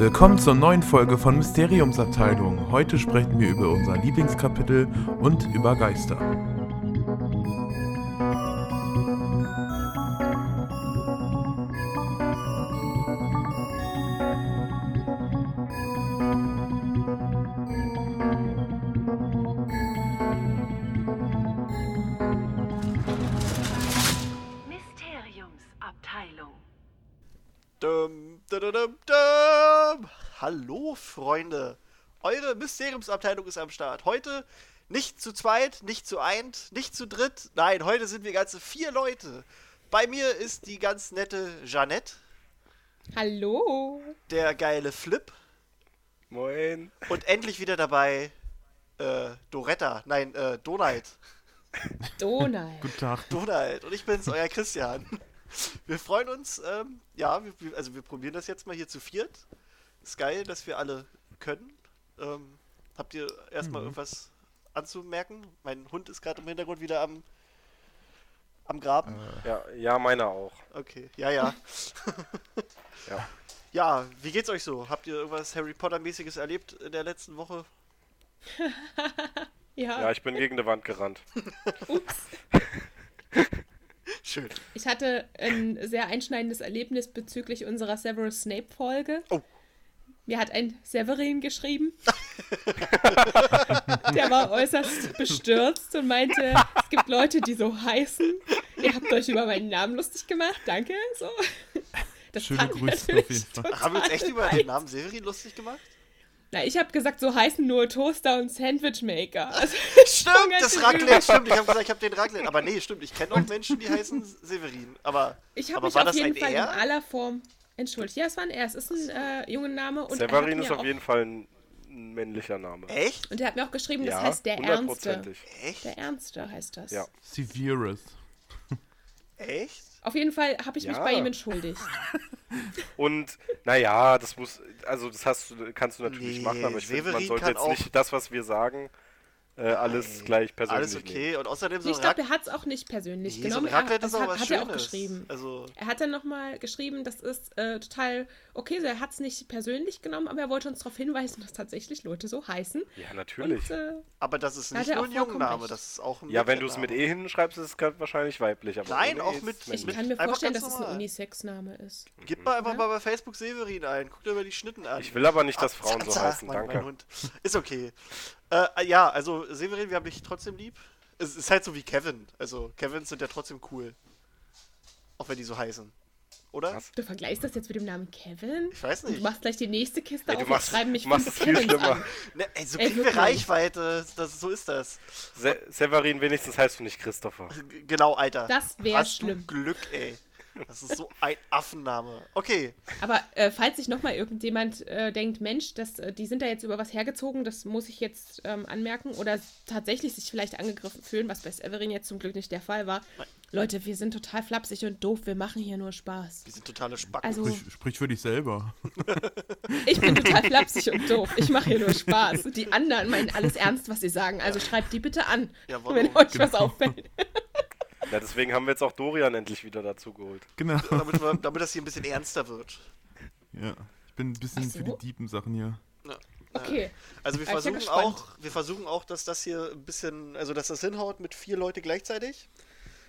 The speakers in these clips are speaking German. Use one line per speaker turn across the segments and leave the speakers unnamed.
Willkommen zur neuen Folge von Mysteriumsabteilung. Heute sprechen wir über unser Lieblingskapitel und über Geister.
Eure Mysteriumsabteilung ist am Start. Heute nicht zu zweit, nicht zu eint, nicht zu dritt. Nein, heute sind wir ganze vier Leute. Bei mir ist die ganz nette Jeannette,
Hallo.
der geile Flip
Moin.
und endlich wieder dabei äh, Doretta, nein, äh, Donald.
Donald.
Guten Tag.
Donald und ich bin's, euer Christian. Wir freuen uns, ähm, ja, wir, wir- also wir probieren das jetzt mal hier zu viert. Ist geil, dass wir alle können. Ähm, habt ihr erstmal irgendwas anzumerken? Mein Hund ist gerade im Hintergrund wieder am, am Graben.
Ja, ja, meiner auch.
Okay, ja, ja.
Ja.
Ja, wie geht's euch so? Habt ihr irgendwas Harry Potter-mäßiges erlebt in der letzten Woche?
Ja,
Ja, ich bin gegen die Wand gerannt.
ups.
Schön.
Ich hatte ein sehr einschneidendes Erlebnis bezüglich unserer Severus Snape-Folge.
Oh.
Mir hat ein Severin geschrieben. Der war äußerst bestürzt und meinte, es gibt Leute, die so heißen. Ihr habt euch über meinen Namen lustig gemacht. Danke. So. Das
Schöne Grüße auf jeden Fall.
Haben wir uns echt über den Namen Severin lustig gemacht?
Na, ich habe gesagt, so heißen nur Toaster und Sandwichmaker. Also,
Stimmt, das Raclette, stimmt. Ich habe gesagt, ich habe den Raclette. Aber nee, stimmt. Ich kenne auch Menschen, die heißen Severin. Aber,
Ich habe
aber
mich
war
auf
das
jeden
ein
Fall in
Er?
aller Form entschuldigt. Ja, es war ein Er. Es ist ein äh, junger Name. Und er hat
Severin ist auf jeden Fall ein, männlicher Name.
Echt?
Und er hat mir auch geschrieben, das
ja,
heißt der Ernste.
Echt?
Der Ernste heißt das.
Ja.
Severus.
Echt?
Auf jeden Fall habe ich mich
Ja.
bei ihm entschuldigt.
Und naja, das muss, also das hast du, kannst du natürlich
Nee,
machen, aber ich finde, man sollte jetzt
auch-
nicht das, was wir sagen, äh, alles gleich persönlich
Alles
nehmen.
okay. Und außerdem so
ich
ein
glaube, er hat es auch nicht persönlich
nee, so
genommen.
ein Raclette
er,
ist
das
auch
hat,
was
hat er auch geschrieben.
Also,
Er hat dann nochmal geschrieben, das ist äh, total okay, so er hat es nicht persönlich genommen, aber er wollte uns darauf hinweisen, dass tatsächlich Leute so heißen.
Ja, natürlich.
Und, äh,
aber das ist nicht nur ein Jungenname,
recht.
das ist auch ein
ja, wenn du es mit. E hinschreibst, ist es wahrscheinlich weiblich. Aber
Nein, auch
ist
mit-
ich
männlich.
kann mir vorstellen, dass es ein. Unisex-Name ist.
Gib mal einfach mal bei Facebook Severin ein. Guck dir mal die Schnitten an.
Ich will aber nicht, dass Frauen so heißen, danke.
Ist okay. Äh, ja, also Severin, wir haben dich trotzdem lieb. Es ist halt so wie Kevin. Also Kevins sind ja trotzdem cool. Auch wenn die so heißen. Oder?
Was?
Du vergleichst das jetzt mit dem Namen Kevin?
Ich weiß
Und du
nicht.
machst gleich die nächste Kiste
Ey, du
auf
machst-
und schreiben mich
du machst viel
Kevins
schlimmer.
an.
Ne, ey, so
Ey,
kriegen wir. Reichweite. Das, so ist das.
Se Severin, wenigstens heißt du nicht Christopher.
G- Genau, Alter.
Das wäre
Hast du
schlimm.
Glück, ey. Das ist so ein Affenname. Okay.
Aber äh, falls sich nochmal irgendjemand äh, denkt, Mensch, das, äh, die sind da jetzt über was hergezogen, das muss ich jetzt ähm, anmerken, oder tatsächlich sich vielleicht angegriffen fühlen, was bei Severin jetzt zum Glück nicht der Fall war. Leute, wir sind total flapsig und doof, wir machen hier nur Spaß.
Die sind totale Spacken.
Also,
Sprich, sprich für dich selber.
ich bin total flapsig und doof. Ich mache hier nur Spaß. Die anderen meinen alles ernst, was sie sagen. Also schreibt die bitte an,
Jawohl.
wenn euch
Genau.
was auffällt.
Ja, deswegen haben wir jetzt auch Dorian endlich wieder dazu geholt.
Genau.
damit, wir, damit das hier ein bisschen ernster wird.
Ja. Ich bin ein bisschen
so.
für die tiefen Sachen hier.
Ja.
Okay.
Also wir versuchen auch, wir versuchen auch, dass das hier ein bisschen, also dass das hinhaut mit vier Leute gleichzeitig.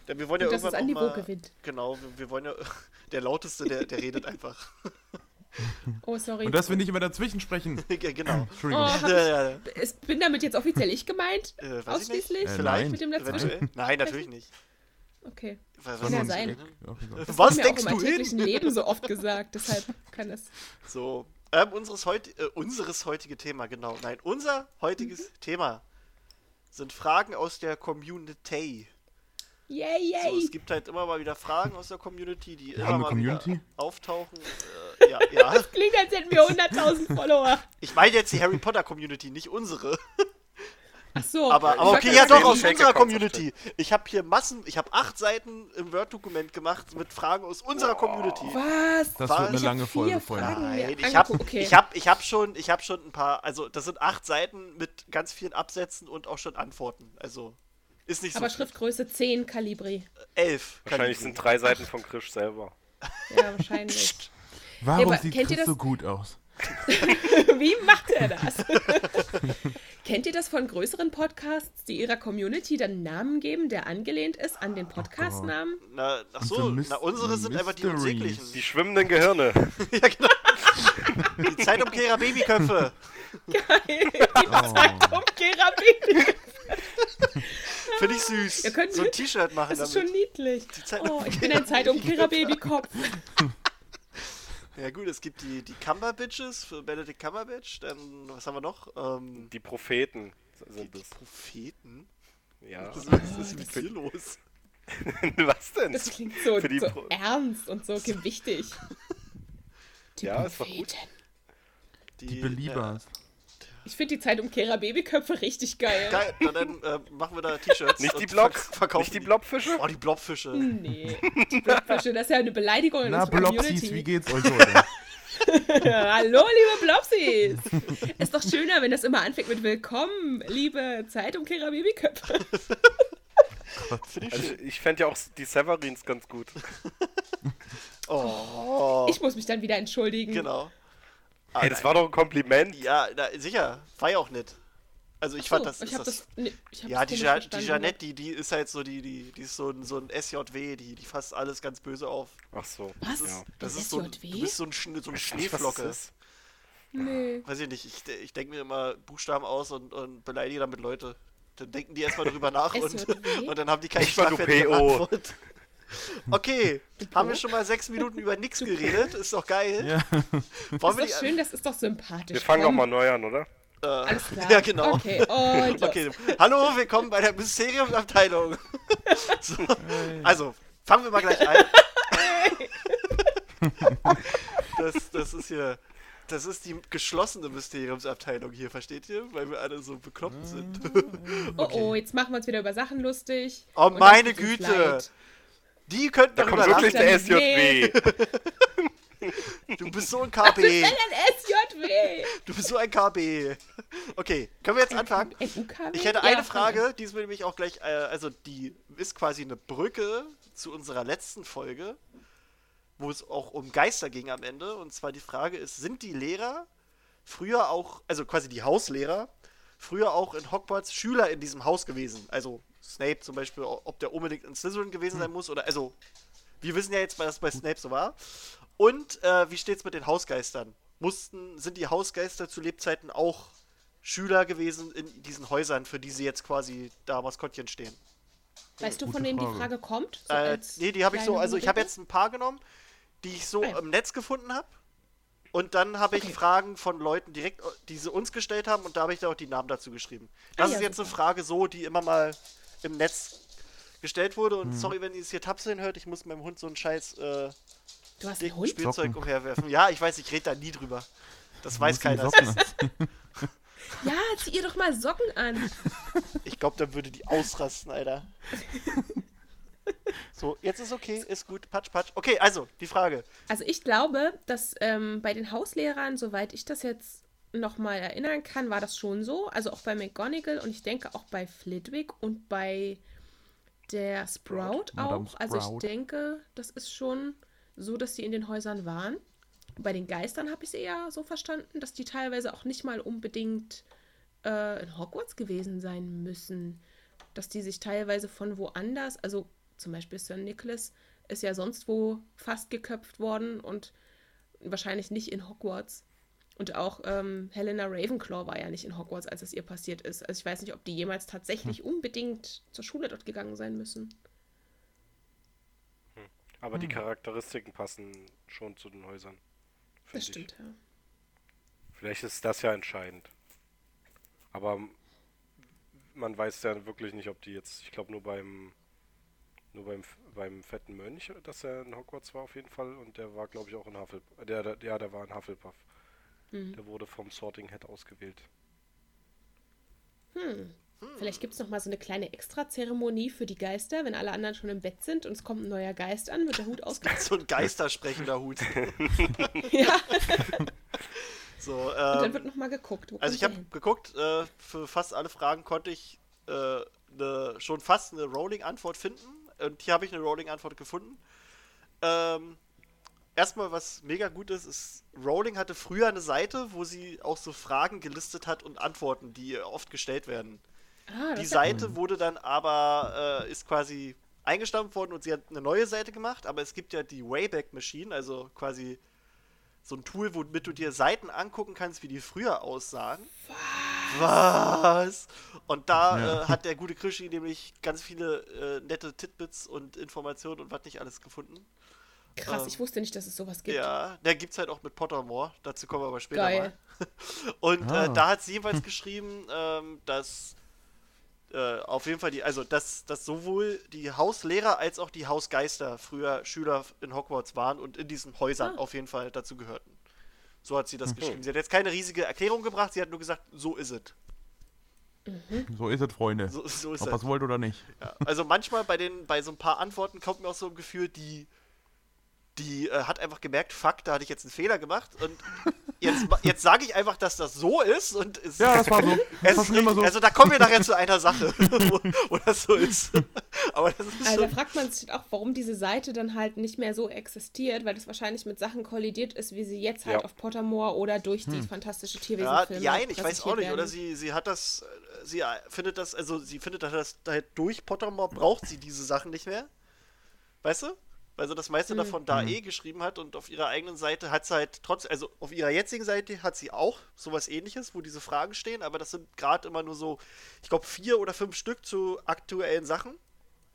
Denn wir wollen ja
Und dass es
irgendwann
an
auch
Niveau
mal,
gewinnt.
Genau, wir, wir wollen ja, der lauteste, der, der redet einfach.
Oh, sorry.
Und dass wir nicht immer dazwischen sprechen.
Ja, genau.
Entschuldigung.
Oh,
Ja, ja,
ich, ist, bin damit jetzt offiziell ich gemeint?
Äh, weiß ich nicht.
Ausschließlich?
Äh,
Vielleicht.
nein.
Mit dem dazwischen?
Nein, natürlich nicht.
Okay.
Was,
Kann ja
denkst du
sein.
egal.
Was
wir
denkst du hin?
Leben so oft gesagt, deshalb kann das.
So, ähm, unseres, heut, äh, unseres heutige Thema, genau. Nein, unser heutiges
Mhm.
Thema sind Fragen aus der Community.
Yay,
So,
yay!
es gibt halt immer mal wieder Fragen aus der Community, die immer
haben
mal
Community?
wieder auftauchen. Äh, ja, ja.
Klingt, als hätten wir 100.000 Follower.
Ich meine jetzt die Harry Potter Community, nicht unsere.
Ach so.
Aber, aber okay, ja doch, aus unserer Community. Ich habe hier Massen, ich habe acht Seiten im Word-Dokument gemacht mit Fragen aus unserer Community.
Was?
Das
War-
wird eine
ich hab
lange Folge.
Fragen.
Nein, ich habe
okay.
ich hab, ich hab schon, ich hab schon ein paar, also das sind acht Seiten mit ganz vielen Absätzen und auch schon Antworten. Also ist nicht so
Aber. Schriftgröße 10 Kalibri.
elf.
Wahrscheinlich
Kalibri.
sind drei Seiten von Krisch selber.
Ja, wahrscheinlich.
Warum
aber
sieht
kennt ihr
Chris so gut aus?
Wie macht er das? Kennt ihr das von größeren Podcasts, die ihrer Community dann einen Namen geben, der angelehnt ist an den Podcast-Namen?
Na, ach so, na, unsere sind einfach die unsäglichen.
Die schwimmenden Gehirne.
ja, genau. Die Zeitumkehrer Babyköpfe.
Geil. Die Zeitumkehrer Baby.
Finde ich süß.
Ihr könnt-
so ein T-Shirt machen
Das ist
damit.
schon niedlich. Oh, ich bin ein Zeitumkehrer Babykopf.
Ja gut, es gibt die, die Cumberbitches für Benedict Cumberbatch. Dann, was haben wir noch? Ähm,
Die Propheten sind es.
Propheten?
Ja.
Was ist, was ist mit hier los?
Was denn?
Das klingt so,
Für die
so ernst und so gewichtig. Die
Ja, ist doch gut.
Propheten.
Die Beliebers.
Ich finde die Zeitumkehrer Babyköpfe richtig geil.
Geil, na, dann äh, machen wir da T-Shirts.
Nicht die Blob,
verk- verkaufen
nicht die Blobfische?
Oh, die Blobfische.
Nee, die Blobfische, das ist ja eine Beleidigung in
Na,
unserer
Blopsies, wie geht's euch heute?
Hallo, liebe Blobsies. Ist doch schöner, wenn das immer anfängt mit Willkommen, liebe Zeitumkehrer Babyköpfe.
Also ich fände ja auch die Severins ganz gut.
Oh,
Ich muss mich dann wieder entschuldigen.
genau.
Ey, das war doch ein Kompliment.
Ja, na, sicher. War ja auch nett. Also ich
So,
fand das.
ich
ist
habe
das,
das, nee, ich hab
ja,
das
die, ja die. Jeanette, die, die ist halt so, die, die, die ist so ein, so ein SJW, die, die fasst alles ganz böse auf.
Ach so.
Was?
Ja.
Das ist so, ein-
SJW?
du bist so ein, so ein
nicht,
Schneeflocke.
das ist.
Nee.
Weiß ich nicht, ich, ich denke mir immer Buchstaben aus und, und beleidige damit Leute. Dann denken die erstmal darüber nach und,
SJW?
und dann haben die keine schlagfertige
PO.
Antwort. Okay, haben wir schon mal sechs Minuten über nichts geredet, ist doch geil.
Ja.
Wollen wir
Ist doch schön, das ist doch sympathisch.
Wir fangen nochmal neu an, oder?
äh,
Alles klar.
Ja, genau.
Okay, und los.
Okay, hallo, willkommen bei der Mysteriumsabteilung. so, also, fangen wir mal gleich an. Das, das ist hier, das ist die geschlossene Mysteriumsabteilung hier, versteht ihr? Weil wir alle so bekloppt sind.
Oh, oh, jetzt machen wir uns wieder über Sachen lustig.
Oh, meine Güte. Die könnten
Da
darüber
kommt wirklich
lachen.
der SJW.
Du bist so ein
Was
KB.
ist denn ein SJW?
Du bist so ein KB. Okay, können wir jetzt anfangen? Ich hätte eine Frage, die ist mir nämlich auch gleich, äh, also die ist quasi eine Brücke zu unserer letzten Folge, wo es auch um Geister ging am Ende. Und zwar die Frage ist, sind die Lehrer früher auch, also quasi die Hauslehrer, früher auch in Hogwarts Schüler in diesem Haus gewesen? Also Snape zum Beispiel, ob der unbedingt in Slytherin gewesen sein muss oder, also wir wissen ja jetzt, dass bei Snape so war. Und äh, wie steht's mit den Hausgeistern? Mussten, sind die Hausgeister zu Lebzeiten auch Schüler gewesen in diesen Häusern, für die sie jetzt quasi da Maskottchen stehen?
Weißt du,
Gute
von wem die
Frage.
Kommt? So
Äh, nee, die habe ich so, also ich habe jetzt ein paar genommen, die ich so
Ah ja.
im Netz gefunden habe. Und dann habe ich
Okay.
Fragen von Leuten direkt, die sie uns gestellt haben und da habe ich da auch die Namen dazu geschrieben. Das
Ah ja,
ist jetzt
super.
eine Frage so, die immer mal im Netz gestellt wurde. Und sorry, wenn ihr es hier tapseln hört, ich muss meinem Hund so einen scheiß äh,
Du hast einen
dicken
Hund?
Spielzeug
Socken.
umherwerfen. Ja, ich weiß, ich rede da nie drüber. Das weiß keiner.
Ja, zieh ihr doch mal Socken an.
Ich glaube, dann würde die ausrasten, Alter. So, jetzt ist okay, ist gut, patsch, patsch. Okay, also, die Frage.
Also ich glaube, dass ähm, bei den Hauslehrern, soweit ich das jetzt nochmal erinnern kann, war das schon so. Also auch bei McGonagall und ich denke auch bei Flitwick und bei der Sprout
Madame
auch. Also ich
Sprout.
denke, das ist schon so, dass die in den Häusern waren. Bei den Geistern habe ich es eher so verstanden, dass die teilweise auch nicht mal unbedingt äh, in Hogwarts gewesen sein müssen. Dass die sich teilweise von woanders, also zum Beispiel Sir Nicholas ist ja sonst wo fast geköpft worden und wahrscheinlich nicht in Hogwarts. Und auch ähm, Helena Ravenclaw war ja nicht in Hogwarts, als es ihr passiert ist. Also ich weiß nicht, ob die jemals tatsächlich
Hm.
unbedingt zur Schule dort gegangen sein müssen.
Aber
Hm.
die Charakteristiken passen schon zu den Häusern.
Das
find ich.
stimmt, ja.
Vielleicht ist das ja entscheidend. Aber man weiß ja wirklich nicht, ob die jetzt, ich glaube nur beim nur beim beim fetten Mönch, dass er in Hogwarts war auf jeden Fall und der war glaube ich auch in Hufflepuff. Der, der ja, der war in Hufflepuff.
Mhm.
Der wurde vom Sorting Head ausgewählt.
Hm. Vielleicht gibt es noch mal so eine kleine Extra-Zeremonie für die Geister, wenn alle anderen schon im Bett sind und es kommt ein neuer Geist an, wird der Hut ausgezogen.
So ein geistersprechender Hut.
ja,
So,
und dann
ähm,
wird noch mal geguckt. Wo
also ich habe geguckt, äh, für fast alle Fragen konnte ich äh, ne, schon fast eine Rolling-Antwort finden. Und hier habe ich eine Rolling-Antwort gefunden. Ähm, erstmal, was mega gut ist, ist, Rowling hatte früher eine Seite, wo sie auch so Fragen gelistet hat und Antworten, die oft gestellt werden.
Ah,
Die Seite wurde dann aber, äh, ist quasi eingestampft worden und sie hat eine neue Seite gemacht, aber es gibt ja die Wayback Machine, also quasi so ein Tool, womit du dir Seiten angucken kannst, wie die früher aussahen. Was? Und da
Ja.
äh, hat der gute Krischi nämlich ganz viele äh, nette Titbits und Informationen und was nicht alles gefunden.
Krass,
ähm,
ich wusste nicht, dass es sowas gibt.
Ja, der gibt's halt auch mit Pottermore. Dazu kommen wir aber später
Geil.
mal. Und
Ah.
äh, da hat sie jeweils geschrieben, ähm, dass äh, auf jeden Fall die, also dass, dass sowohl die Hauslehrer als auch die Hausgeister früher Schüler in Hogwarts waren und in diesen Häusern
Ah.
auf jeden Fall dazu gehörten. So hat sie das geschrieben. Sie hat jetzt keine riesige Erklärung gebracht, sie hat nur gesagt, so ist es.
So ist es, Freunde.
So, so ist
Ob
es.
was wollt oder nicht.
Ja, also manchmal bei den, bei so ein paar Antworten kommt mir auch so ein Gefühl, die, die äh, hat einfach gemerkt, fuck, da hatte ich jetzt einen Fehler gemacht und jetzt, ma- jetzt sage ich einfach, dass das so ist und es,
Ja, das war so. Das
es
war
ist
schon immer
richtig,
so.
also da kommen wir nachher zu einer Sache, wo, wo das so ist. Aber das ist
Also da fragt man sich auch, warum diese Seite dann halt nicht mehr so existiert, weil das wahrscheinlich mit Sachen kollidiert ist, wie sie jetzt halt
Ja.
auf Pottermore oder durch
Hm.
die fantastische
ja,
Tierwesen-Filme
ja, ich weiß auch nicht, oder
werden.
sie, sie hat das, äh, sie äh, findet das, also sie findet das halt durch Pottermore braucht sie diese Sachen nicht mehr. Weißt du? Weil sie das meiste
Hm.
davon da eh geschrieben hat und auf ihrer eigenen Seite hat sie halt trotz, also auf ihrer jetzigen Seite hat sie auch sowas ähnliches, wo diese Fragen stehen, aber das sind gerade immer nur so, ich glaube, vier oder fünf Stück zu aktuellen Sachen.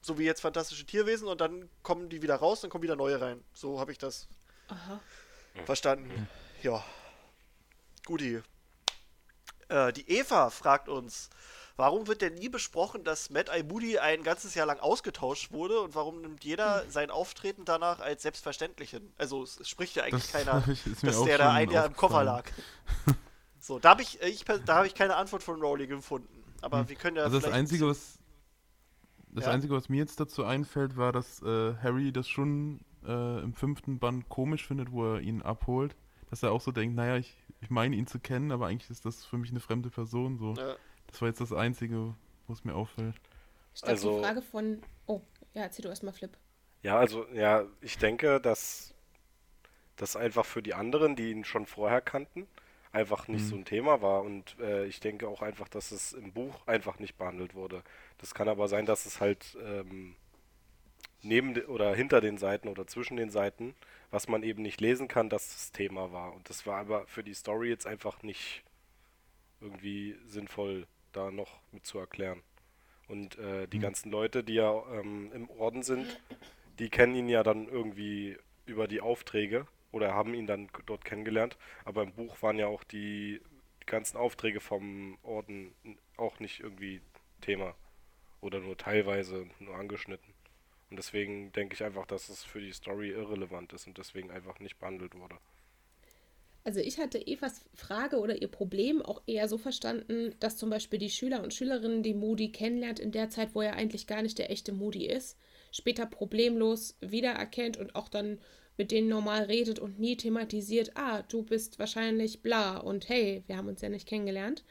So wie jetzt fantastische Tierwesen und dann kommen die wieder raus, dann kommen wieder neue rein. So habe ich das
Aha.
verstanden. Ja. Guti. Äh, die Eva fragt uns, warum wird denn nie besprochen, dass Matt I. Moody ein ganzes Jahr lang ausgetauscht wurde und warum nimmt jeder sein Auftreten danach als selbstverständlich hin? Also es, spricht ja eigentlich
Das
keiner, dass der da ein Jahr im Koffer lag. so, da habe ich, ich, da hab ich keine Antwort von Rowling gefunden. Aber wir können ja
Also das Einzige, was das
Ja.
Einzige, was mir jetzt dazu einfällt, war, dass äh, Harry das schon äh, im fünften Band komisch findet, wo er ihn abholt. Dass er auch so denkt, naja, ich, ich meine ihn zu kennen, aber eigentlich ist das für mich eine fremde Person. So.
Ja.
Das war jetzt das Einzige, wo es mir auffällt.
Ich glaube,
Also-
die Frage von. Oh, ja, erzähl du erstmal Flip.
Ja, also, ja, ich denke, dass das einfach für die anderen, die ihn schon vorher kannten, einfach nicht
Mhm.
so ein Thema war. Und äh, ich denke auch einfach, dass es im Buch einfach nicht behandelt wurde. Das kann aber sein, dass es halt ähm, neben de- oder hinter den Seiten oder zwischen den Seiten, was man eben nicht lesen kann, dass das Thema war. Und das war aber für die Story jetzt einfach nicht irgendwie sinnvoll, da noch mit zu erklären. Und äh, die ganzen Leute, die ja ähm, im Orden sind, die kennen ihn ja dann irgendwie über die Aufträge oder haben ihn dann dort kennengelernt. Aber im Buch waren ja auch die, die ganzen Aufträge vom Orden auch nicht irgendwie Thema. Oder nur teilweise nur angeschnitten. Und deswegen denke ich einfach, dass es für die Story irrelevant ist und deswegen einfach nicht behandelt wurde.
Also ich hatte Evas Frage oder ihr Problem auch eher so verstanden, dass zum Beispiel die Schüler und Schülerinnen, die Moody kennenlernt in der Zeit, wo er eigentlich gar nicht der echte Moody ist, später problemlos wiedererkennt und auch dann mit denen normal redet und nie thematisiert, ah, du bist wahrscheinlich bla und hey, wir haben uns ja nicht kennengelernt.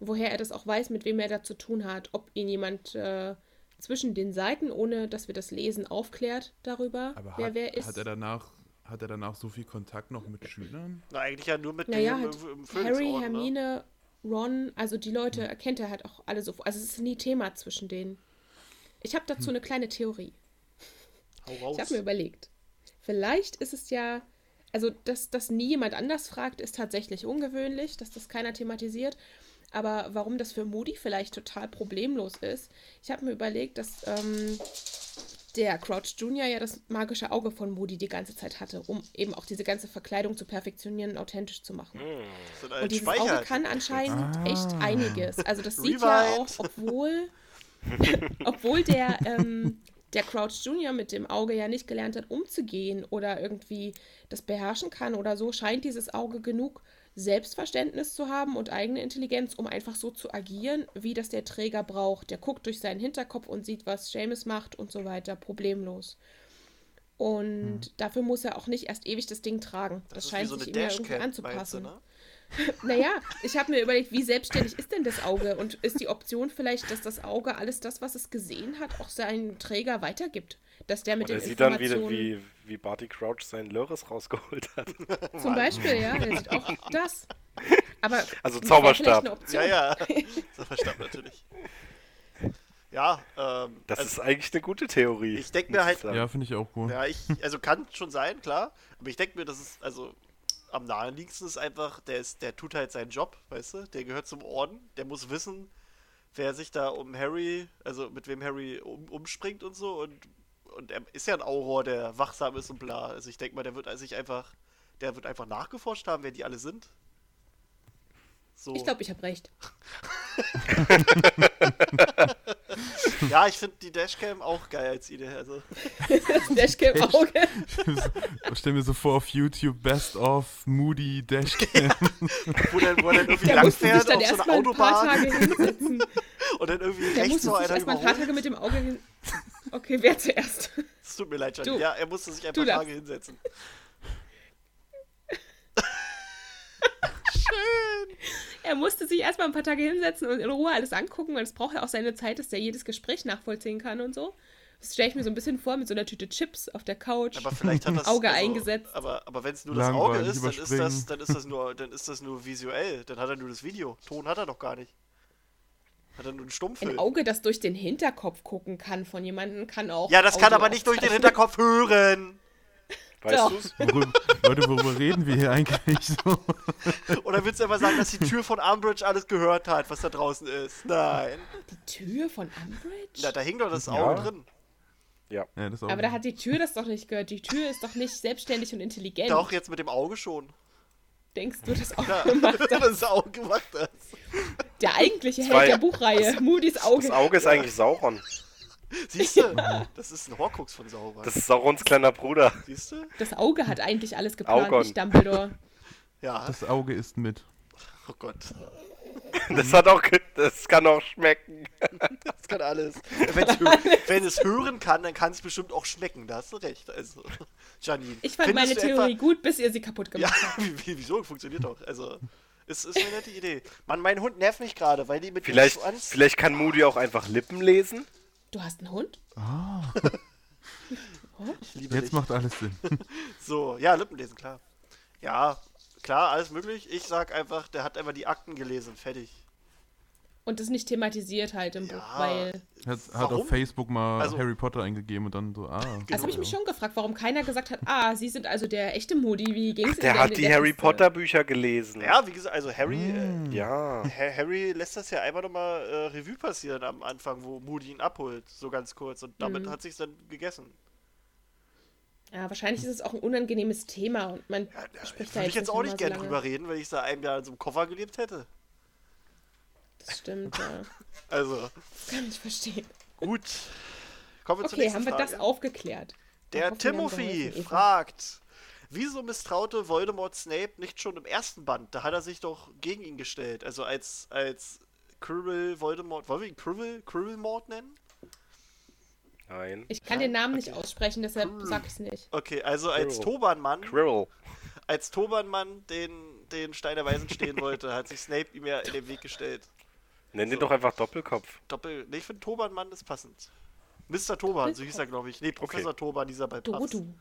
Woher er das auch weiß, mit wem er da zu tun hat, ob ihn jemand äh, zwischen den Seiten, ohne dass wir das lesen, aufklärt darüber,
Aber
wer
hat,
wer ist.
hat er danach hat er danach so viel Kontakt noch mit Schülern?
Na, eigentlich ja nur mit
Naja,
dem
halt
im, im
Harry,
ne?
Hermine, Ron, also die Leute erkennt er halt auch alle so. Also es ist nie Thema zwischen denen. Ich habe dazu eine kleine Theorie.
Hau raus.
Ich habe mir überlegt, vielleicht ist es ja, also dass das nie jemand anders fragt, ist tatsächlich ungewöhnlich, dass das keiner thematisiert. Aber warum das für Moody vielleicht total problemlos ist, ich habe mir überlegt, dass ähm, der Crouch Junior ja das magische Auge von Moody die ganze Zeit hatte, um eben auch diese ganze Verkleidung zu perfektionieren und authentisch zu machen.
Ein
Und dieses
Speicher.
Auge kann anscheinend
Ah.
echt einiges. Also das sieht ja auch, obwohl, obwohl der, ähm, der Crouch Junior mit dem Auge ja nicht gelernt hat, umzugehen oder irgendwie das beherrschen kann oder so, scheint dieses Auge genug Selbstverständnis zu haben und eigene Intelligenz, um einfach so zu agieren, wie das der Träger braucht. Der guckt durch seinen Hinterkopf und sieht, was Seamus macht und so weiter, problemlos. Und dafür muss er auch nicht erst ewig das Ding tragen. Das,
Das
scheint
so
sich ihm ja irgendwie
meinst du,
anzupassen.
ne?
Naja, ich habe mir überlegt, wie selbstständig ist denn das Auge? Und ist die Option vielleicht, dass das Auge alles das, was es gesehen hat, auch seinen Träger weitergibt? Dass der mit
Und er
den
sieht dann wieder, wie, wie Barty Crouch seinen Lörres rausgeholt hat.
Zum Beispiel, ja, der sieht auch das. Aber
Also Zauberstab.
Ja, ja. Verstanden natürlich. Ja, ähm,
Das
also,
ist eigentlich eine gute Theorie.
Ich denk mir halt-.
Ja, finde ich auch cool.
ja, ich, also kann schon sein, klar. Aber ich denke mir, das ist, also am naheliegendsten ist einfach, der ist, der tut halt seinen Job, weißt du? Der gehört zum Orden, der muss wissen, wer sich da um Harry, also mit wem Harry um, umspringt und so und und er ist ja ein Auror, der wachsam ist und bla. Also ich denke mal, der wird sich einfach, der wird einfach nachgeforscht haben, wer die alle sind. So.
Ich glaube, ich habe recht.
ja, ich finde die Dashcam auch geil als Idee. Also
Das Dashcam-Auge.
Ich stell mir so vor auf YouTube Best of Moody Dashcam.
wo dann, wo dann irgendwie langfährt
dann
auf so
erstmal
einer
ein paar
Autobahn
Tage hinsetzen.
und dann irgendwie
Der
rechts
sich
einer
erstmal ein paar. Tage mit dem Auge hin... Okay, wer zuerst?
Es tut mir leid, Johnny. Ja, er musste sich ein paar. Tage hinsetzen.
Er musste sich erstmal ein paar Tage hinsetzen und in Ruhe alles angucken, weil es braucht ja auch seine Zeit, dass der jedes Gespräch nachvollziehen kann und so. Das stelle ich mir so ein bisschen vor mit so einer Tüte Chips auf der Couch.
Aber vielleicht hat das
Auge
also,
eingesetzt.
Aber, aber wenn es nur das Auge ist, dann ist das, dann ist das nur, dann ist das nur visuell. Dann hat er nur das Video. Ton hat er doch gar nicht. Hat er nur einen
Ein
Stummfilm.
Auge, das durch den Hinterkopf gucken kann von jemandem, kann auch.
Ja, das kann
Audio
aber nicht durch den. Hinterkopf hören.
Weißt
Doch.
du's?
Worüber, Leute, worüber reden wir hier eigentlich so?
Oder willst du einfach sagen, dass die Tür von Umbridge alles gehört hat, was da draußen ist? Nein.
Die Tür von Umbridge?
Na, da hing doch das
Ja.
Auge drin.
Ja, das auch.
aber da hat die Tür das doch nicht gehört. Die Tür ist doch nicht selbstständig und intelligent.
Doch, jetzt mit dem Auge schon.
Denkst du, das auch
Ja,
gemacht hat?
das Auge gemacht hat.
Der eigentliche Held der Buchreihe, Moody's Auge.
Das Auge ist eigentlich Sauron.
Siehst du? Das ist ein Horcrux von Sauron.
Das ist Saurons kleiner Bruder.
Siehst du?
Das Auge hat eigentlich alles geplant,
Augon.
nicht Dumbledore.
Ja.
das Auge ist mit.
Oh Gott.
Das hat auch, das kann auch schmecken.
Das kann alles. Wenn es hören kann, dann kann es bestimmt auch schmecken. Da hast du recht. Also, Janine.
Ich fand meine Theorie
Etwa,
gut, bis ihr sie kaputt
ja,
gemacht habt.
wie, wie, wieso? Funktioniert doch. Also, ist, ist eine nette Idee. Mann, mein Hund nervt mich gerade, weil die mit dem
Vielleicht,
Schwanz-
vielleicht kann Moody auch einfach Lippen lesen.
Du hast einen Hund?
Ich liebe
Jetzt
dich.
macht alles Sinn.
So, ja, Lippenlesen, klar. Ja, klar, alles möglich. Ich sag einfach, der hat einfach die Akten gelesen. Fertig.
Und das nicht thematisiert halt im
Ja.
Buch, weil.
Hat, hat auf Facebook mal
Also-
Harry Potter eingegeben und dann so, ah.
Das habe ich mich schon gefragt, warum keiner gesagt hat, ah, Sie sind also der echte Moody, wie ging's
Der
Ihnen
hat
denn
die
der
Harry? Potter Bücher gelesen.
Ja, wie gesagt, also Harry,
Hm.
Ja.
äh, Ha- Harry lässt das ja einfach nochmal äh, Revue passieren am Anfang, wo Moody ihn abholt. So ganz kurz. Und damit
Mhm.
hat sich's dann gegessen.
Ja, wahrscheinlich ist es auch ein unangenehmes Thema und man
Ja, da
spricht da
würde
jetzt
ich jetzt
nicht
auch nicht
so
gern
lange.
drüber reden, wenn ich da einem Jahr in so einem Koffer gelebt hätte.
Das stimmt, ja.
Also,
Kann ich verstehen.
gut. Kommen wir zur
Okay,
nächsten
haben wir
Frage.
das aufgeklärt.
Der Timothy fragt, wieso misstraute Voldemort Snape nicht schon im ersten Band? Da hat er sich doch gegen ihn gestellt. Also als, als Quirrell Voldemort, wollen wir ihn Quirrell, Quirrellmort nennen?
Nein.
Ich kann
Ja,
den Namen nicht
okay.
aussprechen, deshalb
Hm.
sag ich's nicht.
Okay, also als
Quirrell.
Tobanmann,
Quirrell.
als Tobanmann den, den Stein der Weisen stehen wollte, hat sich Snape ihm ja in den Weg gestellt.
Nenn den
So.
doch einfach Doppelkopf.
Doppel, nee, ich finde Tobanmann ist passend. Mr. Toban, so hieß er, glaube ich. Nee, Professor Toban, dieser bei Puffs.
Dodu.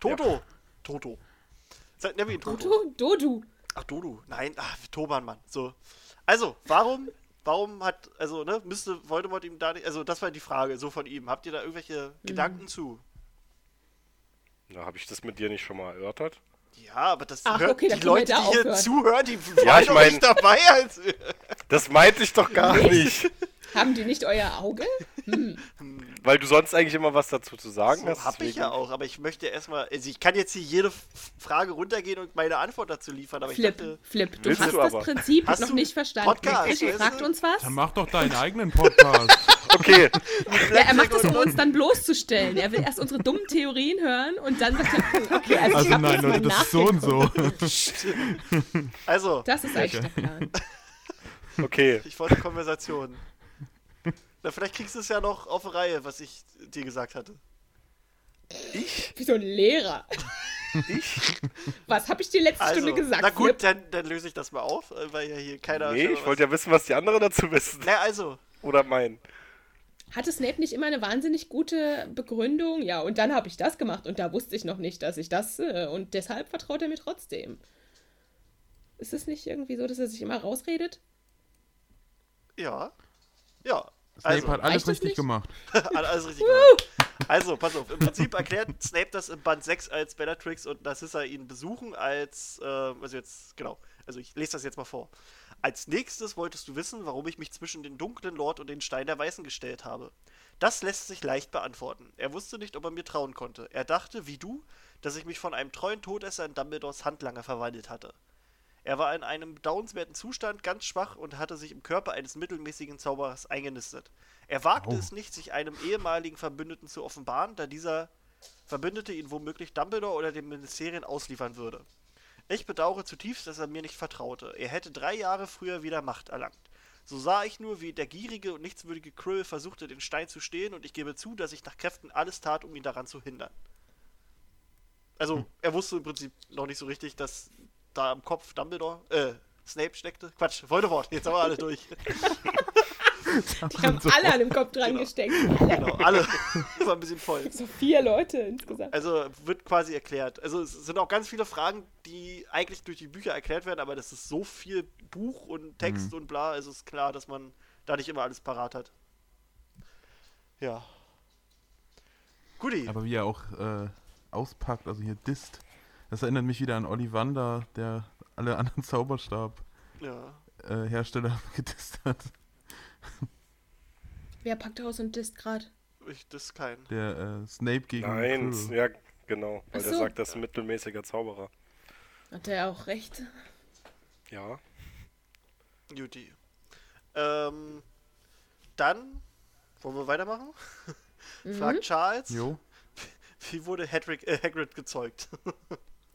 Toto. Toto. Sag, nenn wir ihn Toto.
Dodu?
Ach, Dodu. Nein, ach, Toban, Mann. So. Also, warum, warum hat, also, ne, müsste Voldemort ihm da nicht, also, das war die Frage, so von ihm. Habt ihr da irgendwelche
Mhm.
Gedanken zu?
Na, habe ich das mit dir nicht schon mal erörtert?
Ja, aber das
Ach,
hört,
okay,
die Leute,
da
die hier zuhören, die
Ja,
waren
ich
doch
mein-
nicht dabei. Als,
Das meinte ich doch gar nicht.
Haben die nicht euer Auge?
Weil du sonst eigentlich immer was dazu zu sagen
so
hast.
hab ich
deswegen-
ja auch, aber ich möchte erstmal, also ich kann jetzt hier jede Frage runtergehen und meine Antwort dazu liefern, aber ich
Flip,
dachte,
Flip, du hast
du
das
aber.
Prinzip
Hast
noch
du
nicht verstanden.
Podcast,
Michi fragt uns was.
Dann mach doch deinen eigenen Podcast.
Okay,
Ja, er macht das, um uns dann bloßzustellen. Er will erst unsere dummen Theorien hören und dann sagt er, hm, okay, also, ich
Also nein, Leute, das ist so und so.
also,
Das ist eigentlich der Plan.
okay.
ich wollte Konversation. Na, vielleicht kriegst du es ja noch auf Reihe, was ich dir gesagt hatte.
Ich?
Wie so ein Lehrer.
Ich?
Was habe ich dir letzte
Also,
Stunde gesagt?
na gut,
Flip?
dann, dann löse ich das mal auf, äh, weil ja hier keiner...
Nee, ich wollte ja wissen, was die anderen dazu wissen.
Na, also,
Oder meinen.
hatte Snape nicht immer eine wahnsinnig gute Begründung? Ja, und dann habe ich das gemacht und da wusste ich noch nicht, dass ich das. Äh, und deshalb vertraut er mir trotzdem. Ist es nicht irgendwie so, dass er sich immer rausredet?
Ja. Ja.
Snape
Also,
hat alles richtig gemacht.
Hat alles richtig gemacht. Also, pass auf. Im Prinzip erklärt Snape das im Band 6, als Bellatrix und Narcissa ihn besuchen, als, äh, also jetzt, genau. Also, ich lese das jetzt mal vor. Als nächstes wolltest du wissen, warum ich mich zwischen den dunklen Lord und den Stein der Weißen gestellt habe. Das lässt sich leicht beantworten. Er wusste nicht, ob er mir trauen konnte. Er dachte, wie du, dass ich mich von einem treuen Todesser in Dumbledores Handlanger verwandelt hatte. Er war in einem bedauernswerten Zustand, ganz schwach und hatte sich im Körper eines mittelmäßigen Zauberers eingenistet. Er wagte
Au.
es nicht, sich einem ehemaligen Verbündeten zu offenbaren, da dieser Verbündete ihn womöglich Dumbledore oder den Ministerien ausliefern würde. Ich bedauere zutiefst, dass er mir nicht vertraute. Er hätte drei Jahre früher wieder Macht erlangt. So sah ich nur, wie der gierige und nichtswürdige Krill versuchte, den Stein zu stehlen, und ich gebe zu, dass ich nach Kräften alles tat, um ihn daran zu hindern. Also, er wusste im Prinzip noch nicht so richtig, dass da im Kopf Dumbledore, äh, Snape steckte. Quatsch, Voldemort, jetzt haben wir alle durch.
Die haben alle an dem Kopf dran
Genau.
gesteckt.
genau, alle. war ein bisschen voll.
So vier Leute insgesamt.
Also wird quasi erklärt. Also es sind auch ganz viele Fragen, die eigentlich durch die Bücher erklärt werden, aber das ist so viel Buch und Text und bla, also ist klar, dass man da nicht immer alles parat hat. Ja. Guti.
Aber wie er auch äh, auspackt, also hier disst. Das erinnert mich wieder an Ollivander, der alle anderen Zauberstab-Hersteller
Ja.
gedisst hat.
Wer packt aus und disst gerade?
Ich, das ist kein.
Der äh, Snape gegen
Nein,
Quirrell.
ja, genau. Weil
Ach
der
so.
sagt, das ist ein mittelmäßiger Zauberer.
Hat der auch recht?
Ja.
Juti. Ähm, dann wollen wir weitermachen?
Mhm.
Fragt Charles,
Jo.
wie wurde Hedrick, äh, Hagrid gezeugt?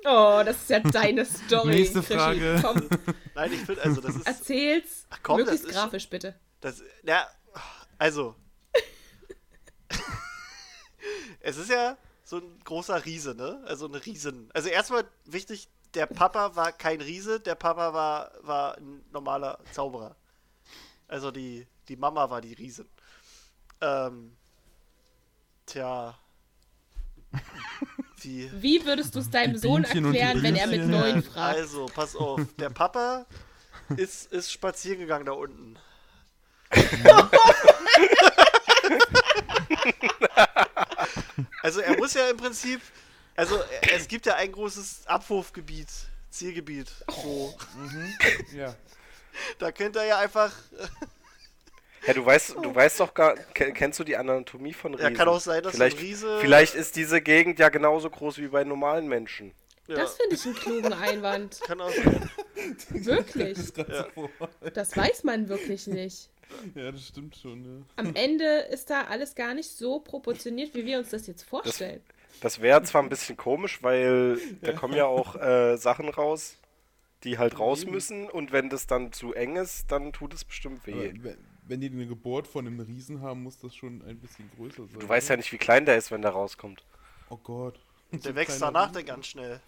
Oh, das ist ja deine Story.
Nächste
Krischi.
Frage.
Komm,
Nein, ich finde, also das ist,
erzähl's.
Ach komm,
möglichst
das ist-
grafisch, bitte.
Das, ja, also. es ist ja so ein großer Riese, ne? Also ein Riesen. Also erstmal wichtig, der Papa war kein Riese, der Papa war, war ein normaler Zauberer. Also die, die Mama war die Riesin. Ähm. Tja. Wie.
Wie würdest du es deinem Sohn erklären, wenn er mit neun fragt?
Also, pass auf. Der Papa ist, ist spazieren gegangen da unten. also er muss ja im Prinzip, also es gibt ja ein großes Abwurfgebiet, Zielgebiet. So.
Ja.
Da könnte er ja einfach,
Ja, du weißt, du weißt doch gar, ke- kennst du die Anatomie von Riesen?
ja kann auch sein, dass
vielleicht,
ein Riese...
vielleicht ist diese Gegend ja genauso groß wie bei normalen Menschen.
ja,
Das finde ich einen klugen Einwand.
kann auch sein.
Wirklich.
Ja.
Das weiß man wirklich nicht.
ja, das stimmt schon, ja.
Am Ende ist da alles gar nicht so proportioniert, wie wir uns das jetzt vorstellen.
Das wäre zwar ein bisschen komisch, weil da kommen ja auch äh, Sachen raus, die halt raus müssen und wenn das dann zu eng ist, dann tut es bestimmt
Aber
weh.
Wenn, die eine Geburt von einem Riesen haben, muss das schon ein bisschen größer sein.
Du weißt ja nicht, wie klein der ist, wenn der rauskommt.
Oh Gott.
Der wächst danach dann ganz schnell.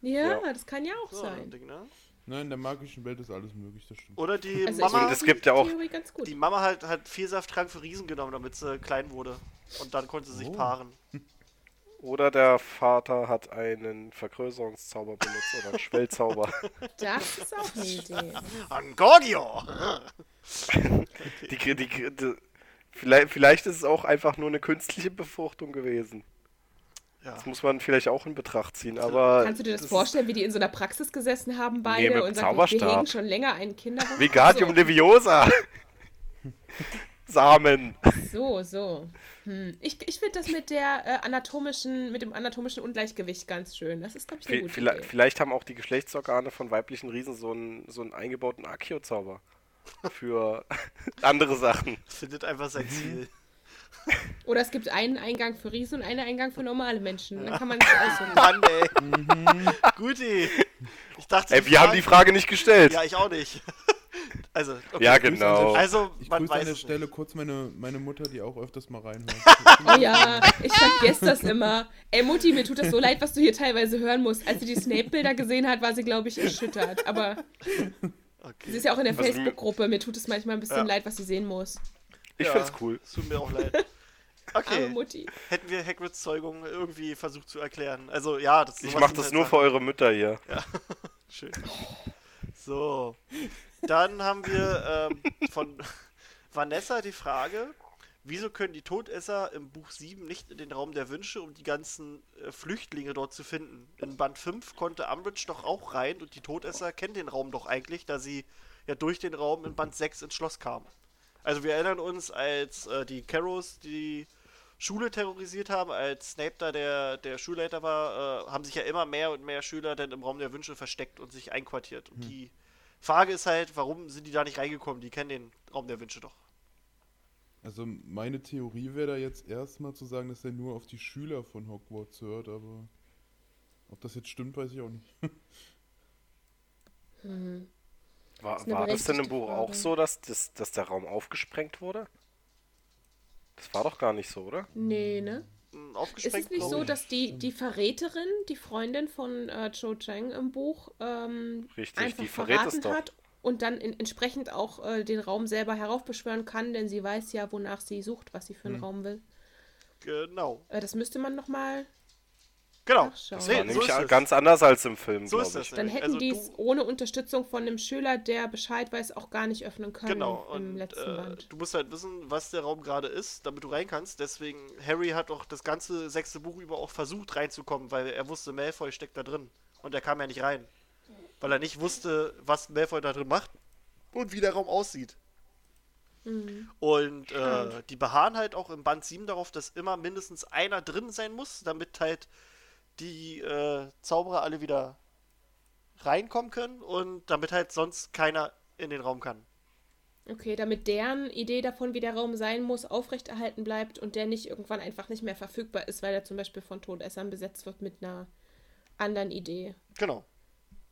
Ja,
Ja.
das kann ja auch
So, ein
sein.
Ding, ne?
Nein, in der magischen Welt ist alles möglich, das stimmt.
Oder die
Also
Mama...
Und es gibt ja auch-
die Theorie ganz gut.
Die Mama hat, hat viel Safttrank für Riesen genommen, damit sie klein wurde. Und dann konnte sie sich
Oh.
paaren.
Oder der Vater hat einen Vergrößerungszauber benutzt oder einen Schwellzauber.
Das ist auch eine Idee.
Angorgio!
Die, die, die, die, vielleicht, vielleicht ist es auch einfach nur eine künstliche Befruchtung gewesen.
Ja.
Das muss man vielleicht auch in Betracht ziehen, aber
Kannst du dir das,
das
vorstellen, wie die in so einer Praxis gesessen haben, beide,
mit
und sagen,
Zauberstab.
wir hegen schon länger einen Kinder.
Vigadium Leviosa. Samen.
So, so. Hm. Ich, ich finde das mit der äh, anatomischen, mit dem anatomischen Ungleichgewicht ganz schön. Das ist, glaube ich, eine
Vi-
gute
Vielleicht,
Idee.
vielleicht haben auch die Geschlechtsorgane von weiblichen Riesen so einen, so einen eingebauten Akio-Zauber. Für andere Sachen.
Findet einfach sein Ziel.
Oder es gibt einen Eingang für Riesen und einen Eingang für normale Menschen. Dann kann man sich aussuchen.
Mann, ey. Guti. Ich dachte,
Ey, wir haben die Frage nicht gestellt.
Ja, ich auch nicht. Also, okay.
Ja, genau.
an
Also,
Ich
man
grüße an der Stelle
nicht.
kurz meine, meine Mutter, die auch öfters mal reinhört.
Oh ja, ich vergesse das immer. Ey, Mutti, mir tut das so leid, was du hier teilweise hören musst. Als sie die Snape-Bilder gesehen hat, war sie, glaube ich, erschüttert. Aber sie
Okay.
ist ja auch in der
Also,
Facebook-Gruppe. Mir tut es manchmal ein bisschen
Ja.
leid, was sie sehen muss.
Ich
Ja,
find's cool.
Es tut mir auch leid. Okay,
Mutti.
hätten wir Hagrids Zeugung irgendwie versucht zu erklären. Also ja, das
Ich
sowas
mach das nur
Sachen.
für eure Mütter hier.
Schön. So. Dann haben wir ähm, von Vanessa die Frage, wieso können die Todesser im Buch 7 nicht in den Raum der Wünsche, um die ganzen äh, Flüchtlinge dort zu finden? In Band 5 konnte Umbridge doch auch rein und die Todesser kennen den Raum doch eigentlich, da sie ja durch den Raum in Band 6 ins Schloss kamen. Also wir erinnern uns, als äh, die Carrows die Schule terrorisiert haben, als Snape da der, der Schulleiter war, äh, haben sich ja immer mehr und mehr Schüler dann im Raum der Wünsche versteckt und sich einquartiert. Und die Frage ist halt, warum sind die da nicht reingekommen? Die kennen den Raum der Wünsche doch.
Also meine Theorie wäre da jetzt erstmal zu sagen, dass er nur auf die Schüler von Hogwarts hört, aber ob das jetzt stimmt, weiß ich auch nicht.
War,
ist eine
war das denn im Buch
Frage.
auch so, dass, das, dass der Raum aufgesprengt wurde? Das war doch gar nicht so, oder?
Nee, ne?
Hm,
Ist
Aufgesprengt,
es nicht so,
ich.
dass die, die Verräterin, die Freundin von äh, Cho Chang im Buch, ähm,
Richtig,
einfach
die
verraten
doch.
hat und dann in, entsprechend auch äh, den Raum selber heraufbeschwören kann, denn sie weiß ja, wonach sie sucht, was sie für einen
Hm.
Raum will.
Genau.
Äh, das müsste man nochmal.
Genau.
Das
Nee,
war
so
nämlich
es.
ganz anders als im Film,
So
glaube ich.
Dann hätten
Also
die es ohne Unterstützung von einem Schüler, der Bescheid weiß, auch gar nicht öffnen können
Genau,
im
und
letzten
äh,
Band.
du musst halt wissen, was der Raum gerade ist, damit du rein kannst. Deswegen, Harry hat auch das ganze sechste Buch über auch versucht reinzukommen, weil er wusste, Malfoy steckt da drin. Und er kam ja nicht rein. Weil er nicht wusste, was Malfoy da drin macht und wie der Raum aussieht.
Mhm.
Und äh, die beharren halt auch im Band 7 darauf, dass immer mindestens einer drin sein muss, damit halt die äh, Zauberer alle wieder reinkommen können und damit halt sonst keiner in den Raum kann.
Okay, damit deren Idee davon, wie der Raum sein muss, aufrechterhalten bleibt und der nicht irgendwann einfach nicht mehr verfügbar ist, weil er zum Beispiel von Todessern besetzt wird mit einer anderen Idee.
Genau.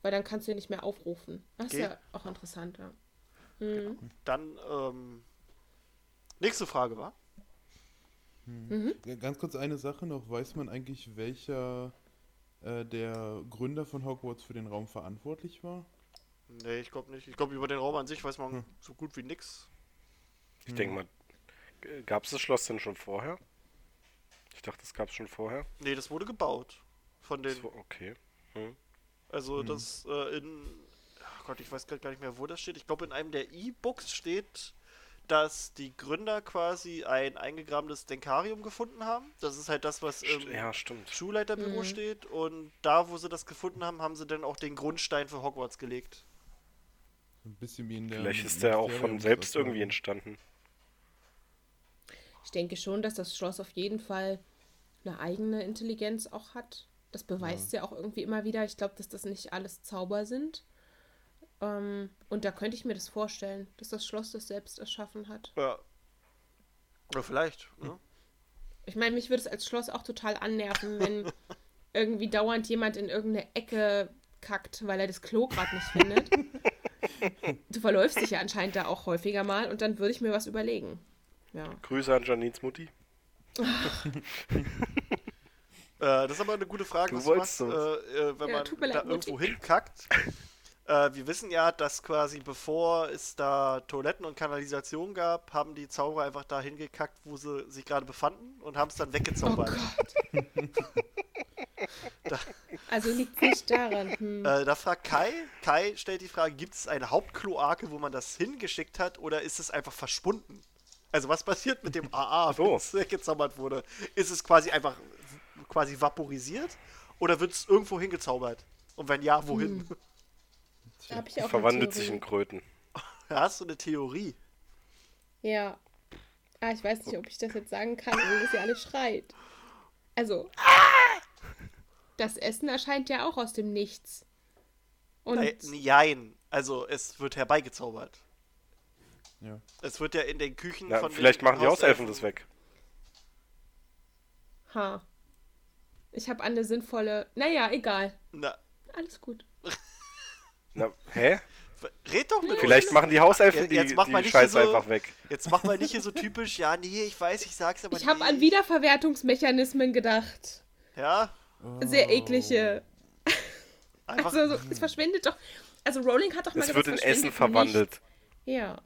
Weil dann kannst du ihn nicht mehr aufrufen. Das ist
Geht.
ja auch interessant, ja. Mhm.
Dann, ähm, nächste Frage war.
Ja, Ganz kurz eine Sache noch. Weiß man eigentlich, welcher äh, der Gründer von Hogwarts für den Raum verantwortlich war?
Nee, ich glaube nicht. Ich glaube, über den Raum an sich weiß man
Hm.
so gut wie nix.
Ich denke mal, gab es das Schloss denn schon vorher? Ich dachte, das gab es schon vorher.
Nee, das wurde gebaut. Von den.
So, okay. Hm.
Also, das äh, in. Ach Gott, ich weiß grad gar nicht mehr, wo das steht. Ich glaube, in einem der E-Books steht, dass die Gründer quasi ein eingegrabenes Denkarium gefunden haben. Das ist halt das, was im
Ja, stimmt.
Schulleiterbüro
Mhm.
steht. Und da, wo sie das gefunden haben, haben sie dann auch den Grundstein für Hogwarts gelegt.
Ein bisschen wie in der.
Vielleicht ist der auch von selbst irgendwie entstanden.
Ich denke schon, dass das Schloss auf jeden Fall eine eigene Intelligenz auch hat. Das beweist ja, auch irgendwie immer wieder. Ich glaube, dass das nicht alles Zauber sind. Ähm, und da könnte ich mir das vorstellen, dass das Schloss das selbst erschaffen hat.
Ja. Oder vielleicht. Ne?
Ich meine, mich würde es als Schloss auch total annerven, wenn irgendwie dauernd jemand in irgendeine Ecke kackt, weil er das Klo gerade nicht findet. Du verläufst dich ja anscheinend da auch häufiger mal und dann würde ich mir was überlegen. Ja.
Grüße an Janins Mutti.
Äh, das ist aber eine gute Frage,
Du
was du machst,
wolltest
äh, äh, wenn
Ja,
man da
leid, Mutti.
irgendwo hinkackt. Äh, wir wissen ja, dass quasi bevor es da Toiletten und Kanalisation gab, haben die Zauberer einfach da hingekackt, wo sie sich gerade befanden und haben es dann
Oh
weggezaubert.
Gott. Also liegt nicht daran. Hm.
Äh, da fragt Kai, Kai stellt die Frage, gibt es eine Hauptkloake, wo man das hingeschickt hat oder ist es einfach verschwunden? Also was passiert mit dem AA,
So.
wenn es weggezaubert wurde? Ist es quasi einfach quasi vaporisiert oder wird es irgendwo hingezaubert? Und wenn ja, wohin?
Da ich auch
Verwandelt sich in Kröten.
Da hast du eine Theorie.
Ja. Ah, ich weiß nicht, ob ich das jetzt sagen kann, ohne dass ihr alle schreit. Also. Das Essen erscheint ja auch aus dem Nichts. Und
Nein, also es wird herbeigezaubert.
Ja.
Es wird ja in den Küchen
Na,
von
vielleicht
den
machen die Hauselfen
Hauselfen-
das weg.
ha. Ich habe eine sinnvolle. Naja, egal.
Na,
Alles gut.
Na, hä?
red doch mit
Vielleicht
uns.
machen die Hauselfen
Jetzt-
die,
jetzt mach mal
die
nicht
Scheiße
hier so-
einfach weg.
Jetzt mach mal nicht hier so typisch, ja, nee, ich weiß, ich sag's aber
Ich habe
nee.
an Wiederverwertungsmechanismen gedacht.
Ja,
Sehr eklige.
einfach.
Also, so, es verschwindet doch. Also, Rowling hat doch mal
Es
gesagt,
wird in Essen
nicht.
verwandelt.
Ja.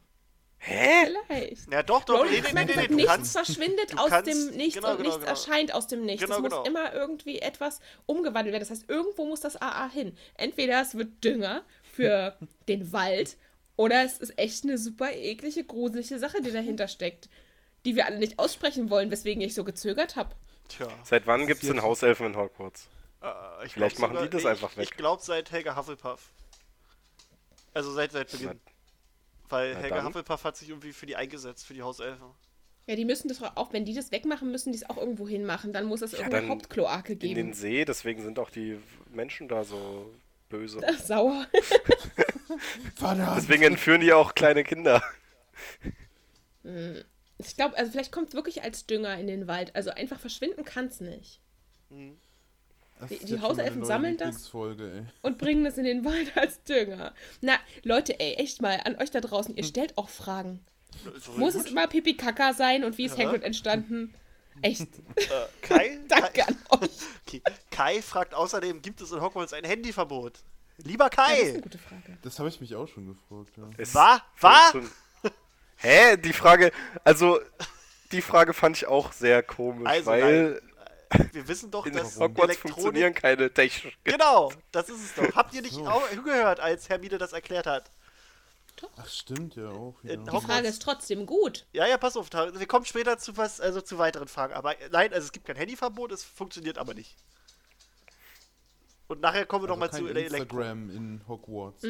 Hä?
Vielleicht.
Ja, doch, doch.
Rowling
Nee, nee, nee, nee,
gesagt,
du
nichts
kannst.
verschwindet aus
kannst-
dem Nichts
genau,
und
genau,
nichts
genau.
erscheint aus dem Nichts.
Genau,
es muss
genau.
immer irgendwie etwas umgewandelt werden. Das heißt, irgendwo muss das AA hin. Entweder es wird Dünger für den Wald oder es ist echt eine super eklige, gruselige Sache, die dahinter steckt. Die wir alle nicht aussprechen wollen, weswegen ich so gezögert habe.
Tja.
Seit wann gibt es denn Hauselfen in Hogwarts?
Äh, ich
Vielleicht machen die das
ich,
einfach weg.
Ich glaube seit Helga Hufflepuff. Also seit, seit Beginn. Weil
na
Helga
dann.
Hufflepuff hat sich irgendwie für die eingesetzt, für die Hauselfen.
Ja, die müssen das auch, wenn die das wegmachen, müssen die es auch irgendwo hinmachen. Dann muss es
Ja,
irgendeine Hauptkloake
In
geben.
den See, deswegen sind auch die Menschen da so böse.
Sauer.
Verdammt!
Deswegen entführen die auch kleine Kinder.
Ich glaube, also vielleicht kommt es wirklich als Dünger in den Wald. Also einfach verschwinden kann es nicht.
Das
die- die Hauselfen sammeln das? Und bringen es in den Wald als Dünger. Na, Leute, ey, echt mal, an euch da draußen, ihr stellt auch Fragen. Muss
gut.
es immer Pipi Kaka sein und wie ist
Ja.
Hagrid entstanden? Echt,
Äh, Kai,
danke
Kai,
an euch.
okay. Kai fragt außerdem, gibt es in Hogwarts ein Handyverbot? Lieber
Ja, das ist
Kai!
eine gute Frage.
Das habe ich mich auch schon gefragt, ja.
Es
Wa? Wa?
funktion- Hä? Die Frage, also die Frage fand ich auch sehr komisch,
Also,
weil
Wir wissen doch,
in
dass
Hogwarts funktionieren keine technischen.
Genau, das ist es doch. Habt ihr nicht
So.
auch gehört, als Hermine das erklärt hat?
Ach, stimmt ja auch.
In
Ja.
Die Frage ist trotzdem gut.
Ja, ja, pass auf, wir kommen später zu was, also zu weiteren Fragen. Aber äh, nein, also es gibt kein Handyverbot, es funktioniert aber nicht. Und nachher kommen wir
Also
noch mal
kein
zu Elektro.
Instagram in Hogwarts.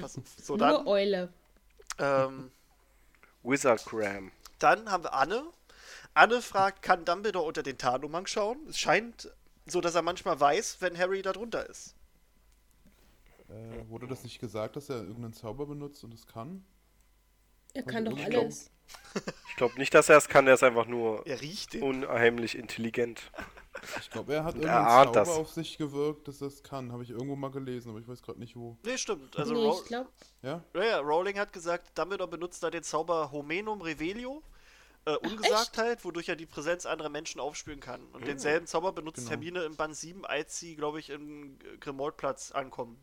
Pass auf. So,
Nur
dann,
Eule.
ähm,
Wizardgram.
dann haben wir Anne. Anne fragt, kann Dumbledore unter den Tarnumhang schauen? Es scheint so, dass er manchmal weiß, wenn Harry da drunter ist.
Äh, wurde das nicht gesagt, dass er irgendeinen Zauber benutzt und es kann?
Er kann doch
ich
alles.
Ich glaube nicht, dass er es kann, er ist einfach nur
Er
unheimlich intelligent.
Ich glaube, er hat
Und
irgendeinen
er
Zauber
das.
auf sich gewirkt, dass er es kann. Habe ich irgendwo mal gelesen, aber ich weiß gerade nicht wo.
Nee, stimmt. Also
nee, ich glaube,
Ja?
ja, ja, Rowling hat gesagt, Dumbledore benutzt da den Zauber Homenum Revelio. Äh, Ungesagtheit, wodurch er die Präsenz anderer Menschen aufspüren kann. Und denselben Zauber benutzt
Genau.
Hermine im Band 7, als sie, glaube ich, im Grimmauld-Platz ankommen.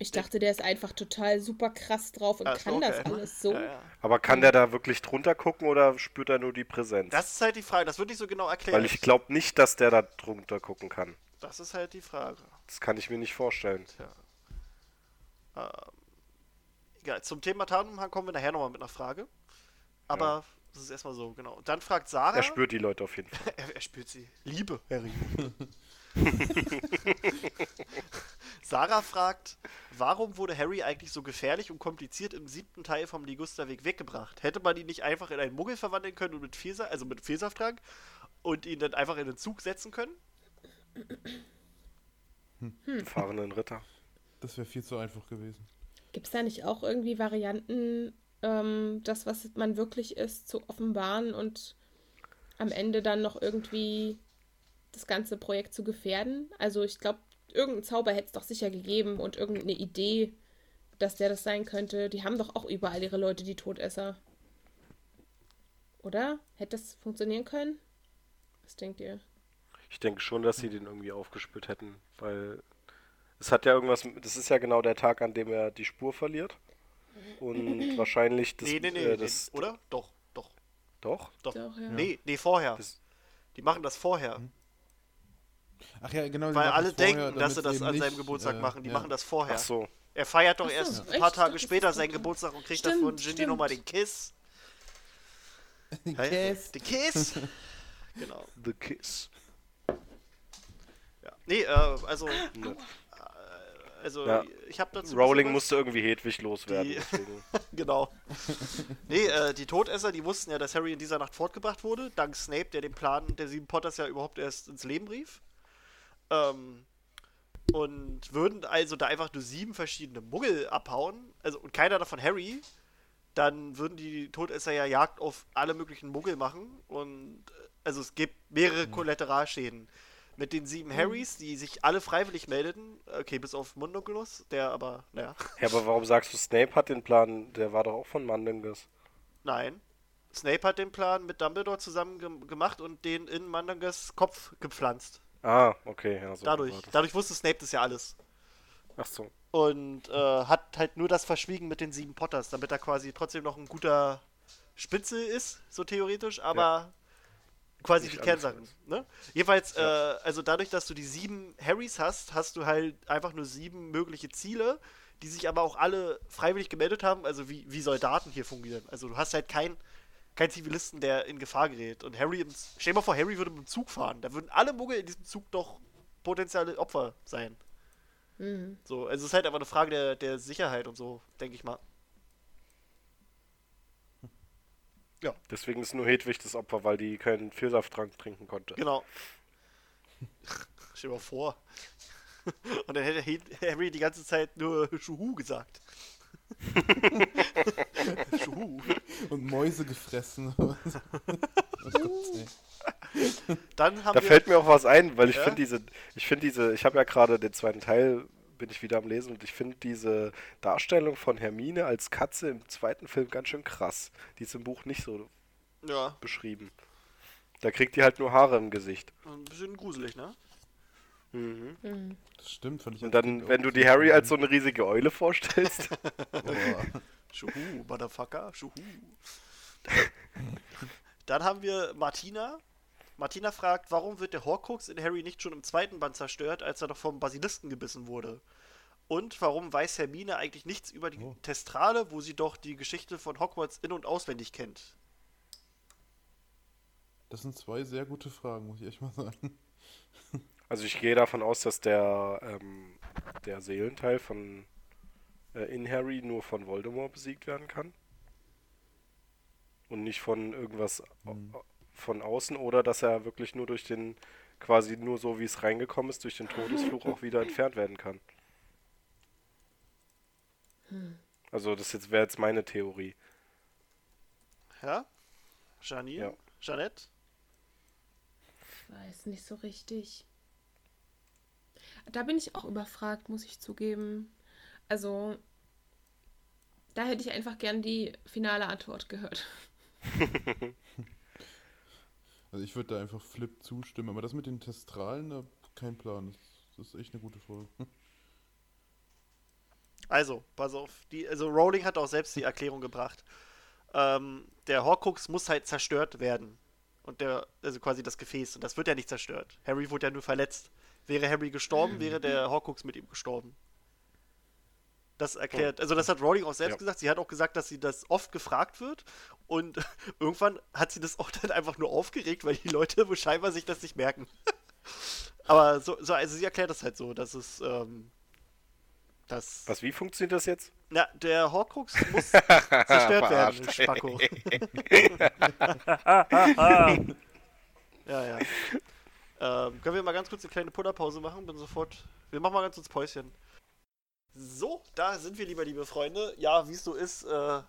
Ich dachte, der ist einfach total super krass drauf und
ist
kann
okay.
das alles so.
Ja, ja.
Aber kann der da wirklich drunter gucken oder spürt er nur die Präsenz?
Das ist halt die Frage, das wird nicht so genau erklärt.
Weil ich glaube nicht, dass der da drunter gucken kann.
Das ist halt die Frage.
Das kann ich mir nicht vorstellen.
Tja. Ähm, egal, zum Thema Tarnumhang kommen wir nachher nochmal mit einer Frage. Aber das ist erstmal so, genau. Und dann fragt Sarah.
Er spürt die Leute auf jeden Fall.
Er, er spürt sie. Liebe, Harry. Sarah fragt, warum wurde Harry eigentlich so gefährlich und kompliziert im siebten Teil vom Ligusterweg weggebracht? Hätte man ihn nicht einfach in einen Muggel verwandeln können und mit Fehlsaft, also mit Fehlsafttrank und ihn dann einfach in den Zug setzen können?
Fahrenden Ritter.
Das wäre viel zu einfach gewesen.
Gibt es da nicht auch irgendwie Varianten, ähm, das, was man wirklich ist, zu offenbaren und am Ende dann noch irgendwie das ganze Projekt zu gefährden? Also ich glaube, irgendein Zauber hätte es doch sicher gegeben und irgendeine Idee, dass der das sein könnte. Die haben doch auch überall ihre Leute, die Todesser. Oder? Hätte das funktionieren können? Was denkt ihr?
Ich denke schon, dass sie den irgendwie aufgespürt hätten, weil es hat ja irgendwas, das ist ja genau der Tag, an dem er die Spur verliert. Und wahrscheinlich das,
nee, nee, nee,
äh,
nee,
das
oder? Doch, doch,
doch.
doch.
Doch, ja.
Nee, nee, vorher.
Das-
die machen das vorher.
Ach ja, genau.
Weil alle denken, dass sie das an seinem Geburtstag
äh,
machen. Die
ja.
machen das vorher.
Ach so.
Er feiert doch
so,
erst ein paar Tage später seinen Geburtstag und kriegt
Stimmt,
davon Ginny nochmal den Kiss. Hä?
Kiss.
Den Kiss? genau.
The Kiss.
Ja. Nee, äh, also,
Ne.
also
Ja.
ich habe dazu.
Rowling
bisschen
musste irgendwie Hedwig loswerden.
Die- Genau. nee, äh, die Todesser, die wussten ja, dass Harry in dieser Nacht fortgebracht wurde, dank Snape, der den Plan der sieben Potters ja überhaupt erst ins Leben rief. Ähm, und würden also da einfach nur sieben verschiedene Muggel abhauen, also und keiner davon Harry, dann würden die Todesser ja Jagd auf alle möglichen Muggel machen und äh, also es gibt mehrere Kollateralschäden. Mit den sieben Harrys, die sich alle freiwillig meldeten, okay, bis auf Mundunculus, der aber, naja,
Ja, aber warum sagst du, Snape hat den Plan? Der war doch auch von Mandingus.
nein. Snape hat den Plan mit Dumbledore zusammen gem gemacht und den in Mandangas Kopf gepflanzt.
Ah, okay. Ja, so
Dadurch, dadurch wusste Snape das ja alles.
Ach so.
und äh, hat halt nur das verschwiegen mit den sieben Potters, damit er quasi trotzdem noch ein guter Spitze ist, so theoretisch, aber ja. quasi Nicht die Kernsachen. Ne? Jedenfalls, ja. äh, also dadurch, dass du die sieben Harrys hast, hast du halt einfach nur sieben mögliche Ziele, die sich aber auch alle freiwillig gemeldet haben, also wie, wie Soldaten hier fungieren. Also du hast halt kein, kein Zivilisten, der in Gefahr gerät. Und Harry, stell dir mal vor, Harry würde mit dem Zug fahren. Da würden alle Muggel in diesem Zug doch potenzielle Opfer sein. Mhm. So, also es ist halt einfach eine Frage der, der Sicherheit und so, denke ich mal.
Ja. Deswegen ist nur Hedwig das Opfer, weil die keinen Vielsafttrank trinken konnte.
Genau. Stell dir mal vor. Und dann hätte Harry die ganze Zeit nur Schuhu gesagt.
Und Mäuse gefressen.
Dann haben da fällt mir auch was ein, weil ich ja? finde diese, ich finde diese, ich habe ja gerade den zweiten Teil, bin ich wieder am Lesen und ich finde diese Darstellung von Hermine als Katze im zweiten Film ganz schön krass. Die ist im Buch nicht so ja. beschrieben. Da kriegt die halt nur Haare im Gesicht.
Ein bisschen gruselig, ne?
Mhm.
mhm. Das stimmt, fand ich
Und dann, wenn du die Harry als so eine riesige Eule vorstellst.
Schuhu, Motherfucker, Schuhu. Dann haben wir Martina. Martina fragt, warum wird der Horcrux in Harry nicht schon im zweiten Band zerstört, als er doch vom Basilisken gebissen wurde? Und warum weiß Hermine eigentlich nichts über die oh. Testrale, wo sie doch die Geschichte von Hogwarts in- und auswendig kennt?
Das sind zwei sehr gute Fragen, muss ich echt mal sagen.
Also ich gehe davon aus, dass der, ähm, der Seelenteil von äh, in Harry nur von Voldemort besiegt werden kann. Und nicht von irgendwas mhm. von außen oder dass er wirklich nur durch den, quasi nur so wie es reingekommen ist, durch den Todesfluch auch wieder entfernt werden kann. Hm. Also das jetzt wäre jetzt meine Theorie.
Ja? Janine? Ja. Jeanette?
Ich weiß nicht so richtig. Da bin ich auch überfragt, muss ich zugeben. Also, da hätte ich einfach gern die finale Antwort gehört.
also ich würde da einfach Flip zustimmen, aber das mit den Testralen, da kein Plan. Das, ist echt eine gute Frage.
Also, pass auf. Die, also Rowling hat auch selbst die Erklärung gebracht. Ähm, der Horcrux muss halt zerstört werden. Und der, also quasi das Gefäß. Und das wird ja nicht zerstört. Harry wurde ja nur verletzt. Wäre Harry gestorben, wäre der Horcrux mit ihm gestorben. Das erklärt, also das hat Rowling auch selbst ja. gesagt. Sie hat auch gesagt, dass sie das oft gefragt wird und irgendwann hat sie das auch dann einfach nur aufgeregt, weil die Leute scheinbar sich das nicht merken. Aber so, so, also sie erklärt das halt so, dass es, ähm, das.
Was, wie funktioniert das jetzt?
Na, der Horcrux muss zerstört werden, Spacko. ja, ja. Ähm, können wir mal ganz kurz eine kleine Pullerpause machen? Bin sofort. Wir machen mal ganz kurz Päuschen. So, da sind wir, lieber liebe Freunde. Ja, wie es so ist, äh,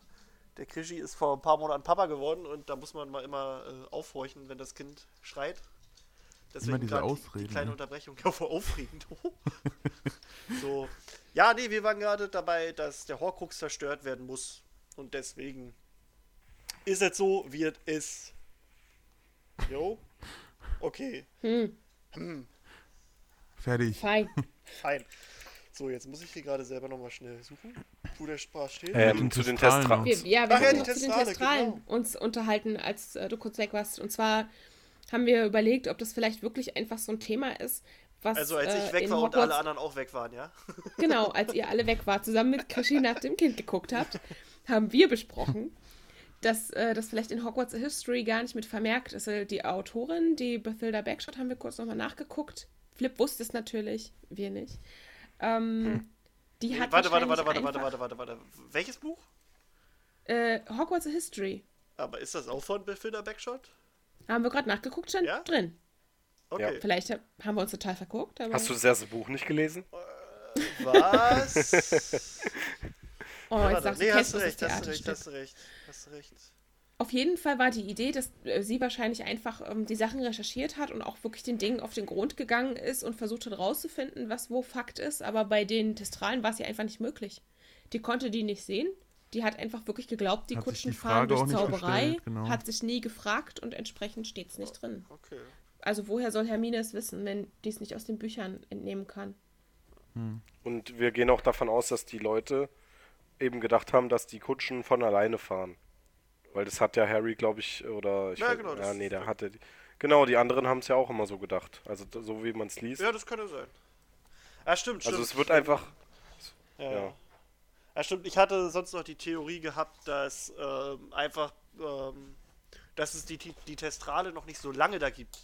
der Krischi ist vor ein paar Monaten Papa geworden und da muss man mal immer äh, aufhorchen, wenn das Kind schreit.
Deswegen immer diese Ausreden,
die, die kleine ne? Unterbrechung. Ja, voll aufregend. so. Ja, nee, wir waren gerade dabei, dass der Horcrux zerstört werden muss. Und deswegen ist es so, wie es ist. Jo. Okay. Hm.
Hm. Fertig.
Fein.
Fein. So, jetzt muss ich hier gerade selber nochmal schnell suchen, wo der Spaß steht.
Ähm, zu den Testralen.
Wir, ja, wir Ach, haben ja, zu den Testralen genau. uns unterhalten, als äh, du kurz weg warst. Und zwar haben wir überlegt, ob das vielleicht wirklich einfach so ein Thema ist, was.
Also, als ich äh, weg war Hogwarts, und alle anderen auch weg waren, ja?
Genau, als ihr alle weg wart, zusammen mit Kashi nach dem Kind geguckt habt, haben wir besprochen, dass äh, das vielleicht in Hogwarts History gar nicht mit vermerkt ist. Die Autorin, die Bathilda Backshot, haben wir kurz nochmal nachgeguckt. Flip wusste es natürlich, wir nicht. Ähm, hm. Die hat
warte, warte, warte, warte, warte, warte, warte, warte. Welches Buch?
Äh, Hogwarts History.
Aber ist das auch von Bathilda Backshot?
Haben wir gerade nachgeguckt, stand ja? drin. Okay. Vielleicht haben wir uns total verguckt.
Hast du das erste Buch nicht gelesen?
Äh, was?
Oh, jetzt sagst du, nee,
hast du recht, hast du recht, hast du recht, hast recht.
Auf jeden Fall war die Idee, dass äh, sie wahrscheinlich einfach ähm, die Sachen recherchiert hat und auch wirklich den Dingen auf den Grund gegangen ist und versucht hat rauszufinden, was wo Fakt ist. Aber bei den Testralen war es ja einfach nicht möglich. Die konnte die nicht sehen. Die hat einfach wirklich geglaubt, die hat Kutschen die fahren durch Zauberei, genau. hat sich nie gefragt und entsprechend steht es nicht drin.
Okay.
Also woher soll Hermine es wissen, wenn die es nicht aus den Büchern entnehmen kann?
Hm.
Und wir gehen auch davon aus, dass die Leute eben gedacht haben, dass die Kutschen von alleine fahren. Weil das hat ja Harry, glaube ich, oder ich
Ja,
weiß-
genau,
ja, nee, der hatte die- Genau, die anderen haben es ja auch immer so gedacht. Also so wie man es liest.
Ja, das könnte sein. Ja, stimmt, stimmt.
also es wird einfach
Ja.
ja.
ja. stimmt. Ich hatte sonst noch die Theorie gehabt, dass ähm, einfach, ähm, dass es die, die, die Testrale noch nicht so lange da gibt.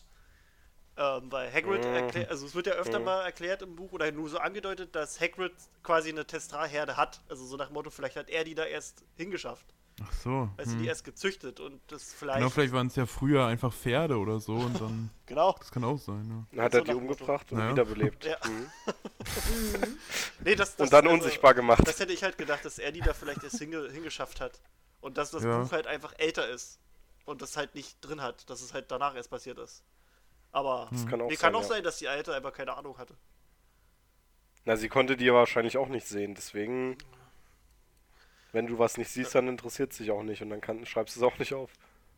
Ähm, weil Hagrid
Mhm.
erklärt, also es wird ja öfter
Mhm.
mal erklärt im Buch oder nur so angedeutet, dass Hagrid quasi eine Testralherde hat. Also so nach dem Motto, vielleicht hat er die da erst hingeschafft.
Ach so.
Also
hm.
die erst gezüchtet und das vielleicht.
Genau, vielleicht waren es ja früher einfach Pferde oder so und dann.
Genau.
Das kann auch sein, ja.
Dann hat
So
er die umgebracht und
Ja.
wiederbelebt.
Ja.
Mhm.
Nee, das, das,
Und dann
also,
unsichtbar gemacht.
Das hätte ich halt gedacht, dass er die da vielleicht erst hinge hingeschafft hat. Und dass das
Ja.
Buch halt einfach älter ist. Und das halt nicht drin hat, dass es halt danach erst passiert ist. Aber
Das kann auch
nee,
sein.
kann auch
ja.
sein, dass die Alte einfach keine Ahnung hatte.
Na, sie konnte die wahrscheinlich auch nicht sehen, deswegen. Wenn du was nicht siehst, dann interessiert sich auch nicht und dann kann, schreibst du es auch nicht auf.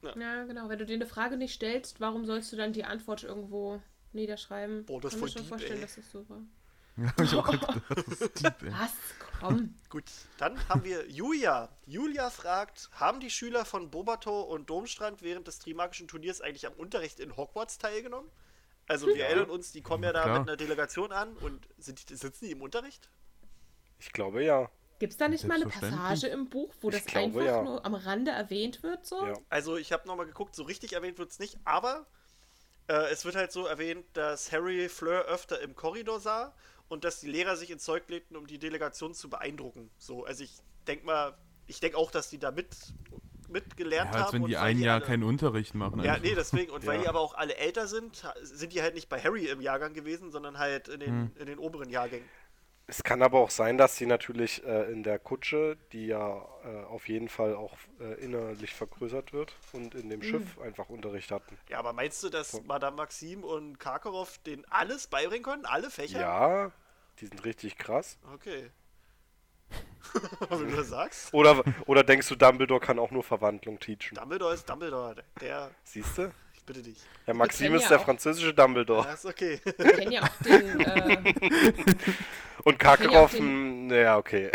Ja, genau. Wenn du dir eine Frage nicht stellst, warum sollst du dann die Antwort irgendwo niederschreiben?
Boah, das ist
Kann
voll
mir schon vorstellen,
ey.
dass das so war.
Ja, hab ich auch gedacht. Das ist deep, ey.
Was? Komm.
Gut, dann haben wir Julia. Julia fragt, haben die Schüler von Bobato und Domstrand während des Trimagischen Turniers eigentlich am Unterricht in Hogwarts teilgenommen? Also wir
Ja.
erinnern uns, die kommen ja da
Klar.
mit einer Delegation an und sind die, sitzen die im Unterricht?
Ich glaube ja.
Gibt es da nicht mal eine. Passage im Buch, wo
Ich
das
glaube,
einfach
ja.
nur am Rande erwähnt wird? So?
ja.
Also ich habe nochmal geguckt, so richtig erwähnt wird es nicht, aber äh, es wird halt so erwähnt, dass Harry Fleur öfter im Korridor sah und dass die Lehrer sich ins Zeug legten, um die Delegation zu beeindrucken. So, also ich denke mal, ich denke auch, dass die da mit, mitgelernt
Ja, als
haben.
wenn
und
die
weil
ein Jahr
alle-
keinen Unterricht machen.
Ja,
einfach.
nee, deswegen. Und weil
Ja.
die aber auch alle älter sind, sind die halt nicht bei Harry im Jahrgang gewesen, sondern halt in den,
Hm.
in den oberen Jahrgängen.
Es kann aber auch sein, dass sie natürlich äh, in der Kutsche, die ja äh, auf jeden Fall auch äh, innerlich vergrößert wird, und in dem Schiff einfach Unterricht hatten.
Ja, aber meinst du, dass Madame Maxim und Karkaroff denen alles beibringen können? Alle Fächer?
Ja, die sind richtig krass.
Okay. Wenn du das sagst.
Oder, oder denkst du, Dumbledore kann auch nur Verwandlung teachen?
Dumbledore ist Dumbledore. Der,
Siehst du?
Bitte dich.
Herr Maxim ist
ja
der
auch-
französische Dumbledore.
Ja, ist okay.
Wir kennen ja auch den, äh,
Und Karkaroff, ja, okay.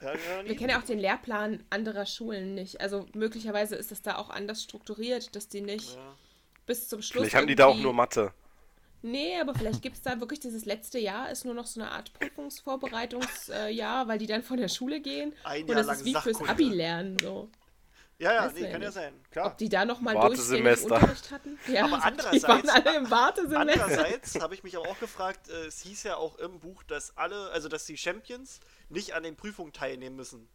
Ja, ja,
wir kennen ja auch den Lehrplan anderer Schulen nicht. Also möglicherweise ist das da auch anders strukturiert, dass die nicht
ja.
bis zum Schluss.
Vielleicht haben die da auch nur Mathe.
Nee, aber vielleicht gibt es da wirklich dieses letzte Jahr, ist nur noch so eine Art Prüfungsvorbereitungsjahr, äh, Jahr, weil die dann von der Schule gehen.
Ein
und
Jahr
das
lang
ist wie fürs
Sachkunde.
Abi lernen. So.
Ja, ja, nee,
ja
kann ja sein. Klar.
Ob die da nochmal
Wartesemester.
durchgängig Unterricht hatten? Ja,
Aber
die
andererseits-
waren alle im Wartesemester.
Andererseits habe ich mich aber auch gefragt, äh, es hieß ja auch im Buch, dass alle, also dass die Champions nicht an den Prüfungen teilnehmen müssen.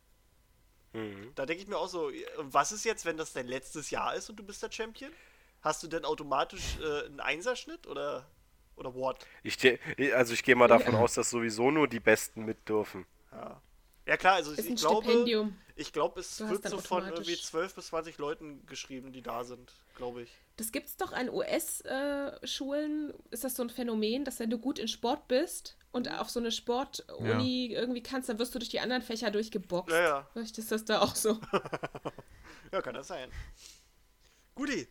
Mhm.
Da denke ich mir auch so, was ist jetzt, wenn das dein letztes Jahr ist und du bist der Champion? Hast du denn automatisch äh, einen Einserschnitt oder oder what?
Ich, also ich gehe mal davon aus, dass sowieso nur die Besten mit dürfen.
Ja. Ja klar, also
Ist
ich
ein
glaube,
Stipendium.
Ich glaube, es
Du
wird so von irgendwie 12 bis 20 Leuten geschrieben, die da sind, glaube ich.
Das gibt es doch an US-Schulen. ist das so ein Phänomen, dass wenn du gut in Sport bist und auf so eine Sportuni irgendwie kannst, dann wirst du durch die anderen Fächer durchgeboxt.
Ja, ja.
Vielleicht ist das da auch so.
Ja, kann das sein. Guti.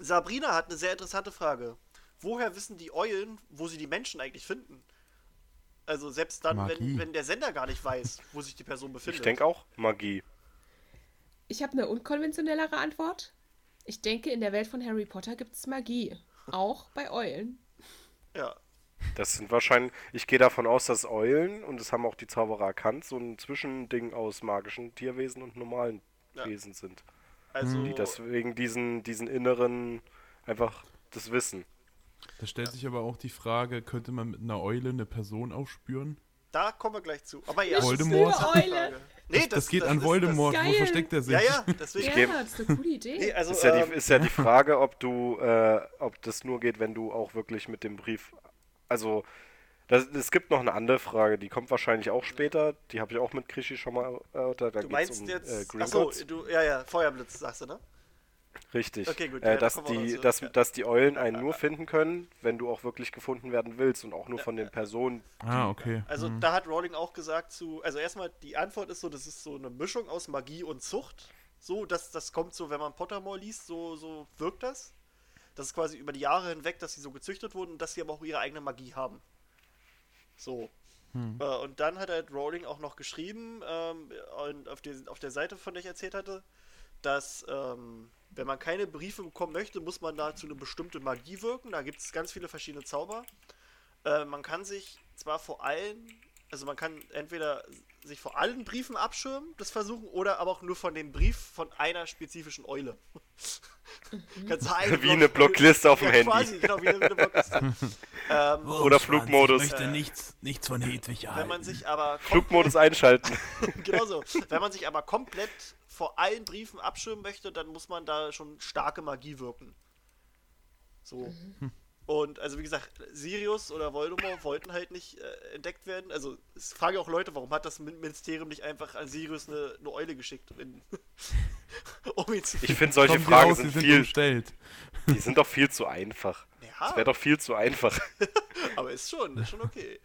Sabrina hat eine sehr interessante Frage. Woher wissen die Eulen, wo sie die Menschen eigentlich finden? Also selbst dann, wenn, wenn der Sender gar nicht weiß, wo sich die Person befindet.
Ich denke auch Magie.
Ich habe eine unkonventionellere Antwort. Ich denke, in der Welt von Harry Potter gibt es Magie. Auch bei Eulen.
Ja.
Das sind wahrscheinlich, ich gehe davon aus, dass Eulen, und das haben auch die Zauberer erkannt, so ein Zwischending aus magischen Tierwesen und normalen
Ja.
Wesen sind.
Also,
Die deswegen diesen, diesen inneren, einfach das Wissen.
Da stellt sich aber auch die Frage, könnte man mit einer Eule eine Person aufspüren?
da kommen wir gleich zu. Aber ja,
Voldemort?
das ist eine
Eule.
Nee,
Das, geht
das
an Voldemort.
das-
Wo versteckt er sich?
Das, ja, ja, deswegen.
Ja, das ist eine coole Idee.
Nee, also,
Ist ja,
ähm,
die, ist ja die Frage, ob du, äh, ob das nur geht, wenn du auch wirklich mit dem Brief, also das, es gibt noch eine andere Frage, die kommt wahrscheinlich auch später, die habe ich auch mit Krischi schon mal erörtert, da
du
geht's
meinst
um
jetzt.
äh,
achso, du, ja, ja, Feuerblitz, sagst du, ne?
Richtig.
Okay, gut,
Äh,
ja, da
dass, die,
dazu.
dass,
Ja.
dass die Eulen einen nur finden können, wenn du auch wirklich gefunden werden willst und auch nur von den Personen.
Ah, okay.
Also
Mhm.
da hat Rowling auch gesagt zu, also erstmal die Antwort ist so, das ist so eine Mischung aus Magie und Zucht. So, das, das kommt so, wenn man Pottermore liest, so, so wirkt das. Das ist quasi über die Jahre hinweg, dass sie so gezüchtet wurden und dass sie aber auch ihre eigene Magie haben. So. Hm. Äh, und dann hat halt Rowling auch noch geschrieben, ähm, auf, die, auf der Seite, von der ich erzählt hatte, dass ähm, wenn man keine Briefe bekommen möchte, muss man dazu eine bestimmte Magie wirken. Da gibt es ganz viele verschiedene Zauber. Äh, man kann sich zwar vor allen, also man kann entweder sich vor allen Briefen abschirmen, das versuchen, oder aber auch nur von dem Brief von einer spezifischen Eule.
Mhm. wie eine Blockliste auf dem ja, Handy. Quasi, genau, wie eine, wie eine Blockliste.
ähm, oder Flugmodus. Ich möchte äh, nichts, nichts von Hedwig
Wenn man sich aber
Flugmodus einschalten.
genau so. Wenn man sich aber komplett vor allen Briefen abschirmen möchte, dann muss man da schon starke Magie wirken. So. Mhm. Und also wie gesagt, Sirius oder Voldemort wollten halt nicht äh, entdeckt werden. Also es fragen auch Leute, warum hat das Ministerium nicht einfach an Sirius eine, eine Eule geschickt, in,
um ihn zu Ich finde solche Kommt Fragen raus, sind, sind viel umstellt. Die sind doch viel zu einfach. Ja. Das wäre doch viel zu einfach.
Aber ist schon, ist schon okay.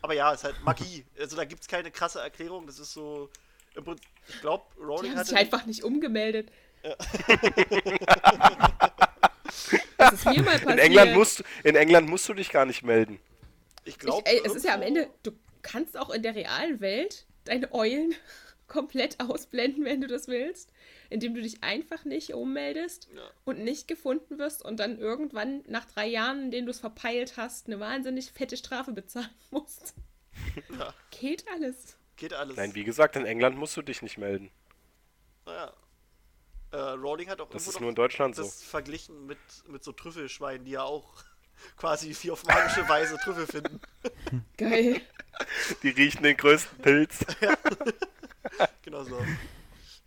Aber ja, es ist halt Magie. Also da gibt es keine krasse Erklärung. Das ist so. Ich glaube, Rowling hat
sich einfach nicht umgemeldet. Ja. Das ist mir mal passiert.
In England, musst, in England musst du dich gar nicht melden.
Ich glaube. Es ist ja am Ende, du kannst auch in der realen Welt deine Eulen komplett ausblenden, wenn du das willst, indem du dich einfach nicht ummeldest ja. und nicht gefunden wirst und dann irgendwann nach drei Jahren, in denen du es verpeilt hast, eine wahnsinnig fette Strafe bezahlen musst. Ja. Geht alles.
Geht alles.
Nein, wie gesagt, in England musst du dich nicht melden.
Naja. Äh, Rowling hat auch
das ist nur in Deutschland
das
so.
verglichen mit, mit so Trüffelschweinen, die ja auch quasi wie auf magische Weise Trüffel finden.
Geil.
Die riechen den größten Pilz. ja.
genau so.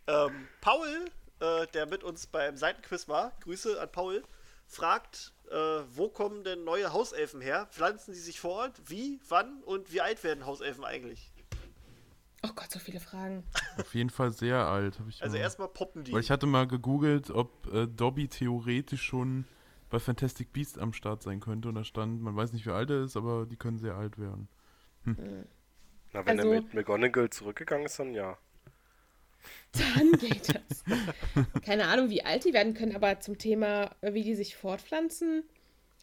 Ähm, Paul, äh, der mit uns beim Seitenquiz war, Grüße an Paul, fragt, äh, wo kommen denn neue Hauselfen her? Pflanzen sie sich vor Ort? Wie, wann und wie alt werden Hauselfen eigentlich?
Oh Gott, so viele Fragen.
Auf jeden Fall sehr alt.
also erstmal poppen die.
Weil ich hatte mal gegoogelt, ob äh, Dobby theoretisch schon bei Fantastic Beast am Start sein könnte. Und da stand, man weiß nicht, wie alt er ist, aber die können sehr alt werden. Hm.
hm. Na, wenn also, er mit McGonagall zurückgegangen ist, dann ja.
Dann geht das. Keine Ahnung, wie alt die werden können, aber zum Thema, wie die sich fortpflanzen,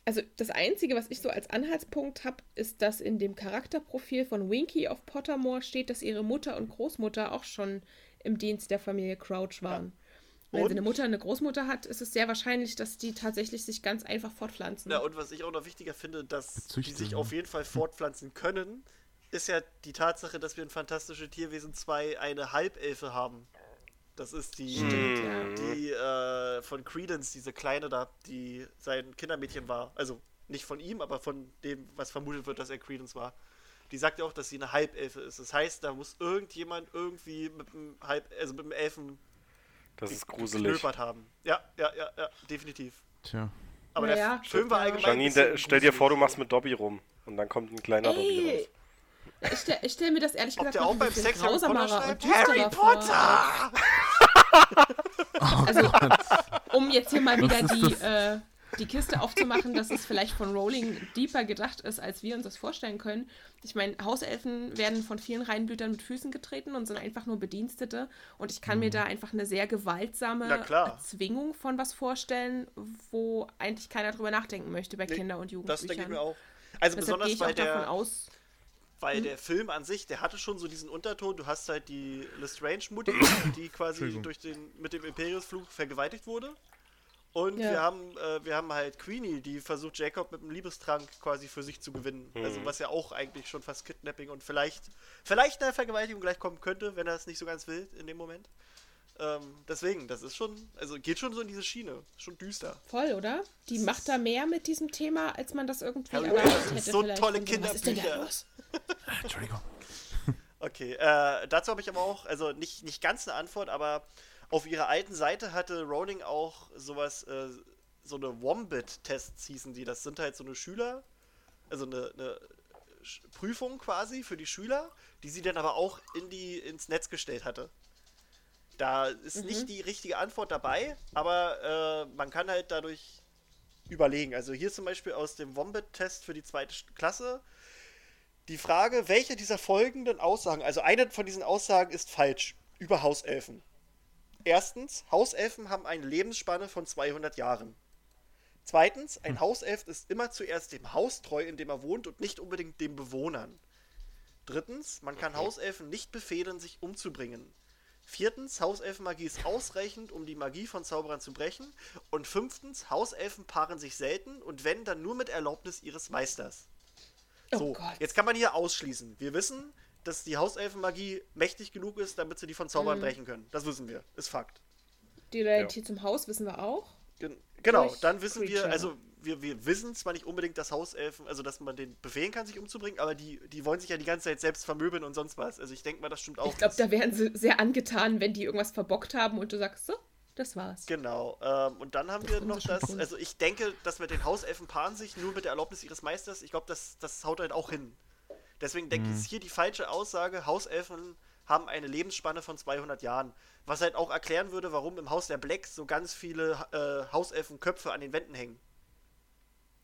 also das Einzige, was ich so als Anhaltspunkt habe, ist, dass in dem Charakterprofil von Winky auf Pottermore steht, dass ihre Mutter und Großmutter auch schon im Dienst der Familie Crouch waren. Ja. Wenn sie eine Mutter und eine Großmutter hat, ist es sehr wahrscheinlich, dass die tatsächlich sich ganz einfach fortpflanzen.
Ja, und was ich auch noch wichtiger finde, dass Züchten, die sich auf jeden Fall fortpflanzen können, ist ja die Tatsache, dass wir in Fantastische Tierwesen 2 eine Halbelfe haben. Das ist die, Stimmt, die äh, von Credence, diese Kleine da, die sein Kindermädchen war. Also nicht von ihm, aber von dem, was vermutet wird, dass er Credence war. Die sagt ja auch, dass sie eine Halbelfe ist. Das heißt, da muss irgendjemand irgendwie mit einem Halb, also mit einem Elfen
das ist gruselig.
haben. Ja, ja, ja, ja, definitiv.
Tja.
Aber naja, der Film war allgemein.
Janine, stell dir vor, du machst mit Dobby rum und dann kommt ein kleiner Ey, Dobby raus.
Ich stelle stell mir das ehrlich
Ob
gesagt
der auch beim Sex Harry Potter schreibt? Harry Potter!
also, um jetzt hier mal wieder die, äh, die Kiste aufzumachen, dass es vielleicht von Rowling deeper gedacht ist, als wir uns das vorstellen können. Ich meine, Hauselfen werden von vielen Reihenblütern mit Füßen getreten und sind einfach nur Bedienstete. Und ich kann mhm. mir da einfach eine sehr gewaltsame Erzwingung von was vorstellen, wo eigentlich keiner drüber nachdenken möchte bei nee, Kinder- und Jugendbüchern. Das denke ich mir auch.
Also Deshalb besonders bei der, aus, weil hm. der Film an sich, der hatte schon so diesen Unterton, du hast halt die Lestrange-Mutti, die quasi durch den, mit dem Imperiusflug vergewaltigt wurde. Und ja. wir haben äh, wir haben halt Queenie, die versucht Jacob mit einem Liebestrank quasi für sich zu gewinnen. Mhm. Also was ja auch eigentlich schon fast Kidnapping und vielleicht vielleicht eine Vergewaltigung gleich kommen könnte, wenn er es nicht so ganz will in dem Moment. Ähm, deswegen, das ist schon, also geht schon so in diese Schiene. Schon düster.
Voll, oder? Die macht da mehr mit diesem Thema, als man das irgendwie
Harry erwartet hätte. So tolle Kinderbücher. Was ist denn da los? Entschuldigung. Okay, äh, dazu habe ich aber auch, also nicht, nicht ganz eine Antwort, aber auf ihrer alten Seite hatte Rowling auch sowas, äh, so eine Wombat-Tests hießen die. Das sind halt so eine Schüler, also eine, eine Prüfung quasi für die Schüler, die sie dann aber auch in die, ins Netz gestellt hatte. Da ist mhm. nicht die richtige Antwort dabei, aber äh, man kann halt dadurch überlegen. Also hier zum Beispiel aus dem Wombat-Test für die zweite Klasse die Frage, welche dieser folgenden Aussagen, also eine von diesen Aussagen ist falsch über Hauselfen. Erstens, Hauselfen haben eine Lebensspanne von 200 Jahren. Zweitens, ein hm. Hauself ist immer zuerst dem Haus treu, in dem er wohnt und nicht unbedingt den Bewohnern. Drittens, man kann Hauselfen nicht befehlen, sich umzubringen. Viertens, Hauselfenmagie ist ausreichend, um die Magie von Zauberern zu brechen. Und fünftens, Hauselfen paaren sich selten und wenn, dann nur mit Erlaubnis ihres Meisters.
Oh
So,
Gott.
jetzt kann man hier ausschließen. Wir wissen, dass die Hauselfenmagie mächtig genug ist, damit sie die von Zauberern
Mhm.
brechen können. Das wissen wir. Ist Fakt.
Die Loyalität zum Haus wissen wir auch.
Gen genau,
Durch
dann wissen wir,
Creature.
also wir, wir wissen zwar nicht unbedingt, dass Hauselfen, also dass man den befehlen kann, sich umzubringen, aber die, die wollen sich ja die ganze Zeit selbst vermöbeln und sonst was. Also ich denke mal, das stimmt auch.
Ich glaube, da wären sie sehr angetan, wenn die irgendwas verbockt haben und du sagst, so, das war's.
Genau. Ähm, und dann haben
Das
wir noch das, also ich denke, dass mit den Hauselfen paaren sich nur mit der Erlaubnis ihres Meisters. Ich glaube, das, das haut halt auch hin. Deswegen denke ich, ist hier die falsche Aussage, Hauselfen haben eine Lebensspanne von 200 Jahren. Was halt auch erklären würde, warum im Haus der Blacks so ganz viele äh, Hauselfenköpfe an den Wänden hängen.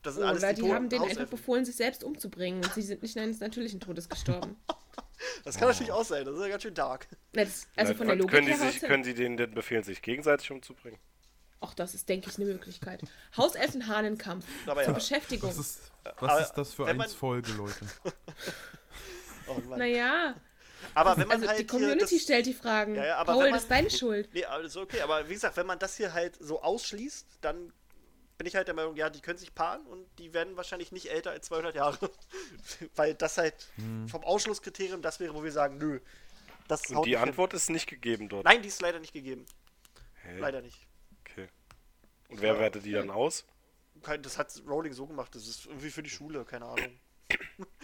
Das sind alles
Oder
die,
die haben denen einfach
Hauselfen.
befohlen, sich selbst umzubringen und sie sind nicht eines natürlichen Todes gestorben.
Das kann natürlich auch sein, das ist ja ganz schön dark.
Das, also von der Logik
können, die
her
sich, können die denen denn befehlen, sich gegenseitig umzubringen?
Auch das ist, denke ich, eine Möglichkeit. Hauselfen-Hahnenkampf
Aber
zur
ja.
Beschäftigung.
Was ist,
aber
was ist das für eins Folge, Leute?
Oh Mann.
Naja,
aber wenn man
also
halt
die
hier
Community
das,
stellt die Fragen.
Ja, ja, aber
Paul,
man-
das ist deine Schuld.
Nee, ist okay. Aber wie gesagt, wenn man das hier halt so ausschließt, dann bin ich halt der Meinung, ja, die können sich paaren und die werden wahrscheinlich nicht älter als 200 Jahre. Weil das halt
Hm.
vom Ausschlusskriterium das wäre, wo wir sagen, nö. Das
Und
haut
die
nicht hin.
Antwort ist nicht gegeben dort.
Nein, die ist leider nicht gegeben.
Hä?
Leider nicht.
Okay. Und wer
Ja.
wertet die dann aus?
Kein- Das hat Rowling so gemacht. Das ist irgendwie für die Schule, keine Ahnung.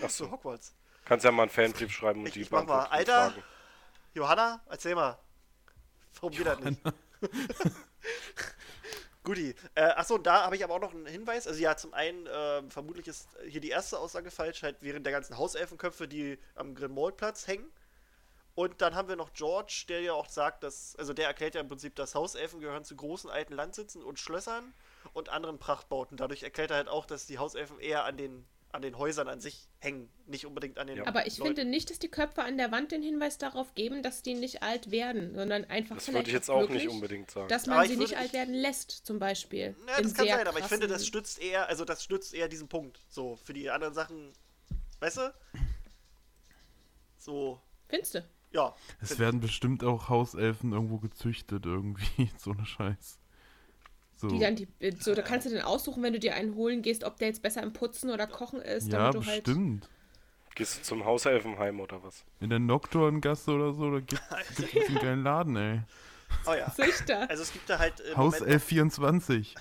Ach so.
Hogwarts.
Kannst ja mal einen Fanbrief schreiben und
Ich-
die
ich mach mal.
beantworten
Alter.
Fragen.
Johanna, erzähl mal. Warum geht das nicht? Guti. Äh, achso, da habe ich aber auch noch einen Hinweis. Also ja, zum einen, ähm, vermutlich ist hier die erste Aussage falsch, halt während der ganzen Hauselfenköpfe, die am Grimmauld-Platz hängen. Und dann haben wir noch George, der ja auch sagt, dass, also der erklärt ja im Prinzip, dass Hauselfen gehören zu großen alten Landsitzen und Schlössern und anderen Prachtbauten. Dadurch erklärt er halt auch, dass die Hauselfen eher an den, an den Häusern an sich hängen, nicht unbedingt an den
Ja.
Aber ich
Leuten.
finde nicht, dass die Köpfe an der Wand den Hinweis darauf geben, dass die nicht alt werden, sondern einfach
Das
vielleicht
würde ich jetzt
auch
auch nicht unbedingt sagen.
dass
Aber
man
ich
sie nicht alt werden lässt, zum Beispiel.
Ja, das kann sein, aber ich finde, das stützt eher, also das stützt eher diesen Punkt. So, für die anderen Sachen, weißt du? So,
Findest du?
ja.
Es werden bestimmt auch Hauselfen irgendwo gezüchtet, irgendwie. So eine Scheiß. So.
Die dann die, äh, so, da kannst du dann aussuchen, wenn du dir einen holen gehst, ob der jetzt besser im Putzen oder Kochen ist,
ja,
damit du halt.
bestimmt.
Gehst du zum Hauselfenheim oder was?
In der Nocturngasse oder so, da gibt es einen geilen Laden, ey.
Oh ja.
Züchter.
Also es gibt da halt Moment,
Hauself 24.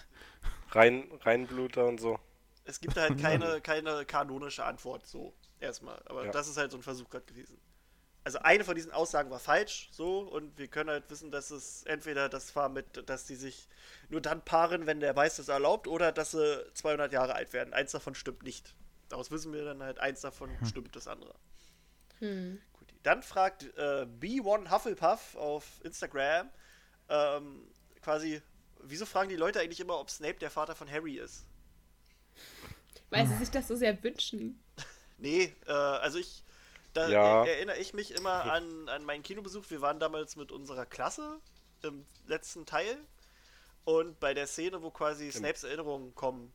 Rein, Reinbluter und so.
es gibt da halt keine, keine kanonische Antwort, so erstmal. Aber
Ja.
das ist halt so ein Versuch gerade gewesen. Also eine von diesen Aussagen war falsch, so, und wir können halt wissen, dass es entweder das war mit, dass die sich nur dann paaren, wenn der Weiß das erlaubt, oder dass sie 200 Jahre alt werden. Eins davon stimmt nicht. Daraus wissen wir dann halt, eins davon stimmt das andere.
Hm.
Gut. Dann fragt äh, B1 Hufflepuff auf Instagram ähm, quasi, wieso fragen die Leute eigentlich immer, ob Snape der Vater von Harry ist?
Weil sie sich das so sehr wünschen.
Nee, äh, also ich, da
Ja.
er, erinnere ich mich immer an, an meinen Kinobesuch. Wir waren damals mit unserer Klasse im letzten Teil und bei der Szene, wo quasi Snapes Erinnerungen kommen.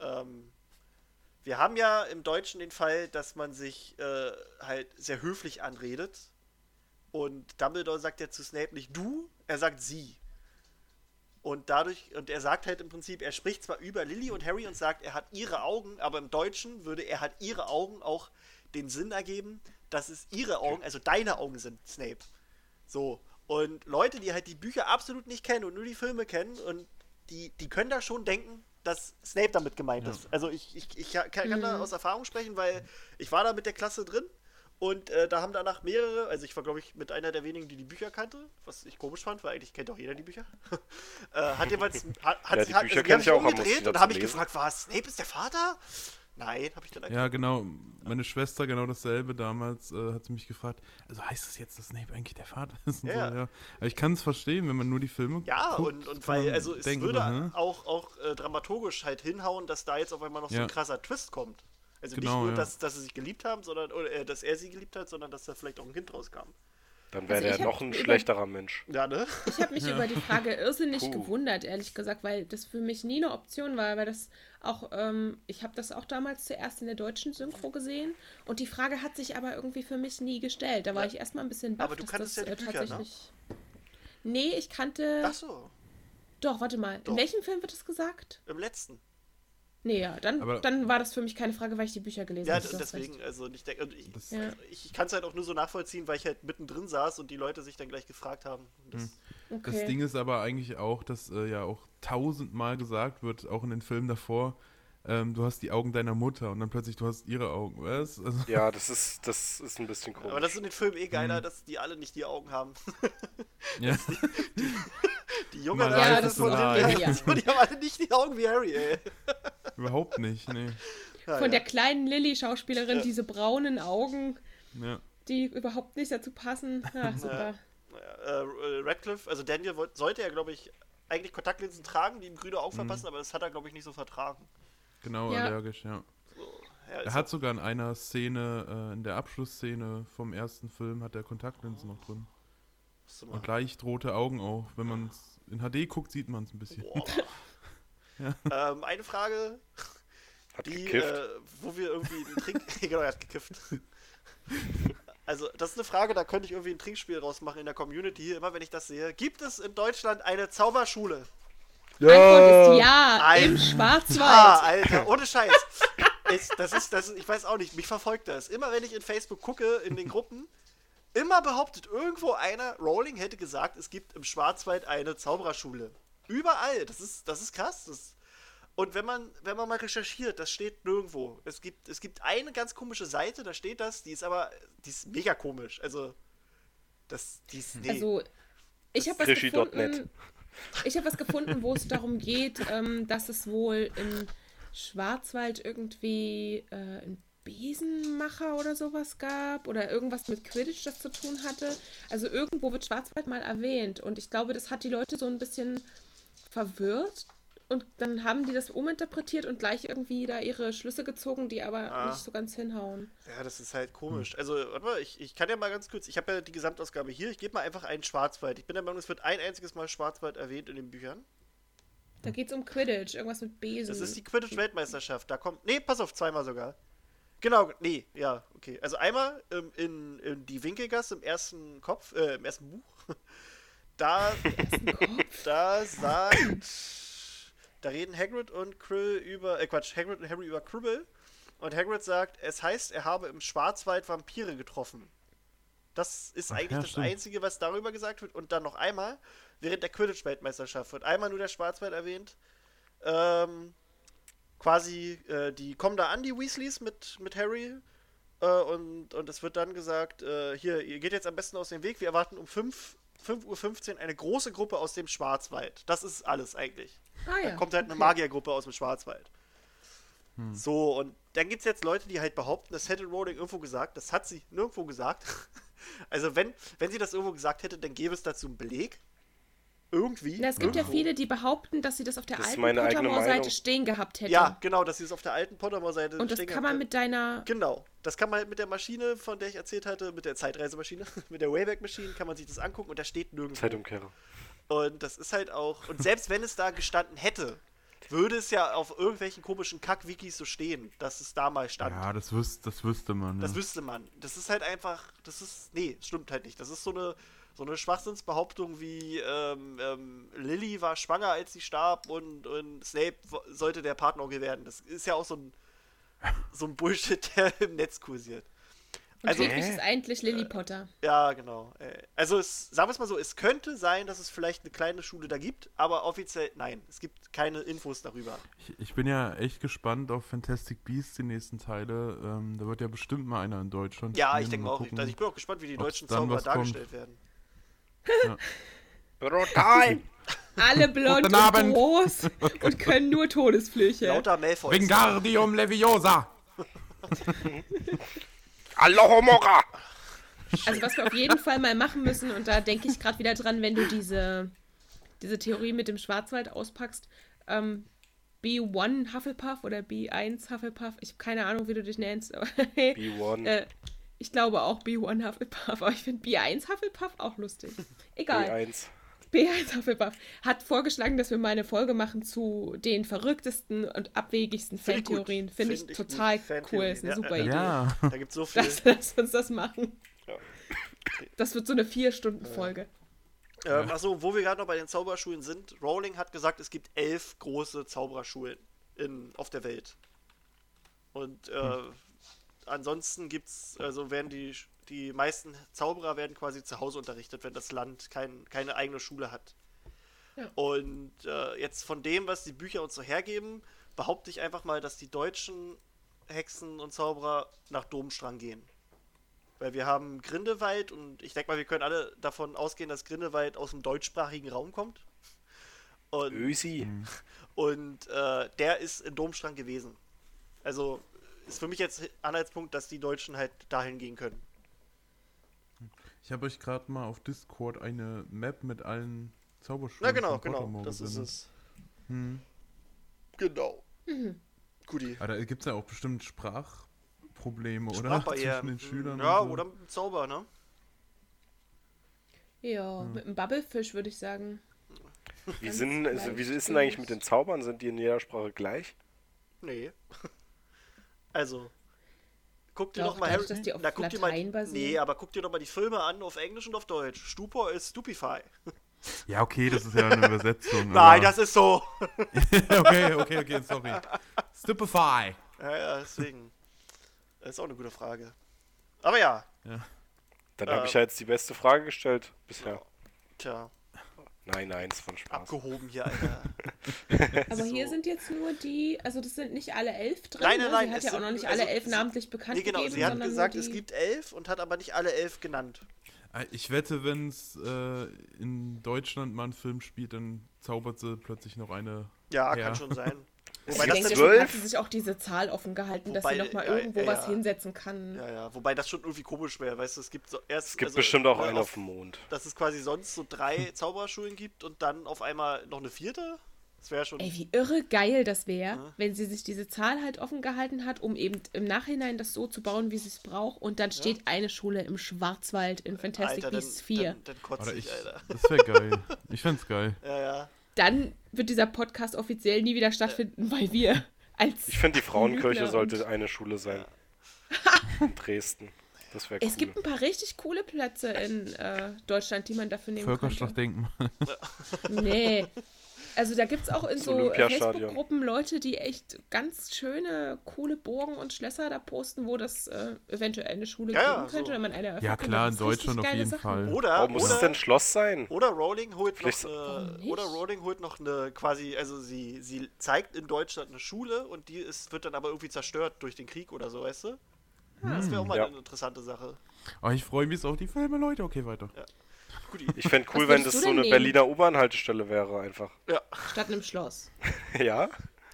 Ähm, wir haben ja im Deutschen den Fall, dass man sich äh, halt sehr höflich anredet und Dumbledore sagt ja zu Snape nicht du, er sagt sie. Und dadurch, und er sagt halt im Prinzip, er spricht zwar über Lily und Harry und sagt, er hat ihre Augen, aber im Deutschen würde er hat ihre Augen auch den Sinn ergeben, dass es ihre Augen, also deine Augen sind, Snape. So. Und Leute, die halt die Bücher absolut nicht kennen und nur die Filme kennen und die, die können da schon denken, dass Snape damit gemeint ist. Also ich, ich, ich kann, kann da aus Erfahrung sprechen, weil ich war da mit der Klasse drin und äh, da haben danach mehrere, also ich war glaube ich mit einer der wenigen, die die Bücher kannte, was ich komisch fand, weil eigentlich kennt auch jeder die Bücher. äh, hat jeweils, hat, hat,
Ja, die
hat,
Bücher
die
kenn
haben
ich
sich
auch,
umgedreht
ich
und
dazu
haben mich
lesen?
gefragt, was, Snape ist der Vater? Nein, habe ich dann
Ja, genau. Meine Schwester genau dasselbe damals äh, hat sie mich gefragt. Also heißt es jetzt, dass Snape eigentlich der Vater ist? Und
Ja.
So, ja. Aber ich kann es verstehen, wenn man nur die Filme
Ja,
guckt.
und, und weil, also es würde
hm?
auch, auch äh, dramaturgisch halt hinhauen, dass da jetzt auf einmal noch so
Ja.
ein krasser Twist kommt. Also
Genau,
nicht nur,
ja.
dass, dass sie sich geliebt haben, sondern oder, äh, dass er sie geliebt hat, sondern dass da vielleicht auch ein Kind rauskam.
Dann wäre
Also hab
noch ein
über-
schlechterer Mensch.
Ja, ne?
Ich habe mich über die Frage irrsinnig
Puh.
gewundert, ehrlich gesagt, weil das für mich nie eine Option war, weil das auch, ähm, ich habe das auch damals zuerst in der deutschen Synchro gesehen und die Frage hat sich aber irgendwie für mich nie gestellt. Da war
Ja.
ich erstmal ein bisschen baff,
Aber du
dass
kanntest
das
ja die
äh,
Bücher, ne?
tatsächlich. Nee, ich kannte.
Ach so,
Doch, warte mal.
Doch.
In welchem Film wird das gesagt?
im letzten.
Nee, ja, dann,
Aber-
dann war das für mich keine Frage, weil ich die Bücher gelesen
Ja,
habe. du hast
deswegen,
recht.
also ich denke, ich,
Das-
Ja.
ich, ich kann es halt auch nur so nachvollziehen, weil ich halt mittendrin saß und die Leute sich dann gleich gefragt haben. Das,
Hm.
Okay.
Das Ding ist aber eigentlich auch, dass äh, ja auch tausendmal gesagt wird, auch in den Filmen davor, ähm, du hast die Augen deiner Mutter und dann plötzlich du hast ihre Augen, was? Also,
Ja, das ist, das ist ein bisschen komisch.
Aber das ist in den Filmen eh
Hm.
geiler, dass die alle nicht die Augen haben.
ja.
Die Jungen
Man
Ja,
weiß
das
von
ja.
die haben alle nicht die Augen wie Harry, ey.
Überhaupt nicht, nee.
Ja,
Von
ja.
der kleinen Lilly-Schauspielerin,
Ja.
diese braunen Augen,
Ja.
die überhaupt nicht dazu passen. Ja, super.
Naja, äh, Radcliffe, also Daniel wollt, sollte ja, glaube ich, eigentlich Kontaktlinsen tragen, die ihm grüne Augen verpassen, aber das hat er, glaube ich, nicht so vertragen.
Genau,
Ja.
allergisch, ja.
Ja,
Er hat sogar in einer Szene, äh, in der Abschlussszene vom ersten Film, hat er Kontaktlinsen noch drin. Und leicht rote Augen auch. Wenn man es in HD guckt, sieht man es ein bisschen.
Boah. ähm, eine Frage,
Hat
die,
gekifft.
äh, wo wir irgendwie einen Trink... genau, er hat gekifft. Also, das ist eine Frage, da könnte ich irgendwie ein Trinkspiel rausmachen in der Community, immer wenn ich das sehe. Gibt es in Deutschland eine Zauberschule?
Antwort ist ja,
Ein-
im
Ah,
Schwarzwald.
Alter, ohne Scheiß. Ich, das ist, das ist, ich weiß auch nicht, mich verfolgt das. Immer wenn ich in Facebook gucke, in den Gruppen, immer behauptet irgendwo einer, Rowling hätte gesagt, es gibt im Schwarzwald eine Zaubererschule. Überall. Das ist, das ist krass. Das, und wenn man, wenn man mal recherchiert, das steht nirgendwo. Es gibt, es gibt eine ganz komische Seite, da steht das, die ist aber, die ist mega komisch. Also, das, die ist, nee.
Also, ich habe was gefunden. Ich habe was gefunden, wo es darum geht, ähm, dass es wohl im Schwarzwald irgendwie äh, einen Besenmacher oder sowas gab oder irgendwas mit Quidditch das zu tun hatte. Also irgendwo wird Schwarzwald mal erwähnt und ich glaube, das hat die Leute so ein bisschen verwirrt und dann haben die das uminterpretiert und gleich irgendwie da ihre Schlüsse gezogen, die aber
Ah.
nicht so ganz hinhauen.
Ja, das ist halt komisch. Also, warte mal, ich, ich kann ja mal ganz kurz, ich habe ja die Gesamtausgabe hier, ich gebe mal einfach einen Schwarzwald. Ich bin der Meinung, es wird ein einziges Mal Schwarzwald erwähnt in den Büchern.
Da geht es um Quidditch, irgendwas mit Besen.
Das ist die Quidditch-Weltmeisterschaft. Da kommt, nee, pass auf, zweimal sogar. Genau, nee, ja, okay. Also einmal ähm, in, in die Winkelgasse im ersten Kopf, äh, im ersten Buch. Da,
Kopf.
da sagt, da reden Hagrid und Krill über, äh Quatsch, Hagrid und Harry über Kribbel. Und Hagrid sagt, es heißt, er habe im Schwarzwald Vampire getroffen. Das ist
Ach,
eigentlich
ja,
das
stimmt.
Einzige, was darüber gesagt wird. Und dann noch einmal, während der Quidditch-Weltmeisterschaft wird einmal nur der Schwarzwald erwähnt. Ähm, quasi, äh, die kommen da an, die Weasleys mit, mit Harry. Äh, und, und es wird dann gesagt, äh, hier, ihr geht jetzt am besten aus dem Weg. Wir erwarten um 5, 5.15 Uhr eine große Gruppe aus dem Schwarzwald. Das ist alles eigentlich.
Ah, ja.
Da kommt halt eine. Magiergruppe aus dem Schwarzwald. So, und dann gibt es jetzt Leute, die halt behaupten, das hätte Rowling irgendwo gesagt. Das hat sie nirgendwo gesagt. Also, wenn, wenn sie das irgendwo gesagt hätte, dann gäbe es dazu einen Beleg. Irgendwie.
Na, es gibt ja
irgendwo.
viele, die behaupten, dass sie das auf der
Das
alten Pottermore-Seite stehen gehabt hätte.
Ja, genau, dass sie es auf der alten Pottermore-Seite
Und das
stehen
kann man mit deiner.
Genau. Das kann man halt mit der Maschine, von der ich erzählt hatte, mit der Zeitreisemaschine, mit der Wayback Machine, kann man sich das angucken und da steht nirgendwo.
Zeitumkehrer.
Und das ist halt auch. Und selbst wenn es da gestanden hätte, würde es ja auf irgendwelchen komischen Kack-Wikis so stehen, dass es da mal stand.
Ja, das, wüs das wüsste man.
Das
ja.
wüsste man. Das ist halt einfach. Das ist. Nee, stimmt halt nicht. Das ist so eine. So eine Schwachsinnsbehauptung wie ähm, ähm, Lily war schwanger, als sie starb und, und Snape sollte der Partneronkel werden. Das ist ja auch so ein, so ein Bullshit, der im Netz kursiert.
Und
Also-
Hedwig ist eigentlich Lily Potter.
Ja, genau. Äh, Also es, sagen wir es mal so, es könnte sein, dass es vielleicht eine kleine Schule da gibt, aber offiziell nein, es gibt keine Infos darüber.
Ich, ich bin ja echt gespannt auf Fantastic Beasts, die nächsten Teile. Ähm, da wird ja bestimmt mal einer in Deutschland.
Ja,
spielen.
ich denke
Mal
auch.
gucken.
Also ich bin auch gespannt, wie die deutschen Zauberer
was kommt.
dargestellt werden.
Brutal!
Alle blond und
Abend.
groß und können nur Todesflüche.
Lauter Malfoys.
Wingardium Leviosa!
Alohomora!
Also was wir auf jeden Fall mal machen müssen, und da denke ich gerade wieder dran, wenn du diese, diese Theorie mit dem Schwarzwald auspackst, ähm, B1 Hufflepuff oder B1 Hufflepuff, ich habe keine Ahnung, wie du dich nennst, aber
B1.
äh, Ich glaube auch B1 Hufflepuff, aber ich finde B1 Hufflepuff auch lustig. Egal.
B1.
B1 Hufflepuff hat vorgeschlagen, dass wir mal eine Folge machen zu den verrücktesten und abwegigsten. Fantheorien. Finde ich
Find ich
total cool. Ist eine
ja,
super
ja.
Idee.
Ja.
Da gibt es so viel.
Lass, lass uns das machen.
Ja.
Das wird so eine Vier-Stunden-Folge.
Ähm, achso, wo wir gerade noch bei den Zauberschulen sind, Rowling hat gesagt, es gibt elf große Zaubererschulen in, auf der Welt. Und äh, ansonsten gibt's, also werden die, die meisten Zauberer werden quasi zu Hause unterrichtet, wenn das Land kein, keine eigene Schule hat.
Ja.
Und äh, jetzt von dem, was die Bücher uns so hergeben, behaupte ich einfach mal, dass die deutschen Hexen und Zauberer nach Domstrang gehen. Weil wir haben Grindelwald und ich denke mal, wir können alle davon ausgehen, dass Grindelwald aus dem deutschsprachigen Raum kommt. Und,
Ösi.
und äh, der ist in Domstrang gewesen. Also ist für mich jetzt Anhaltspunkt, dass die Deutschen halt dahin gehen können.
Ich habe euch gerade mal auf Discord eine Map mit allen Zauberschulen
Na genau,
von
genau. Das ist
gesendet.
es.
Hm.
Genau. Guti.
Aber da gibt es ja auch bestimmt Sprachprobleme, oder? Zwischen den Schülern.
Ja,
so.
oder mit dem Zauber, ne?
Ja, mit einem Bubblefish würde ich sagen.
Wie, sind, also, wie ist denn eigentlich mit den Zaubern? Sind die in jeder Sprache gleich?
Nee. Also, guck dir
Doch,
doch, mal
dadurch, dass die auf
na, guck dir mal. Nee, aber guck dir doch mal die Filme an auf Englisch und auf Deutsch. Stupor ist Stupefy.
Ja, okay, das ist ja eine Übersetzung.
Nein, das ist so.
okay, okay, okay, sorry. Stupefy.
Ja, ja, deswegen. Das ist auch eine gute Frage. Aber ja,
Dann
Äh,
habe ich ja jetzt die beste Frage gestellt bisher.
tja,
Nein, nein, ist von Spaß.
abgehoben hier, Alter.
Aber hier
So.
sind jetzt nur die, also das sind nicht alle elf drin.
Nein, nein,
ne?
nein,
Sie hat ja auch noch nicht
also
alle elf namentlich bekannt
Nee, genau,
gegeben,
sie hat gesagt,
nur
es
die-
gibt elf und hat aber nicht alle elf genannt.
Äh, Ich wette, wenn es äh, in Deutschland mal einen Film spielt, dann zaubert sie plötzlich noch eine.
Ja,
Ja.
kann schon sein.
Es
Wobei
Ich
das
denke,
dann,
deshalb hat
zwölf?
sie sich auch diese Zahl offen gehalten, dass
Wobei,
sie nochmal
ja,
irgendwo
ja,
was
ja.
hinsetzen kann.
ja, ja, wobei das schon irgendwie komisch wäre, weißt du, es gibt so erst.
Es gibt
also,
bestimmt auch
ne,
einen
auf-
auf dem Mond.
Dass es quasi sonst so drei Zauberschulen gibt und dann auf einmal noch eine vierte? Das wäre schon.
Ey, wie irre geil das wäre,
Ja.
wenn sie sich diese Zahl halt offen gehalten hat, um eben im Nachhinein das so zu bauen, wie sie es braucht. Und dann steht eine Schule im Schwarzwald in Fantastic
Alter,
Beasts 4.
dann, dann kotze ich,
ich.
Alter.
Das wäre geil. Ich find's geil.
Ja, ja.
Dann wird dieser Podcast offiziell nie wieder stattfinden, weil wir als.
Ich finde, die Frauenkirche sollte eine Schule sein. In Dresden. Das wäre cool.
Es gibt ein paar richtig coole Plätze in äh, Deutschland, die man dafür nehmen könnte.
Völkerschlachtdenken.
Nee. Also da gibt es auch in so. Facebook-Gruppen Leute, die echt ganz schöne, coole Burgen und Schlösser da posten, wo das äh, eventuell eine Schule
Ja, ja,
geben könnte,
so.
wenn man eine
Ja, klar, in Deutschland auf jeden
Sachen.
Fall.
Oder,
Warum muss es
oder,
denn ein Schloss sein?
oder Rowling holt noch,
Vielleicht-
Warum
äh, oder Rowling holt noch eine quasi, also sie, sie zeigt in Deutschland eine Schule und die ist, wird dann aber irgendwie zerstört durch den Krieg oder so, weißt du? Das wäre auch mal
Ja.
eine interessante Sache.
Oh, ich freue mich so auf die Filme, Leute. Okay, weiter.
Ich fände cool,
Was
wenn das so eine
nehmen?
Berliner U-Bahn-Haltestelle wäre, einfach.
Ja.
Statt einem Schloss.
ja?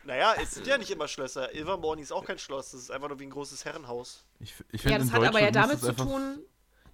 Naja, es sind ja nicht immer Schlösser. Ilvermorny ist auch kein Schloss, das ist einfach nur wie ein großes Herrenhaus.
Ich, ich
Ja, das hat aber ja damit zu tun,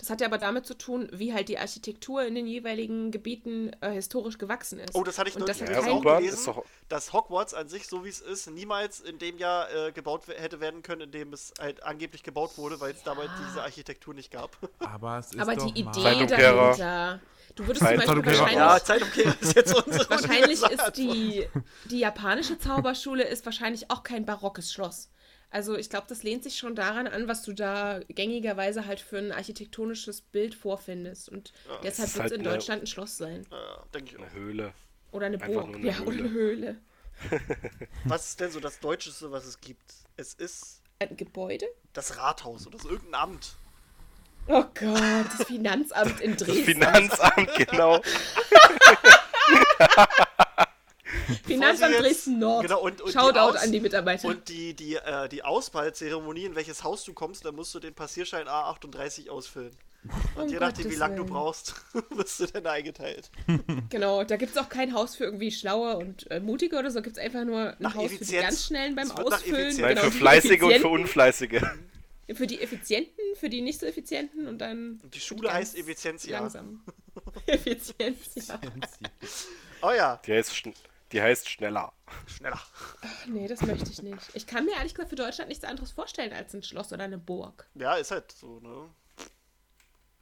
das hat ja aber damit zu tun, wie halt die Architektur in den jeweiligen Gebieten äh, historisch gewachsen ist.
Oh, das hatte ich neulich
das
das
hat
Ja,
gelesen,
ist doch.
dass Hogwarts an sich, so wie es ist, niemals in dem Jahr äh, gebaut hätte werden können, in dem es halt angeblich gebaut wurde, weil es damals diese Architektur nicht gab.
Aber es ist
aber
doch
die Idee dahinter. Du würdest zum Beispiel wahrscheinlich
ja, Zeitumkehrer ist jetzt unsere
Wahrscheinlich ist die, die japanische Zauberschule ist wahrscheinlich auch kein barockes Schloss. Also ich glaube, das lehnt sich schon daran an, was du da gängigerweise halt für ein architektonisches Bild vorfindest. Und deshalb
ist
wird es
halt
in
eine-
Deutschland ein Schloss sein.
Ja, denke ich auch.
Eine Höhle.
Oder eine
Einfach
Burg.
eine
ja, oder eine Höhle.
Was ist denn so das Deutscheste, was es gibt? Es ist
Ein Gebäude?
das Rathaus oder so irgendein Amt.
Oh Gott, das Finanzamt in
Das
Dresden.
Finanzamt, genau.
Finanzamt
Bevor sie jetzt-
Dresden Nord.
Genau, und- und
Shoutout
Aus-
an die Mitarbeiter.
Und die, die, äh, die Auswahlzeremonie, in welches Haus du kommst, da musst du den Passierschein A38 ausfüllen. Und
Um
je nachdem, wie
Gottes
lange du brauchst, wirst du dann eingeteilt.
Genau, da gibt es auch kein Haus für irgendwie Schlaue und äh, Mutige oder so. gibt es einfach nur ein
Nach
Haus für die
Effizienz.
ganz Schnellen beim Ausfüllen.
Effizienz.
Nein,
genau,
für Fleißige und für. Unfleißige.
Für die Effizienten, für die nicht so Effizienten und dann.
Und die Schule heißt Effizienzia.
Langsam. Effizienz, ja.
Oh ja,
Die heißt, schn die heißt schneller.
Schneller.
Ach, nee, das möchte ich nicht. Ich kann mir ehrlich gesagt für Deutschland nichts anderes vorstellen als ein Schloss oder eine Burg.
Ja, ist halt so, ne?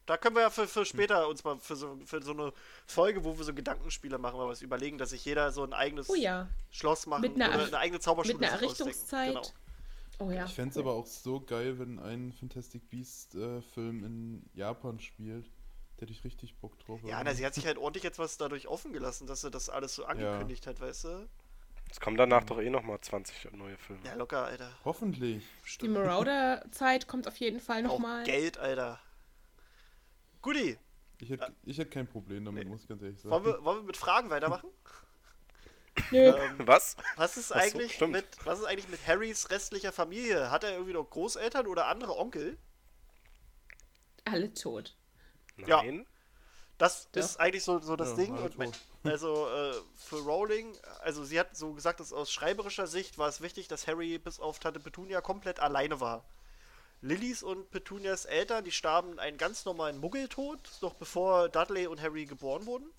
Da können wir ja für, für später uns mal für so, für so eine Folge, wo wir so Gedankenspiele machen, mal was überlegen, dass sich jeder so ein eigenes
Oh ja.
Schloss machen
Mit einer
oder
Er-
eine eigene Zauberschule
Mit einer. Errichtungszeit.
Genau.
Oh ja.
Ich fände es aber auch so geil, wenn ein Fantastic Beast äh, Film in Japan spielt. Da hätte ich richtig Bock drauf.
Ja, na, sie hat sich halt ordentlich jetzt was dadurch offen gelassen, dass sie das alles so angekündigt hat, weißt du?
Es kommen danach doch eh nochmal 20 neue Filme.
Ja, locker, Alter.
Hoffentlich.
Die
Stimmt.
Marauder-Zeit kommt auf jeden Fall nochmal.
Geld, Alter. Guti,
Ich hätte ich hätt kein Problem damit,
Nee.
muss ich ganz ehrlich sagen.
wollen wir, wollen wir mit Fragen weitermachen?
Nö.
ähm,
Was?
was ist
Ach so,
eigentlich
stimmt.
mit was ist eigentlich mit Harrys restlicher Familie? Hat er irgendwie noch Großeltern oder andere Onkel?
Alle tot.
Ja.
Nein.
Das
Doch.
ist eigentlich so, so das
Ja,
Ding. Und also äh, für Rowling, also sie hat so gesagt, dass aus schreiberischer Sicht war es wichtig, dass Harry bis auf Tante Petunia komplett alleine war. Lillys und Petunias Eltern, die starben einen ganz normalen Muggeltod, noch bevor Dudley und Harry geboren wurden.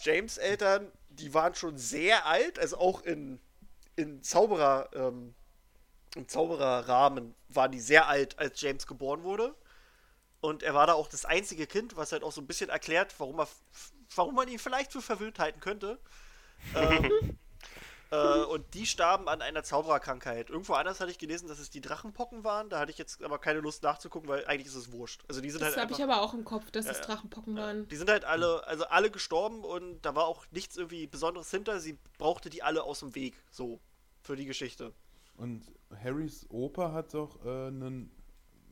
James Eltern, die waren schon sehr alt, also auch in, in Zauberer, ähm, im Zaubererrahmen waren die sehr alt, als James geboren wurde. Und er war da auch das einzige Kind, was halt auch so ein bisschen erklärt, warum, er, f- warum man ihn vielleicht für verwöhnt halten könnte. ähm, äh, und die starben an einer Zaubererkrankheit. Irgendwo anders hatte ich gelesen, dass es die Drachenpocken waren. Da hatte ich jetzt aber keine Lust nachzugucken, weil eigentlich ist es wurscht. Also die sind
Das
halt
habe ich aber auch im Kopf, dass es
ja.
Drachenpocken waren.
die sind halt alle, also alle gestorben und da war auch nichts irgendwie Besonderes hinter. Sie brauchte die alle aus dem Weg, so für die Geschichte.
Und Harrys Opa hat doch äh, ein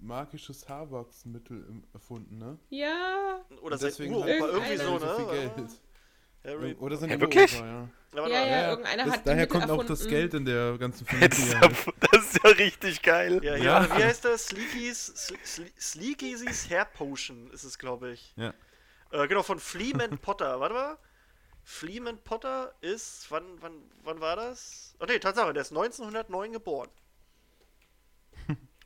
magisches Haarwachsmittel erfunden, ne?
Ja.
Oder
deswegen hat
irgendwie so,
so
ne?
viel Geld.
Harry,
Oder sein
Ja,
Uropa,
wirklich?
ja.
Ja,
Ja,
mal.
ja, irgendeiner
das,
hat
daher
Mittel
kommt auch das
erfunden.
Geld in der ganzen
Das ist,
Familie.
ja, das ist ja richtig geil.
Ja,
Ja.
wie heißt das? Sleekies, Sle- Sle- Sleekies Hair Potion ist es, glaube ich.
ja.
Äh, genau, von Fleeman Potter. Warte mal. Fleeman Potter ist, wann, wann, wann war das? Oh ne, Tatsache, der ist 1909 geboren.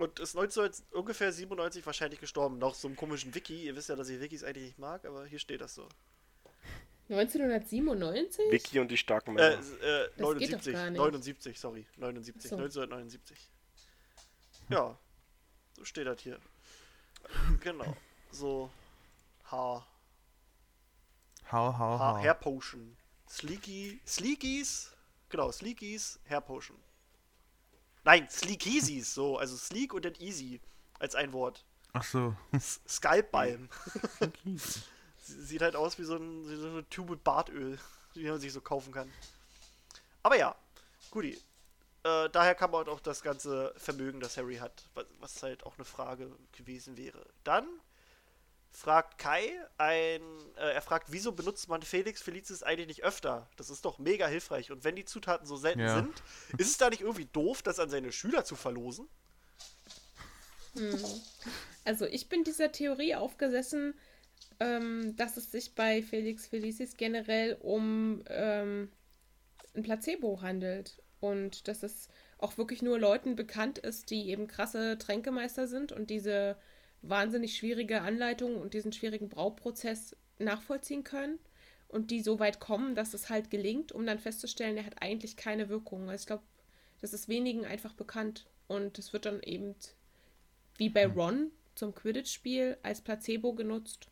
Und ist 19, ungefähr 97 wahrscheinlich gestorben. Nach so einem komischen Wiki. Ihr wisst ja, dass ich Wikis eigentlich nicht mag, aber hier steht das so.
1997?
Vicky und die starken
Äh,
Männer.
äh,
Das geht doch
79.
gar nicht.
79, sorry. 79.
Ach so.
1979. Ja, so steht das hier. Genau. So. Haar.
Hau, hau,
Haar Hair Potion. Sleeky. Sleekies. Genau, Sleekies Hair Potion. Nein, Sleekeasies, so. Also Sleek und dann Easy. Als ein Wort.
Ach so.
S Scalp Balm. Sie- Sieht halt aus wie so, ein, wie so eine Tube mit Bartöl, die man sich so kaufen kann. Aber ja, guti. Äh, daher kam halt auch das ganze Vermögen, das Harry hat, was, was halt auch eine Frage gewesen wäre. Dann fragt Kai ein, äh, er fragt, wieso benutzt man Felix Felicis eigentlich nicht öfter? Das ist doch mega hilfreich. Und wenn die Zutaten so selten
Ja.
sind, ist es da nicht irgendwie doof, das an seine Schüler zu verlosen?
Also ich bin dieser Theorie aufgesessen, ähm, dass es sich bei Felix Felicis generell um ähm, ein Placebo handelt und dass es auch wirklich nur Leuten bekannt ist, die eben krasse Tränkemeister sind und diese wahnsinnig schwierige Anleitung und diesen schwierigen Brauprozess nachvollziehen können und die so weit kommen, dass es halt gelingt, um dann festzustellen, er hat eigentlich keine Wirkung. Also ich glaube, das ist wenigen einfach bekannt und es wird dann eben wie bei Ron zum Quidditch-Spiel als Placebo genutzt.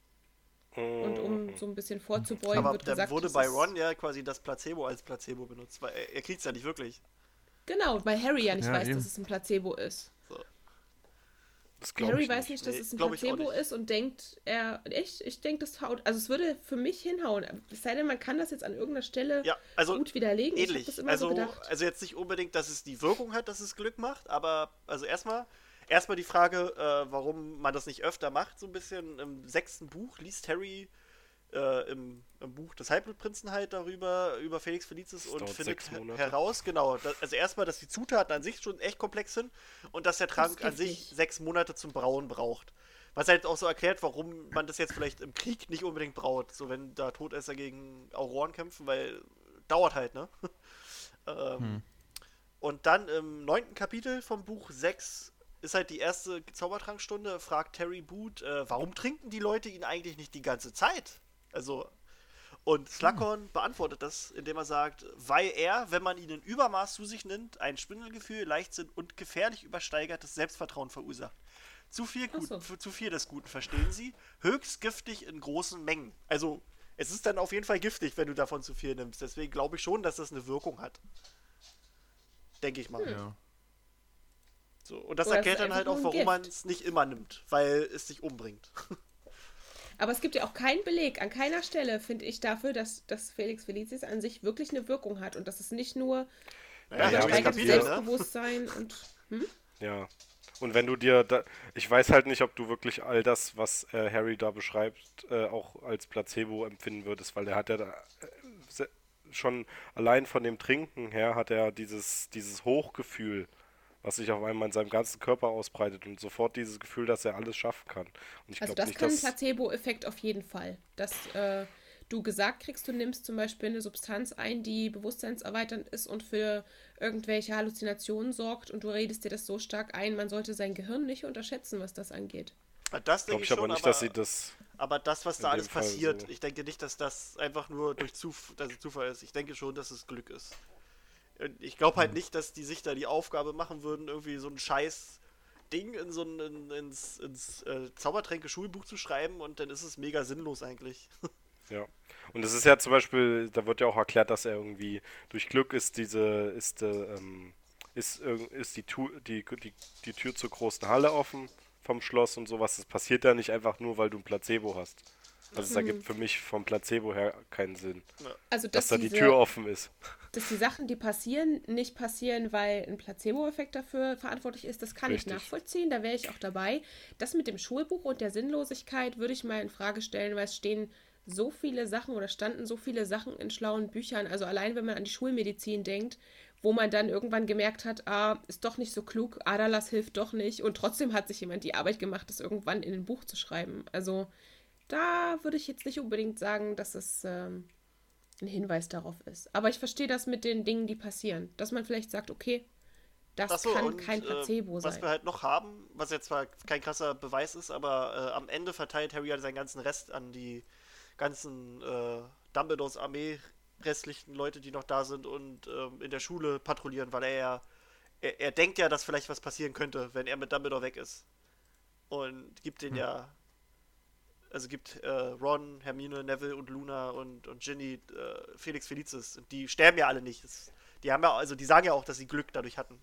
Und um so ein bisschen vorzubeugen,
Aber
wird
dann
gesagt,
wurde bei Ron ja quasi das Placebo als Placebo benutzt, weil er, er kriegt es ja nicht wirklich.
Genau, weil Harry ja nicht
Ja,
weiß,
eben.
dass es ein Placebo ist. Harry weiß
nicht.
dass
Nee,
es ein Placebo ist und denkt, er, echt, ich denke, das haut, also es würde für mich hinhauen. Es sei denn, man kann das jetzt an irgendeiner Stelle
Ja, also
gut widerlegen.
Ähnlich.
das immer
Also,
so
also jetzt nicht unbedingt, dass es die Wirkung hat, dass es Glück macht, aber also erstmal erstmal die Frage, äh, warum man das nicht öfter macht, so ein bisschen. Im sechsten Buch liest Harry äh, im, im Buch des Halbblutprinzen halt darüber, über Felix Felicis und findet heraus, genau, da, also erstmal, dass die Zutaten an sich schon echt komplex sind und dass der Trank an sich
giftig.
sechs Monate zum Brauen braucht. Was halt auch so erklärt, warum man das jetzt vielleicht im Krieg nicht unbedingt braut, so wenn da Todesser gegen Auroren kämpfen, weil dauert halt, ne? ähm, Und dann im neunten Kapitel vom Buch 6 ist halt die erste Zaubertrankstunde, fragt Terry Boot, äh, warum trinken die Leute ihn eigentlich nicht die ganze Zeit? Also, Und Slughorn beantwortet das, indem er sagt, weil er, wenn man ihn in Übermaß zu sich nimmt, ein Schwindelgefühl, Leichtsinn und gefährlich übersteigertes Selbstvertrauen verursacht. Zu viel, gut,
so.
zu viel des Guten, verstehen Sie? Höchst giftig in großen Mengen. Also, es ist dann auf jeden Fall giftig, wenn du davon zu viel nimmst. Deswegen glaube ich schon, dass das eine Wirkung hat. Denke ich mal.
Ja.
So. Und das
Oder
erklärt dann halt auch, warum man es nicht immer nimmt, weil es dich umbringt.
Aber es gibt ja auch keinen Beleg, an keiner Stelle, finde ich, dafür, dass, dass Felix Felicis an sich wirklich eine Wirkung hat und dass es nicht nur
Naja,
Ja,
durchs
aber
übersteigertes
Kapitel,
ne?
Selbstbewusstsein und. Hm?
Ja. Und wenn du dir da, ich weiß halt nicht, ob du wirklich all das, was äh, Harry da beschreibt, äh, auch als Placebo empfinden würdest, weil der hat ja da, äh, schon allein von dem Trinken her hat er dieses, dieses Hochgefühl, was sich auf einmal in seinem ganzen Körper ausbreitet und sofort dieses Gefühl, dass er alles schaffen kann. Und ich
Also das
nicht,
kann ein Placebo-Effekt auf jeden Fall. Dass äh, du gesagt kriegst, du nimmst zum Beispiel eine Substanz ein, die bewusstseinserweiternd ist und für irgendwelche Halluzinationen sorgt und du redest dir das so stark ein, man sollte sein Gehirn nicht unterschätzen, was das angeht.
Das denke
glaube
ich
ich aber
schon,
nicht,
aber,
dass sie das.
aber das, was da alles
Fall
passiert,
so-
ich denke nicht, dass das einfach nur durch Zuf dass es Zufall ist. Ich denke schon, dass es Glück ist. Und Ich glaube
Mhm.
halt nicht, dass die sich da die Aufgabe machen würden, irgendwie so ein scheiß Ding in so ein in, ins, ins äh, Zaubertränke-Schulbuch zu schreiben und dann ist es mega sinnlos eigentlich.
Ja. Und es ist ja zum Beispiel, da wird ja auch erklärt, dass er irgendwie durch Glück ist diese, ist, äh, ähm, ist, ist die, Tu die, die, die Tür zur großen Halle offen vom Schloss und sowas. Das passiert ja nicht einfach nur, weil du ein Placebo hast. Also es ergibt für mich vom Placebo her keinen Sinn,
Also
dass
dass,
da die Tür offen ist.
Dass die Sachen, die passieren, nicht passieren, weil ein Placebo-Effekt dafür verantwortlich ist, das kann
Richtig.
ich nachvollziehen, da wäre ich auch dabei. Das mit dem Schulbuch und der Sinnlosigkeit würde ich mal in Frage stellen, weil es stehen so viele Sachen oder standen so viele Sachen in schlauen Büchern, also allein wenn man an die Schulmedizin denkt, wo man dann irgendwann gemerkt hat, ah, ist doch nicht so klug, Adalas hilft doch nicht und trotzdem hat sich jemand die Arbeit gemacht, das irgendwann in ein Buch zu schreiben. Also da würde ich jetzt nicht unbedingt sagen, dass es ähm, ein Hinweis darauf ist. Aber ich verstehe das mit den Dingen, die passieren. Dass man vielleicht sagt, okay, das
so,
kann
und,
kein
äh,
Placebo
Was
sein.
wir halt noch haben, was jetzt zwar kein krasser Beweis ist, aber äh, am Ende verteilt Harry halt seinen ganzen Rest an die ganzen äh, Dumbledores Armee restlichen Leute, die noch da sind und ähm, in der Schule patrouillieren, weil er ja er, er denkt ja, dass vielleicht was passieren könnte, wenn er mit Dumbledore weg ist. Und gibt den ja also gibt äh, Ron, Hermine, Neville und Luna und, und Ginny äh, Felix Felicis. Und die sterben ja alle nicht. Das, die haben ja, also die sagen ja auch, dass sie Glück dadurch hatten.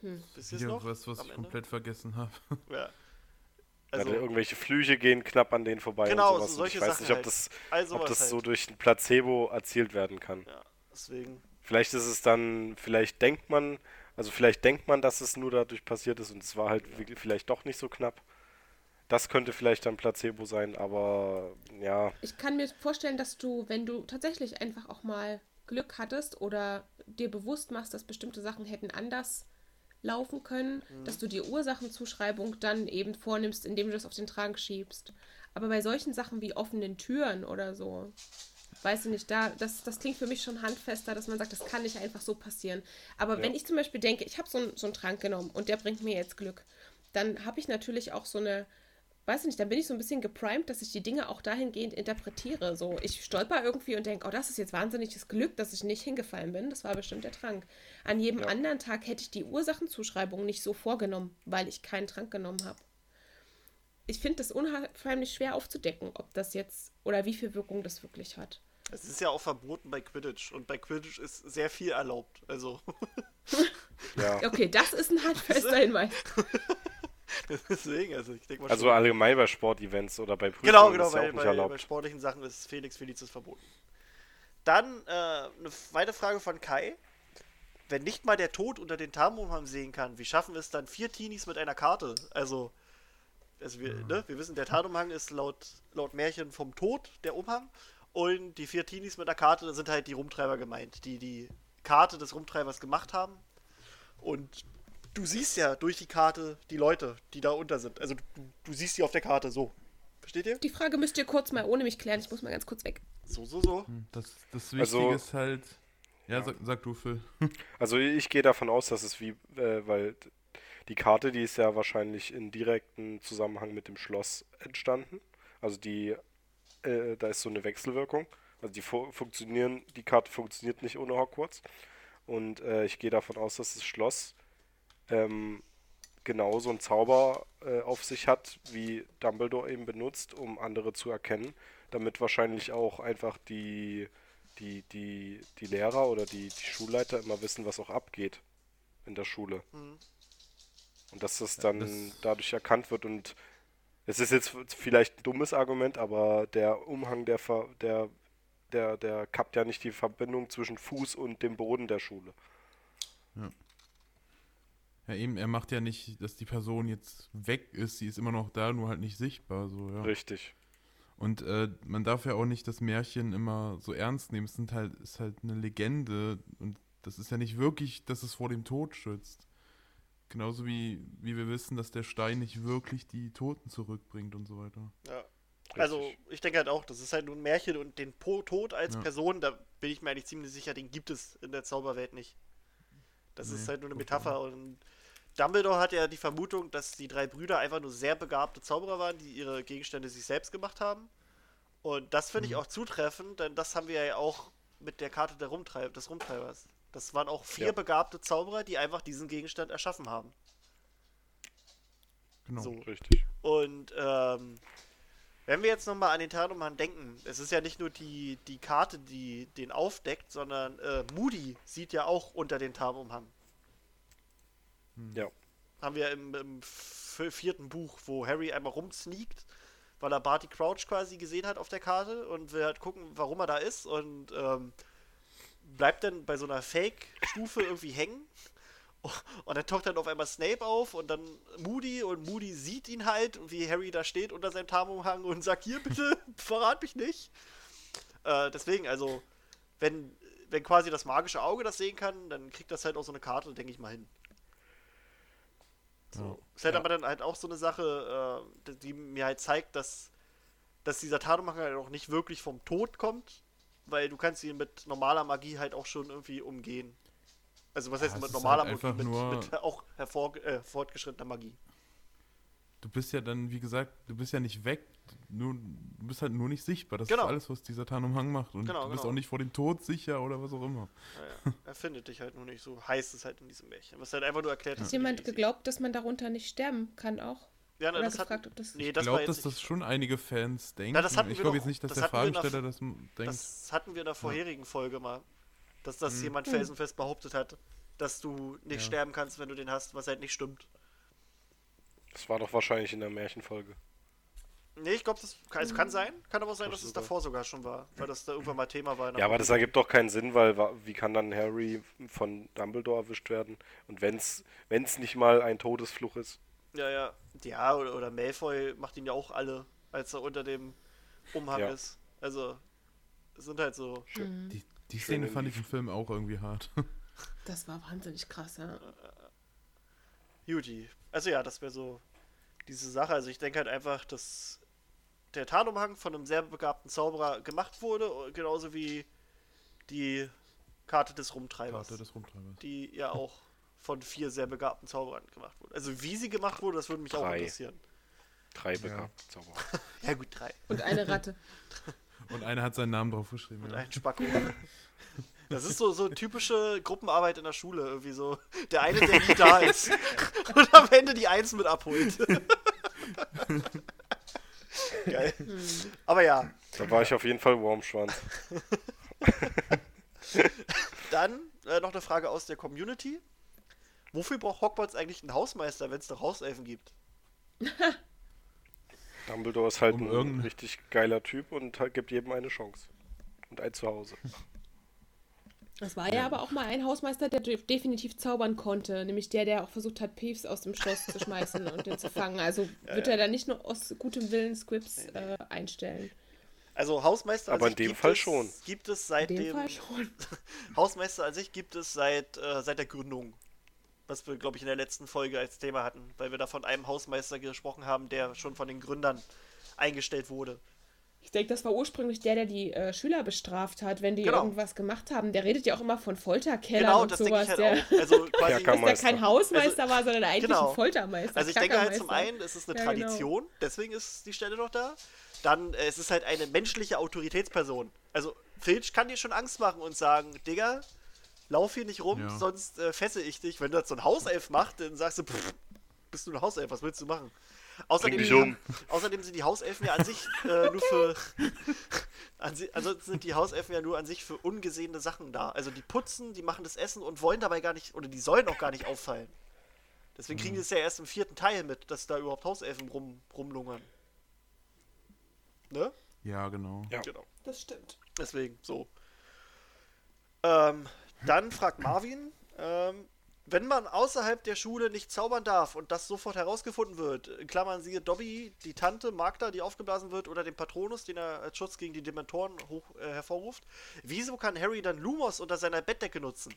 Hm.
Es
Hier
noch?
was, ich
Ende?
komplett vergessen habe.
Ja.
Also,
Also,
irgendwelche Flüche gehen knapp an denen vorbei
Genau,
und sowas.
so
und ich
solche
weiß
Sachen
nicht, ob
halt.
das, ob das
halt.
so durch ein Placebo erzielt werden kann.
Ja, deswegen.
Vielleicht ist es dann, vielleicht denkt man, also vielleicht denkt man, dass es nur dadurch passiert ist und es war halt wirklich vielleicht doch nicht so knapp. Das könnte vielleicht dann Placebo sein, aber ja,
Ich kann mir vorstellen, dass du, wenn du tatsächlich einfach auch mal Glück hattest oder dir bewusst machst, dass bestimmte Sachen hätten anders laufen können,
Mhm.
dass du die Ursachenzuschreibung dann eben vornimmst, indem du das auf den Trank schiebst. Aber bei solchen Sachen wie offenen Türen oder so, weiß ich nicht, da, das, das klingt für mich schon handfester, dass man sagt, das kann nicht einfach so passieren. Aber
Ja.
wenn ich zum Beispiel denke, ich habe so, einen- so einen Trank genommen und der bringt mir jetzt Glück, dann habe ich natürlich auch so eine, weiß ich nicht, dann bin ich so ein bisschen geprimed, dass ich die Dinge auch dahingehend interpretiere. So, ich stolper irgendwie und denke, oh, das ist jetzt wahnsinniges Glück, dass ich nicht hingefallen bin. Das war bestimmt der Trank. An jedem
Ja.
anderen Tag hätte ich die Ursachenzuschreibung nicht so vorgenommen, weil ich keinen Trank genommen habe. Ich finde das unheimlich schwer aufzudecken, ob das jetzt oder wie viel Wirkung das wirklich hat.
Es ist ja auch verboten bei Quidditch und bei Quidditch ist sehr viel erlaubt. Also,
ja.
Okay, das ist ein handfester Hinweis.
deswegen, also ich denke mal
Also
schon.
allgemein bei Sportevents oder bei Prüfungen
Genau, genau,
ist ja
bei,
auch nicht
bei, bei
erlaubt.
sportlichen Sachen ist Felix Felicis verboten. Dann äh, eine weitere Frage von Kai. Wenn nicht mal der Tod unter den Tarnumhang sehen kann, wie schaffen es dann vier Teenies mit einer Karte? Also, also wir, ne, wir wissen, der Tarnumhang ist laut, laut Märchen vom Tod der Umhang. Und die vier Teenies mit einer Karte sind halt die Rumtreiber gemeint, die die Karte des Rumtreibers gemacht haben. Und du siehst ja durch die Karte die Leute, die da unter sind. Also du, du siehst sie auf der Karte so. Versteht ihr?
Die Frage müsst ihr kurz mal ohne mich klären. Ich muss mal ganz kurz weg.
So, so, so.
Hm, Das, das Wichtige
Also-
ist halt. Ja, Sag, sag du, Phil.
Also ich gehe davon aus, dass es wie, äh, weil die Karte, die ist ja wahrscheinlich in direkten Zusammenhang mit dem Schloss entstanden. Also die äh, da ist so eine Wechselwirkung. Also die fu funktionieren, die Karte funktioniert nicht ohne Hogwarts. Und äh, ich gehe davon aus, dass das Schloss ähm, genau so einen Zauber äh, auf sich hat, wie Dumbledore eben benutzt, um andere zu erkennen, damit wahrscheinlich auch einfach die, die, die, die Lehrer oder die, die Schulleiter immer wissen, was auch abgeht in der Schule.
Mhm.
Und dass das dann
das-
dadurch erkannt wird und es ist jetzt vielleicht ein dummes Argument, aber der Umhang, der, ver, der, der, der kappt ja nicht die Verbindung zwischen Fuß und dem Boden der Schule.
Ja, eben, er macht ja nicht, dass die Person jetzt weg ist, sie ist immer noch da, nur halt nicht sichtbar, so, ja.
Richtig.
Und äh, man darf ja auch nicht das Märchen immer so ernst nehmen. Es sind halt, ist halt eine Legende und das ist ja nicht wirklich, dass es vor dem Tod schützt. Genauso wie, wie wir wissen, dass der Stein nicht wirklich die Toten zurückbringt und so weiter.
Ja.
richtig.
Also, ich denke halt auch, das ist halt nur ein Märchen und den po Tod als
Ja.
Person, da bin ich mir eigentlich ziemlich sicher, den gibt es in der Zauberwelt nicht. Das ist
Nee,
halt nur eine Metapher und Dumbledore hat ja die Vermutung, dass die drei Brüder einfach nur sehr begabte Zauberer waren, die ihre Gegenstände sich selbst gemacht haben. Und das finde ich
Mhm.
auch zutreffend, denn das haben wir ja auch mit der Karte der Rumtreib des Rumtreibers. Das waren auch vier
Ja.
begabte Zauberer, die einfach diesen Gegenstand erschaffen haben.
Genau.
So.
Richtig.
Und ähm, wenn wir jetzt nochmal an den Tarnumhang denken, es ist ja nicht nur die, die Karte, die den aufdeckt, sondern äh, Moody sieht ja auch unter den Tarnumhang.
Ja.
Haben wir im, im vierten Buch, wo Harry einmal rumsneakt, weil er Barty Crouch quasi gesehen hat auf der Karte und will halt gucken, warum er da ist und ähm, bleibt dann bei so einer Fake-Stufe irgendwie hängen. Und dann taucht dann auf einmal Snape auf und dann Moody und Moody sieht ihn halt, wie Harry da steht unter seinem Tarnumhang und sagt, hier bitte, verrat mich nicht. Äh, deswegen, also, wenn, wenn quasi das magische Auge das sehen kann, dann kriegt das halt auch so eine Karte, denke ich mal hin. So.
Ja.
Ist halt
Ja.
aber dann halt auch so eine Sache, äh, die- mir halt zeigt, dass, dass dieser Tarnumhang halt auch nicht wirklich vom Tod kommt, weil du kannst ihn mit normaler Magie halt auch schon irgendwie umgehen. Also was
Ja,
heißt
es
mit normaler
halt
Magie?
einfach
Mit,
nur-
mit auch hervor, äh, fortgeschrittener Magie.
Du bist ja dann, wie gesagt, du bist ja nicht weg, nur, du bist halt nur nicht sichtbar. Das
Genau.
ist alles, was dieser Tarnumhang macht. Und
Genau,
du bist
genau.
auch nicht vor dem Tod sicher oder was auch immer.
Naja, er findet dich halt nur nicht, so heißt es halt in diesem Märchen. Was halt einfach nur erklärt
Hat jemand geglaubt, dass man darunter nicht sterben kann auch?
Ja, na, das hat,
gefragt, ob das.
nee,
Ich
das war
glaube, dass das schon einige Fans denken.
das hatten
ich glaube jetzt nicht, dass
das
der Fragesteller das denkt.
Das hatten wir in der vorherigen Folge mal. Dass das
Mhm.
jemand
Hm.
felsenfest behauptet hat, dass du nicht
Ja.
sterben kannst, wenn du den hast, was halt nicht stimmt.
Das war doch wahrscheinlich in der Märchenfolge.
Nee, ich glaube, das kann, also kann sein. Kann aber auch sein,
Das
dass es davor sogar schon war. Weil das da irgendwann mal Thema war. in der
Ja, aber das ergibt doch keinen Sinn, weil wie kann dann Harry von Dumbledore erwischt werden? Und wenn's wenn's nicht mal ein Todesfluch ist.
Ja, ja. Ja, oder, oder Malfoy macht ihn ja auch alle, als er unter dem Umhang
Ja.
ist. Also, es sind halt so.
Mhm.
Die, die
Schön
Szene fand ich im Film auch irgendwie hart.
Das war wahnsinnig krass, ja.
Judy. Also ja, das wäre so diese Sache. Also ich denke halt einfach, dass der Tarnumhang von einem sehr begabten Zauberer gemacht wurde, genauso wie die Karte des Rumtreibers,
Karte des Rumtreibers.
die ja auch von vier sehr begabten Zauberern gemacht wurde. Also wie sie gemacht wurde, das würde mich auch
Drei.
interessieren.
Drei begabte Zauberer.
Ja gut, drei.
Und eine Ratte.
Und einer hat seinen Namen drauf geschrieben.
Und
Ja.
ein Spacko. Das ist so, so typische Gruppenarbeit in der Schule, irgendwie so. Der eine, der nie da ist. Und am Ende die Eins mit abholt. Geil. Aber ja,
Da war ich auf jeden Fall Wurmschwanz.
dann äh, noch eine Frage aus der Community. Wofür braucht Hogwarts eigentlich einen Hausmeister, wenn es doch Hauselfen gibt?
Dumbledore ist halt
Um
ein
irgendein-
richtig geiler Typ und halt gibt jedem eine Chance. Und ein Zuhause.
Es war ja aber auch mal ein Hausmeister, der de- definitiv zaubern konnte, nämlich der, der auch versucht hat, Peeves aus dem Schloss zu schmeißen und den zu fangen. Also wird er da nicht nur aus gutem Willen Scripts äh, einstellen.
Also Hausmeister
Aber
an
in
sich
dem
gibt
Fall
es,
schon.
Gibt es
In
seit
dem
dem
Fall schon.
Hausmeister an sich gibt es seit, äh, seit der Gründung. Was wir, glaube ich, in der letzten Folge als Thema hatten, weil wir da von einem Hausmeister gesprochen haben, der schon von den Gründern eingestellt wurde.
Ich denke, das war ursprünglich der, der die äh, Schüler bestraft hat, wenn die
Genau.
irgendwas gemacht haben. Der redet ja auch immer von Folterkellern
Genau,
und
das denke
sowas.
ich
der,
halt auch. Also quasi,
dass der kein Hausmeister war, sondern eigentlich
genau.
ein Foltermeister.
Also ich denke halt zum einen, es ist eine
Ja, genau.
Tradition, deswegen ist die Stelle noch da. Dann, äh, es ist halt eine menschliche Autoritätsperson. Also Filch kann dir schon Angst machen und sagen, Digga, lauf hier nicht rum,
Ja.
sonst äh, fesse ich dich. Wenn du das so ein Hauself macht, dann sagst du, pff, bist du ein Hauself, was willst du machen? Außerdem,
dich um.
außerdem sind die Hauselfen ja an sich äh, nur für. an si ansonsten sind die Hauselfen ja nur an sich für ungesehene Sachen da. Also die putzen, die machen das Essen und wollen dabei gar nicht, oder die sollen auch gar nicht auffallen. Deswegen kriegen die es ja erst im vierten Teil mit, dass da überhaupt Hauselfen rum, rumlungern. Ne?
Ja, genau.
Ja.
Genau.
Das stimmt.
Deswegen, so. Ähm, dann fragt Marvin, ähm, wenn man außerhalb der Schule nicht zaubern darf und das sofort herausgefunden wird, in Klammern siehe Dobby, die Tante Magda, die aufgeblasen wird, oder den Patronus, den er als Schutz gegen die Dementoren hoch, äh, hervorruft, wieso kann Harry dann Lumos unter seiner Bettdecke nutzen?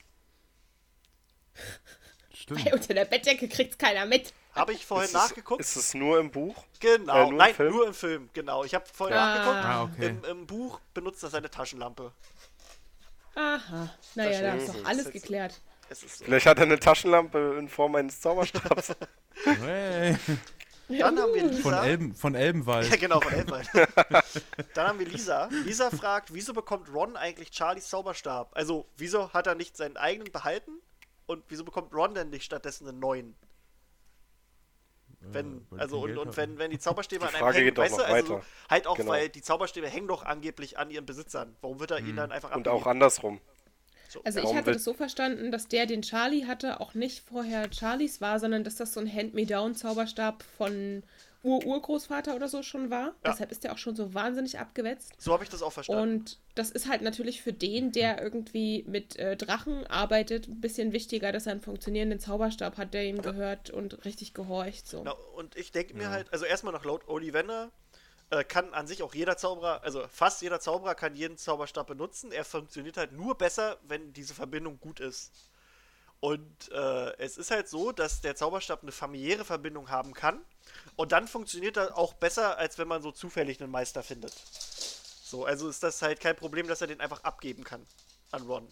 Stimmt.
Hey, unter der Bettdecke kriegt's keiner mit.
Habe ich vorhin
Ist es-
nachgeguckt?
Ist es nur im Buch?
genau,
äh, nur im
nein,
Film?
nur im Film, genau. Ich habe vorhin
Ah.
nachgeguckt.
Ah, okay.
Im, Im Buch benutzt er seine Taschenlampe.
Aha. Naja, da ist doch alles geklärt.
Es ist so.
Vielleicht hat er eine Taschenlampe in Form eines Zauberstabs.
Hey.
Dann haben wir Lisa.
Von, Elben, von Elbenwald.
Ja, genau, von Elfenbein. Dann haben wir Lisa. Lisa fragt, wieso bekommt Ron eigentlich Charlies Zauberstab? Also, wieso hat er nicht seinen eigenen behalten? Und wieso bekommt Ron denn nicht stattdessen einen neuen? Wenn,
Äh, die
also, und, und wenn, wenn die Zauberstäbe
Die
an einem
Frage
hängen,
geht doch
weißt du,
noch
also so,
weiter.
halt auch,
Genau.
weil die Zauberstäbe hängen doch angeblich an ihren Besitzern. Warum wird er ihnen dann einfach
Und auch andersrum.
So.
Also ich hatte das so verstanden, dass der, den Charlie hatte, auch nicht vorher Charlies war, sondern dass das so ein Hand-Me-Down-Zauberstab von Ur-Urgroßvater oder so schon war. Deshalb ist der auch schon so wahnsinnig abgewetzt.
So habe ich das auch verstanden.
Und das ist halt natürlich für den, der irgendwie mit äh, Drachen arbeitet, ein bisschen wichtiger, dass er einen funktionierenden Zauberstab hat, der ihm gehört und richtig gehorcht. So.
Genau, und ich denke mir halt, also erstmal noch laut Ollivander, äh, kann an sich auch jeder Zauberer, also fast jeder Zauberer kann jeden Zauberstab benutzen. Er funktioniert halt nur besser, wenn diese Verbindung gut ist. Und äh, es ist halt so, dass der Zauberstab eine familiäre Verbindung haben kann. Und dann funktioniert er auch besser, als wenn man so zufällig einen Meister findet. So, also ist das halt kein Problem, dass er den einfach abgeben kann an Ron.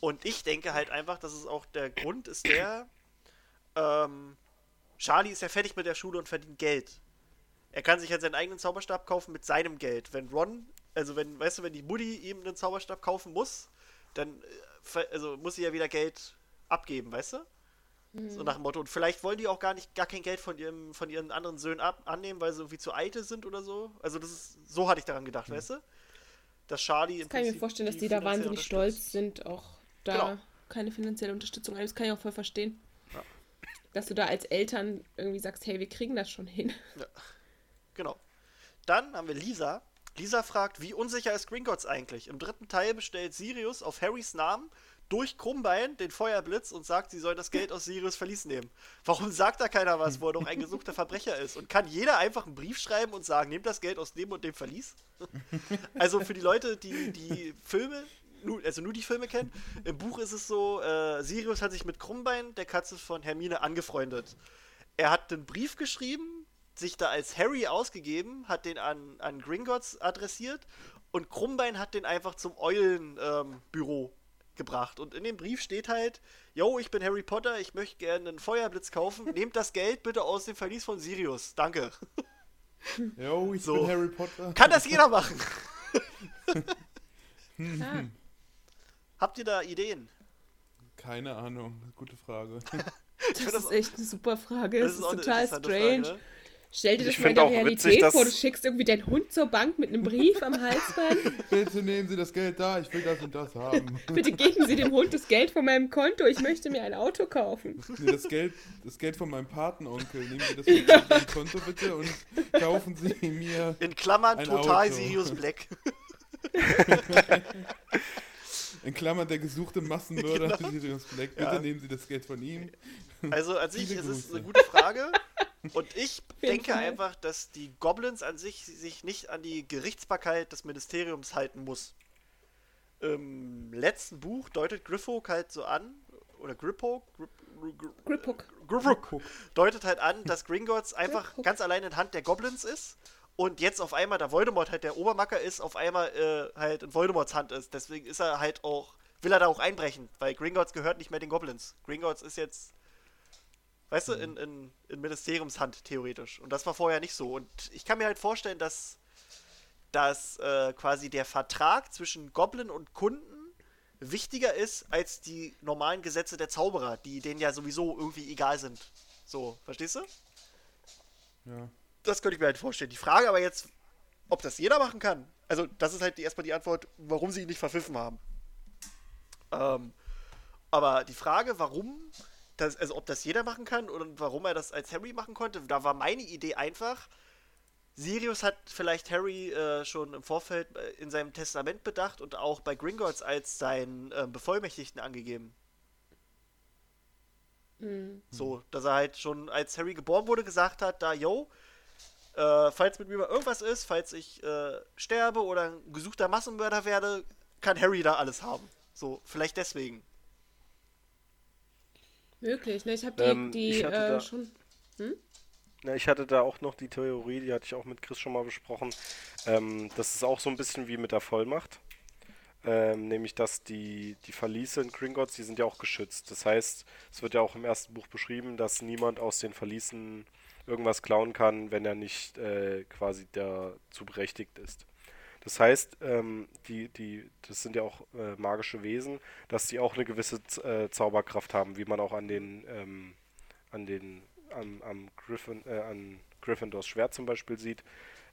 Und ich denke halt einfach, dass es auch der Grund ist der, ähm, Charlie ist ja fertig mit der Schule und verdient Geld. Er kann sich halt seinen eigenen Zauberstab kaufen mit seinem Geld. Wenn Ron, also wenn, weißt du, wenn die Mutti ihm einen Zauberstab kaufen muss, dann äh, also muss sie ja wieder Geld abgeben, weißt du? So nach dem Motto. Und vielleicht wollen die auch gar nicht gar kein Geld von ihrem, von ihren anderen Söhnen ab, annehmen, weil sie irgendwie zu eitel sind oder so. Also das ist, so hatte ich daran gedacht, weißt du? Dass Charlie im
Kann ich mir vorstellen, dass
die
die da wahnsinnig stolz sind, auch da
Genau.
keine finanzielle Unterstützung haben. Das kann ich auch voll verstehen.
Ja.
Dass du da als Eltern irgendwie sagst, hey, wir kriegen das schon hin.
Genau. Dann haben wir Lisa. Lisa fragt, wie unsicher ist Gringotts eigentlich? Im dritten Teil bestellt Sirius auf Harrys Namen durch Krummbein den Feuerblitz und sagt, sie soll das Geld aus Sirius Verlies nehmen. Warum sagt da keiner was, wo er doch ein gesuchter Verbrecher ist? Und kann jeder einfach einen Brief schreiben und sagen, nehmt das Geld aus dem und dem Verlies? Also für die Leute, die die Filme, also nur die Filme kennen, im Buch ist es so, äh, Sirius hat sich mit Krummbein, der Katze von Hermine, angefreundet. Er hat einen Brief geschrieben, sich da als Harry ausgegeben, hat den an, an Gringotts adressiert und Krummbein hat den einfach zum Eulenbüro gebracht. Und in dem Brief steht halt, yo, ich bin Harry Potter, ich möchte gerne einen Feuerblitz kaufen, nehmt das Geld bitte aus dem Verlies von Sirius. Danke.
Yo, ich
So.
bin Harry Potter.
Kann das jeder machen?
Ah,
Habt ihr da Ideen?
Keine Ahnung, gute Frage.
das
das
ist echt eine super Frage. Das, ist
auch eine
total strange.
Frage, ne?
Stell dir das
Ich
mal in der Realität
witzig,
vor. Du schickst irgendwie deinen Hund zur Bank mit einem Brief am Halsband.
Bitte nehmen Sie das Geld da, ich will das und das haben.
Bitte geben Sie dem Hund das Geld von meinem Konto. Ich möchte mir ein Auto kaufen.
Nee, das, Geld, das Geld von meinem Patenonkel, nehmen Sie das von meinem Konto bitte und kaufen Sie mir.
In Klammern
Ein
total
Auto.
Sirius Black.
In Klammern der gesuchte Massenmörder Sirius Black. Bitte
Genau. Ja.
nehmen Sie das Geld von ihm.
Also an sich ist es eine gute Frage. Und ich denke
Fall.
einfach, dass die Goblins an sich sich nicht an die Gerichtsbarkeit des Ministeriums halten muss. Im letzten Buch deutet Griffock halt so an, oder Grippo, Grip, Grip,
Griphook.
Griphook deutet halt an, dass Gringotts einfach
Griphook.
ganz allein in Hand der Goblins ist und jetzt auf einmal, da Voldemort halt der Obermacker ist, auf einmal äh, halt in Voldemorts Hand ist. Deswegen ist er halt auch, will er da auch einbrechen, weil Gringotts gehört nicht mehr den Goblins. Gringotts ist jetzt, weißt du, in, in, in Ministeriumshand theoretisch. Und das war vorher nicht so. Und ich kann mir halt vorstellen, dass, dass äh, quasi der Vertrag zwischen Goblin und Kunden wichtiger ist als die normalen Gesetze der Zauberer, die denen ja sowieso irgendwie egal sind. So, verstehst du?
Ja.
Das könnte ich mir halt vorstellen. Die Frage aber jetzt, ob das jeder machen kann. Also, das ist halt die, erstmal die Antwort, warum sie ihn nicht verpfiffen haben. Ähm, aber die Frage, warum, das, also ob das jeder machen kann und warum er das als Harry machen konnte, da war meine Idee einfach. Sirius hat vielleicht Harry äh, schon im Vorfeld äh, in seinem Testament bedacht und auch bei Gringotts als seinen äh, Bevollmächtigten angegeben.
Hm.
So, dass er halt schon, als Harry geboren wurde, gesagt hat, da, yo, äh, falls mit mir mal irgendwas ist, falls ich äh, sterbe oder ein gesuchter Massenmörder werde, kann Harry da alles haben. So, vielleicht deswegen.
Möglich, ne? Ich habe die,
Ähm,
die
ich hatte
äh,
da-
schon.
Na, ich hatte da auch noch die Theorie, die hatte ich auch mit Chris schon mal besprochen. Ähm, das ist auch so ein bisschen wie mit der Vollmacht. Ähm, nämlich, dass die, die Verliese in Gringotts, die sind ja auch geschützt. Das heißt, es wird ja auch im ersten Buch beschrieben, dass niemand aus den Verliesen irgendwas klauen kann, wenn er nicht äh, quasi dazu berechtigt ist. Das heißt, ähm, die, die, das sind ja auch äh, magische Wesen, dass die auch eine gewisse äh, Zauberkraft haben, wie man auch an den, ähm, an den, am, am Griffin, äh, an Gryffindors Schwert zum Beispiel sieht.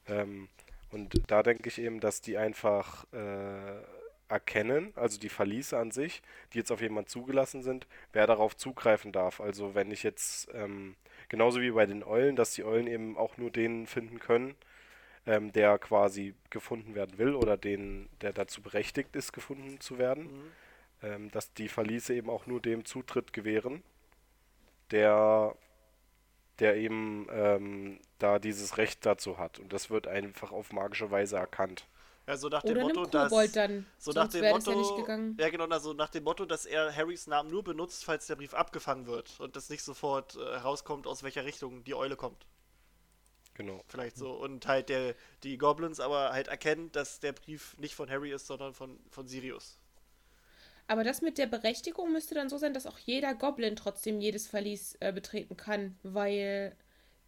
Ähm, und da denke ich eben, dass die einfach äh, erkennen, also die Verliese an sich, die jetzt auf jemanden zugelassen sind, wer darauf zugreifen darf. Also wenn ich jetzt, ähm, genauso wie bei den Eulen, dass die Eulen eben auch nur den finden können, ähm, der quasi gefunden werden will oder den, der dazu berechtigt ist, gefunden zu werden,
Mhm.
ähm, dass die Verliese eben auch nur dem Zutritt gewähren, der, der eben ähm, da dieses Recht dazu hat. Und das wird einfach auf magische Weise erkannt.
Ja, so nach
Oder
dem
einem
Motto, dass.
Dann.
So nach dem Motto.
ja.
Ja, genau, also nach dem Motto, dass er Harrys Namen nur benutzt, falls der Brief abgefangen wird und das nicht sofort äh, herauskommt, aus welcher Richtung die Eule kommt.
Genau.
Vielleicht so. Und halt der, die Goblins aber halt erkennen, dass der Brief nicht von Harry ist, sondern von, von Sirius.
Aber das mit der Berechtigung müsste dann so sein, dass auch jeder Goblin trotzdem jedes Verlies äh, betreten kann, weil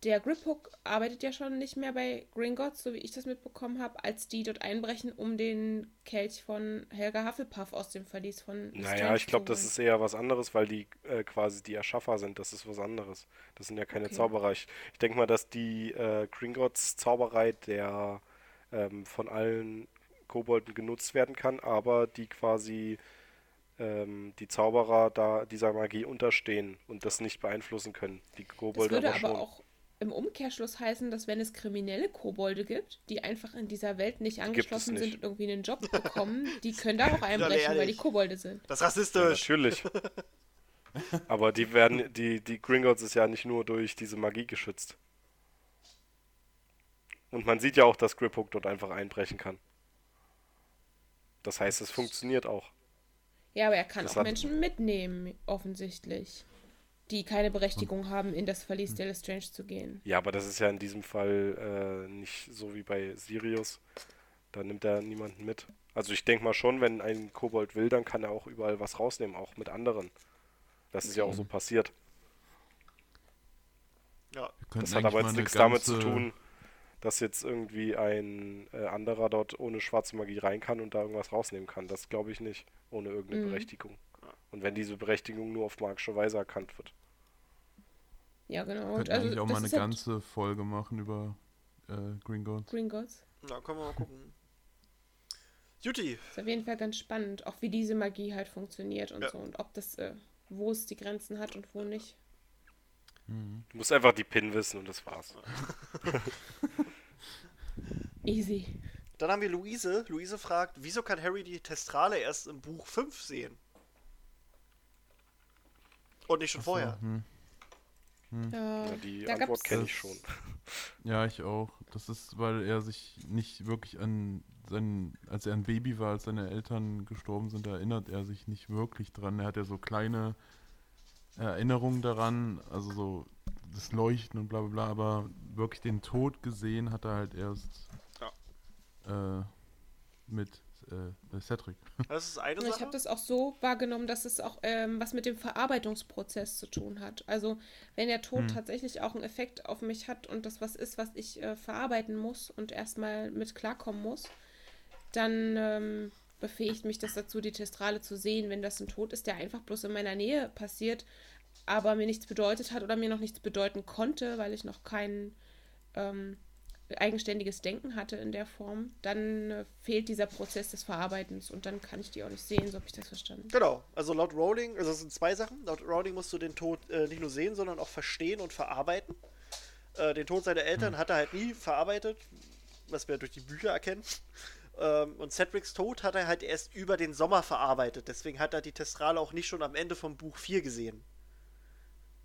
der Griphook arbeitet ja schon nicht mehr bei Gringotts, so wie ich das mitbekommen habe, als die dort einbrechen, um den Kelch von Helga Hufflepuff aus dem Verlies von
Naja,
Strange
ich glaube, das ist eher was anderes, weil die äh, quasi die Erschaffer sind. Das ist was anderes. Das sind ja keine
Okay.
Zauberer. Ich, ich denke mal, dass die äh, Gringotts Zauberei der ähm, von allen Kobolden genutzt werden kann, aber die quasi ähm, die Zauberer da dieser Magie unterstehen und das nicht beeinflussen können. Die
Das
Kobolde
würde
aber
aber
schon.
auch im Umkehrschluss heißen, dass wenn es kriminelle Kobolde gibt, die einfach in dieser Welt nicht angeschlossen
nicht.
sind und irgendwie einen Job bekommen, die können da auch einbrechen, weil die. Kobolde sind.
Das ist
Ja,
rassistisch.
natürlich. Aber die werden, die, die Gringotts ist ja nicht nur durch diese Magie geschützt. Und man sieht ja auch, dass Griphook dort einfach einbrechen kann. Das heißt, es funktioniert auch.
Ja, aber er kann
Das
auch
hat-
Menschen mitnehmen, offensichtlich. Die keine Berechtigung haben, in das Verlies der Lestrange zu gehen.
Ja, aber das ist ja in diesem Fall äh, nicht so wie bei Sirius. Da nimmt er niemanden mit. Also ich denke mal schon, wenn ein Kobold will, dann kann er auch überall was rausnehmen, auch mit anderen. Das ist ja auch so passiert.
Ja.
Das hat aber jetzt nichts damit zu
ganze-
tun, dass jetzt irgendwie ein äh, anderer dort ohne schwarze Magie rein kann und da irgendwas rausnehmen kann. Das glaube ich nicht, ohne irgendeine
Mhm.
Berechtigung. Und wenn diese Berechtigung nur auf magische Weise erkannt wird.
Ja, genau.
Könnten
also,
eigentlich auch mal eine
halt
ganze Folge machen über äh, Gringotts.
Gringotts.
Na, können wir mal gucken. Juti,
Ist auf jeden Fall ganz spannend, auch wie diese Magie halt funktioniert und
Ja.
so. Und ob das, äh, wo es die Grenzen hat und wo nicht.
Mhm.
Du musst einfach die PIN wissen und das war's.
Easy.
dann haben wir Luise. Luise fragt, wieso kann Harry die Testrale erst im Buch 5 sehen? Und nicht schon
Ach so,
vorher.
hm.
Ja,
Ja, die
da
Antwort
gab's-
kenne ich schon.
Ja, ich auch. Das ist, weil er sich nicht wirklich an sein, als er ein Baby war, als seine Eltern gestorben sind, erinnert er sich nicht wirklich dran. Er hat ja so kleine Erinnerungen daran, also so das Leuchten und bla bla bla, aber wirklich den Tod gesehen hat er halt erst äh, mit äh, Cedric.
Das ist eine
Ich
Sache.
habe das auch so wahrgenommen, dass es auch ähm, was mit dem Verarbeitungsprozess zu tun hat. Also wenn der Tod
Hm.
tatsächlich auch einen Effekt auf mich hat und das was ist, was ich äh, verarbeiten muss und erstmal mit klarkommen muss, dann ähm, befähigt mich das dazu, die Testrale zu sehen, wenn das ein Tod ist, der einfach bloß in meiner Nähe passiert, aber mir nichts bedeutet hat oder mir noch nichts bedeuten konnte, weil ich noch kein ähm, eigenständiges Denken hatte in der Form, dann äh, fehlt dieser Prozess des Verarbeitens und dann kann ich die auch nicht sehen, so habe ich das verstanden.
Genau, also laut Rowling, also es sind zwei Sachen. Laut Rowling musst du den Tod äh, nicht nur sehen, sondern auch verstehen und verarbeiten. Äh, den Tod seiner Eltern hat er halt nie verarbeitet, was wir durch die Bücher erkennen. Ähm, und Cedrics Tod hat er halt erst über den Sommer verarbeitet. Deswegen hat er die Testrale auch nicht schon am Ende vom Buch 4 gesehen.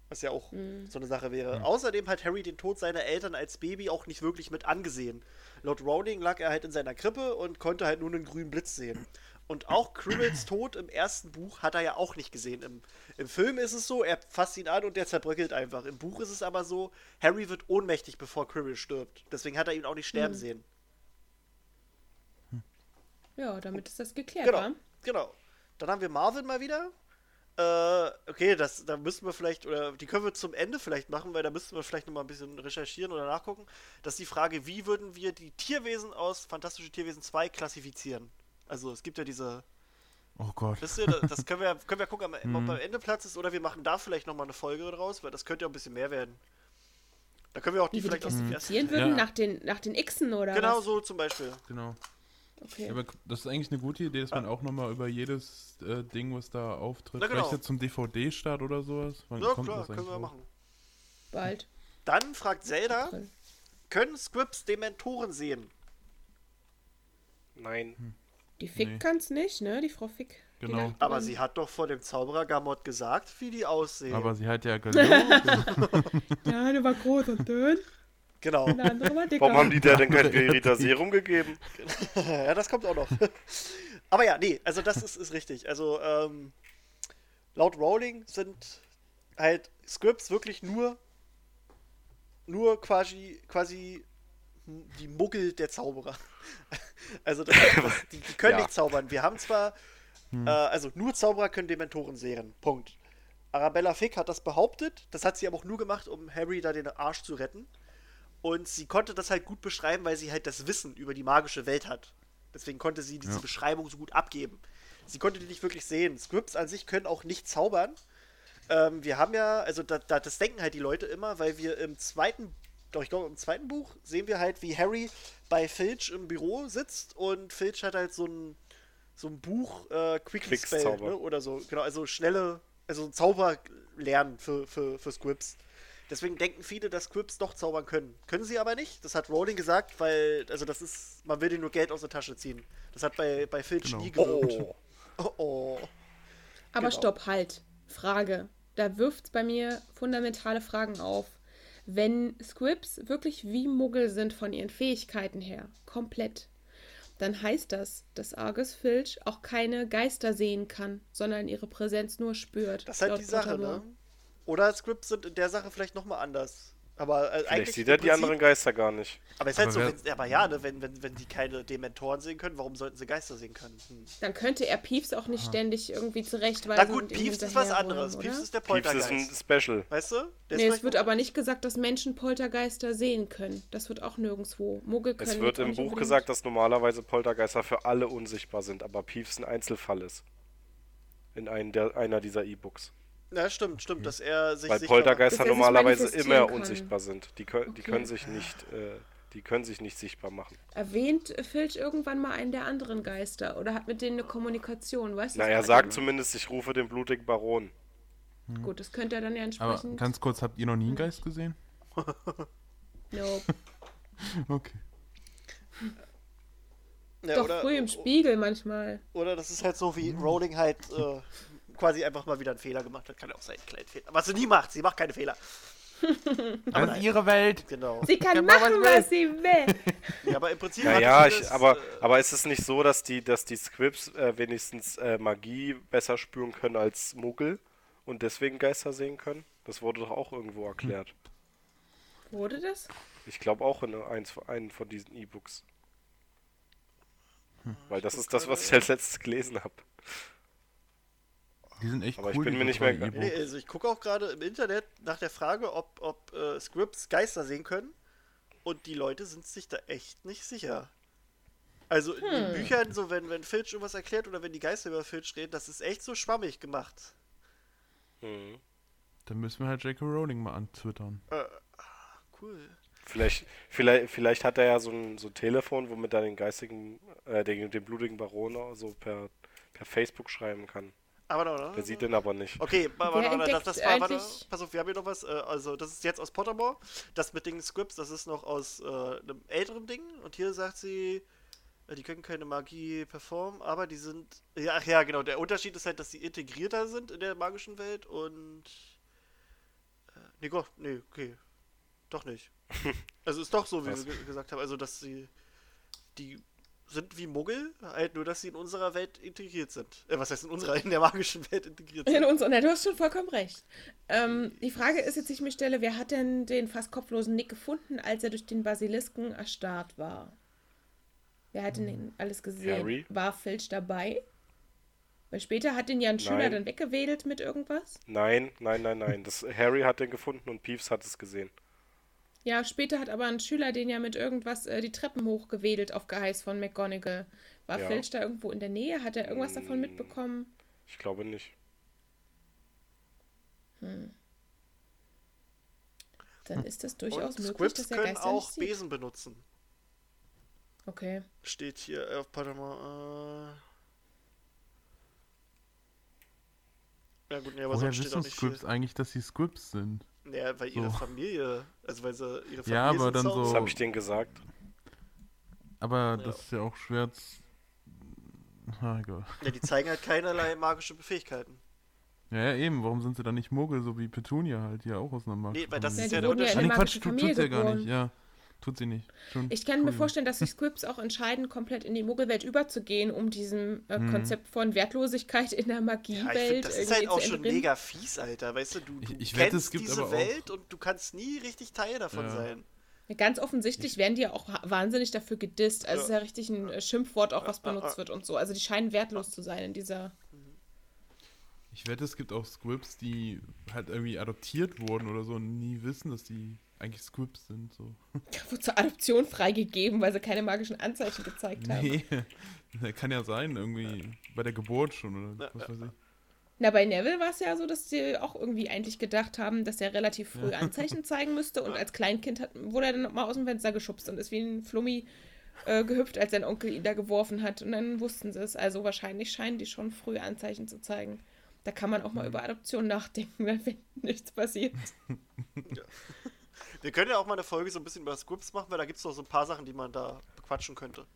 Was ja auch so eine Sache wäre. Außerdem hat Harry den Tod seiner Eltern als Baby auch nicht wirklich mit angesehen. Laut Rowling lag er halt in seiner Krippe und konnte halt nur einen grünen Blitz sehen. Und auch Quirrells Tod im ersten Buch hat er ja auch nicht gesehen. Im, Im Film ist es so, er fasst ihn an und der zerbröckelt einfach. Im Buch ist es aber so, Harry wird ohnmächtig, bevor Quirrell stirbt. Deswegen hat er ihn auch nicht sterben sehen.
Ja, damit ist das geklärt,
Genau,
wa?
genau. Dann haben wir Marvin mal wieder. Äh, okay, das, da müssen wir vielleicht, oder die können wir zum Ende vielleicht machen, weil da müssten wir vielleicht nochmal ein bisschen recherchieren oder nachgucken. Das ist die Frage, wie würden wir die Tierwesen aus Fantastische Tierwesen 2 klassifizieren? Also es gibt ja diese,
Oh Gott.
wisst ihr, das können wir, können wir gucken, ob mhm. beim Ende Platz ist, oder wir machen da vielleicht nochmal eine Folge draus, weil das könnte ja ein bisschen mehr werden. Da können wir auch die
die
vielleicht aus dem ersten.
klassifizieren würden
Ja.
nach den, nach den Xen oder
Genau
was?
so zum Beispiel.
Genau.
Okay.
Aber das ist eigentlich eine gute Idee, dass man auch nochmal über jedes äh, Ding, was da auftritt,
Na, genau.
vielleicht jetzt zum DVD-Start oder sowas. Wann
Ja,
kommt
klar,
das
können wir
raus?
machen.
Bald.
Dann fragt Zelda, können Scripts Dementoren sehen?
Nein.
Die Fick
Nee.
kann's nicht, ne? Die Frau Fick.
Genau.
Aber
drin.
sie hat doch vor dem Zauberer Gamot gesagt, wie die aussehen.
Aber sie hat ja gelogen.
Der eine war groß und dünn,
genau.
Warum haben die der denn kein Verita-Serum gegeben?
ja, das kommt auch noch. Aber ja, nee, also das ist, ist richtig. Also, ähm, laut Rowling sind halt Scripts wirklich nur, nur quasi, quasi die Muggel der Zauberer. Also, das, das, die, die können
Ja.
nicht zaubern. Wir haben zwar, äh, also nur Zauberer können Dementoren sehen. Punkt. Arabella Fick hat das behauptet. Das hat sie aber auch nur gemacht, um Harry da den Arsch zu retten. Und sie konnte das halt gut beschreiben, weil sie halt das Wissen über die magische Welt hat. Deswegen konnte sie diese
Ja.
Beschreibung so gut abgeben. Sie konnte die nicht wirklich sehen. Scripts an sich können auch nicht zaubern. Ähm, wir haben ja, also da, da, das denken halt die Leute immer, weil wir im zweiten, doch ich glaube im zweiten Buch sehen wir halt, wie Harry bei Filch im Büro sitzt und Filch hat halt so ein, so ein Buch, äh, Quickly Spell, ne? oder so, genau, also schnelle, also Zauber lernen für, für, für Scripts. Deswegen denken viele, dass Scripts doch zaubern können. Können sie aber nicht. Das hat Rowling gesagt, weil, also das ist, man will dir nur Geld aus der Tasche ziehen. Das hat bei, bei Filch
Genau.
nie gewirkt.
Oh.
Oh, oh.
Aber
Genau.
stopp, halt. Frage. Da wirft bei mir fundamentale Fragen auf. Wenn Scripts wirklich wie Muggel sind von ihren Fähigkeiten her, komplett, dann heißt das, dass Argus Filch auch keine Geister sehen kann, sondern ihre Präsenz nur spürt.
Das ist halt die Sache, ne? Oder Scripts sind in der Sache vielleicht nochmal anders. Aber äh,
Vielleicht
eigentlich.
sieht er die
Prinzip-
anderen Geister gar nicht.
Aber ist halt
Aber
so,
wer-
wenn, aber ja, ne, wenn, wenn, wenn die keine Dementoren sehen können, warum sollten sie Geister sehen können? Hm.
Dann könnte er Piefs auch nicht ständig irgendwie zurechtweisen.
Na gut, Piefs ist was anderes.
oder?
Piefs ist der
Pieps ist
Poltergeist.
ein Special.
Weißt du? Der ist
Nee, es wird aber nicht gesagt, dass Menschen Poltergeister sehen können. Das wird auch nirgendwo. Muggel können
Es wird im Buch
unbedingt-
gesagt, dass normalerweise Poltergeister für alle unsichtbar sind, aber Peeves ein Einzelfall ist. In ein der, einer dieser E-Books.
Ja, stimmt, stimmt, dass er sich
Weil. Poltergeister
er
normalerweise immer
kann.
unsichtbar sind. Die können, die
Okay.
können sich nicht, äh, die können sich nicht sichtbar machen.
Erwähnt Filch irgendwann mal einen der anderen Geister oder hat mit denen eine Kommunikation, weißt du?
Na, er sagt zumindest, ich rufe den blutigen Baron.
nicht. Gut, das könnte er dann ja
Aber
entsprechend.
ganz kurz, habt ihr noch nie einen Geist gesehen?
Nope.
Okay.
Ja,
Doch
oder,
früh im Spiegel manchmal.
Oder das ist halt so, wie Rowling halt äh, quasi einfach mal wieder einen Fehler gemacht hat. Kann ja auch sein, einen kleinen Fehler. Was sie nie macht, sie macht keine Fehler.
Das ist ihre Welt.
Genau.
Sie kann
kann machen, was
sie will.
Ja, aber im Prinzip hat
Naja,
sie
ich,
das,
aber,
äh,
aber ist es nicht so, dass die, dass die Scripts äh, wenigstens äh, Magie besser spüren können als Muggel und deswegen Geister sehen können? Das wurde doch auch irgendwo erklärt.
Wurde das?
Ich glaube auch in eins, einen von diesen E-Books.
Hm.
Weil das ist das, was ich als letztes gelesen habe.
Die sind echt
Aber ich
cool.
bin
die
mir nicht mehr-
E-Books.
also ich gucke auch gerade im Internet nach der Frage, ob, ob äh, Scripts Geister sehen können. Und die Leute sind sich da echt nicht sicher. Also in den Büchern, so wenn, wenn Filch irgendwas erklärt oder wenn die Geister über Filch reden, das ist echt so schwammig gemacht.
Mhm.
Dann müssen wir halt J.K. Rowling mal antwittern.
Äh, cool.
Vielleicht, vielleicht, vielleicht hat er ja so ein, so ein Telefon, womit er den geistigen, äh, den, den blutigen Baron auch so per, per Facebook schreiben kann.
Aber noch, ne?
Der sieht den aber nicht.
Okay, warte, warte, das, das war, warte, pass auf, wir haben hier noch was. Äh, also, das ist jetzt aus Pottermore. Das mit den Scripts, das ist noch aus äh, einem älteren Ding. Und hier sagt sie, äh, die können keine Magie performen, aber die sind. Ja, ach ja, genau. Der Unterschied ist halt, dass sie integrierter sind in der magischen Welt und. Äh, nee, Gott, nee, okay. Doch nicht. Also, ist doch so, wie
Was?
wir ge- gesagt haben. Also, dass sie. Die sind wie Muggel, halt nur, dass sie in unserer Welt integriert sind. Äh, was heißt in unserer, in der magischen Welt integriert sind?
In uns, na, du hast schon vollkommen recht. Ähm, die Frage ist jetzt, die ich mir stelle, wer hat denn den fast kopflosen Nick gefunden, als er durch den Basilisken erstarrt war? Wer hat denn alles gesehen?
Harry?
War Filch dabei? Weil später hat den ja ein Schüler
Nein.
dann weggewedelt mit irgendwas.
Nein, nein, nein, nein. Das, Harry hat den gefunden und Peeves hat es gesehen.
Ja, später hat aber ein Schüler den ja mit irgendwas äh, die Treppen hochgewedelt auf Geheiß von McGonagall. War
Ja.
Filch da irgendwo in der Nähe? Hat er irgendwas davon
Mm.
mitbekommen?
Ich glaube nicht.
Dann ist das durchaus
Und
möglich,
Scripts
dass er
können
Geister
auch
nicht sieht.
Besen benutzen.
Okay.
Steht hier auf Panama. Äh... Ja gut, nee, aber
Woher
sonst steht auch
wissen
nicht
Scripts
viel.
eigentlich, dass sie Scripts sind?
Naja, weil ihre
So.
Familie, also weil sie ihre Familie
Ja, aber dann
Hause.
Das
so-
habe ich denen gesagt.
Aber
Ja.
das ist ja auch schwer. z- Ah, egal.
Ja, die zeigen halt keinerlei magische Fähigkeiten.
Ja, ja, eben. Warum sind sie dann nicht Muggel, so wie Petunia halt, die ja auch aus einer Magischen
Nee, weil das
Ja,
ist ja der
ja
Ah,
Unterschied.
nee,
eine
Quatsch,
magische
tut,
Familie
tut sie ja gar nicht. Ja, tut sie nicht. Schon.
Ich kann mir
Entschuldigung.
vorstellen, dass die Scripts auch entscheiden, komplett in die Muggelwelt überzugehen, um diesem äh,
Mhm.
Konzept von Wertlosigkeit in der
Ja, ich
Magiewelt
find, das ist halt auch
zu
schon mega fies, Alter. Weißt du, du, du
Ich- ich
kennst
wette, es gibt
diese Welt und du kannst nie richtig Teil davon
Ja.
sein.
Ja, Ganz offensichtlich werden die ja auch wahnsinnig dafür gedisst. Also
Ja.
es ist ja richtig ein äh, Schimpfwort auch, was
Ja, ja,
benutzt
ja.
wird und so. Also die scheinen wertlos zu sein in dieser.
Ich wette, es gibt auch Scripts, die halt irgendwie adoptiert wurden oder so und nie wissen, dass die eigentlich Scripts sind. So.
Wurde zur Adoption freigegeben, weil sie keine magischen Anzeichen gezeigt haben.
Nee, kann ja sein, irgendwie bei der Geburt schon oder
Ja,
was weiß ich.
Na, bei Neville war es ja so, dass sie auch irgendwie eigentlich gedacht haben, dass er relativ früh Anzeichen zeigen müsste. Und als Kleinkind hat, wurde er dann mal aus dem Fenster geschubst und ist wie ein Flummi äh, gehüpft, als sein Onkel ihn da geworfen hat. Und dann wussten sie es. Also wahrscheinlich scheinen die schon früh Anzeichen zu zeigen. Da kann man auch mal über Adoption nachdenken, wenn nichts passiert.
Wir können ja auch mal eine Folge so ein bisschen über Scripts machen, weil da gibt es noch so ein paar Sachen, die man da bequatschen könnte.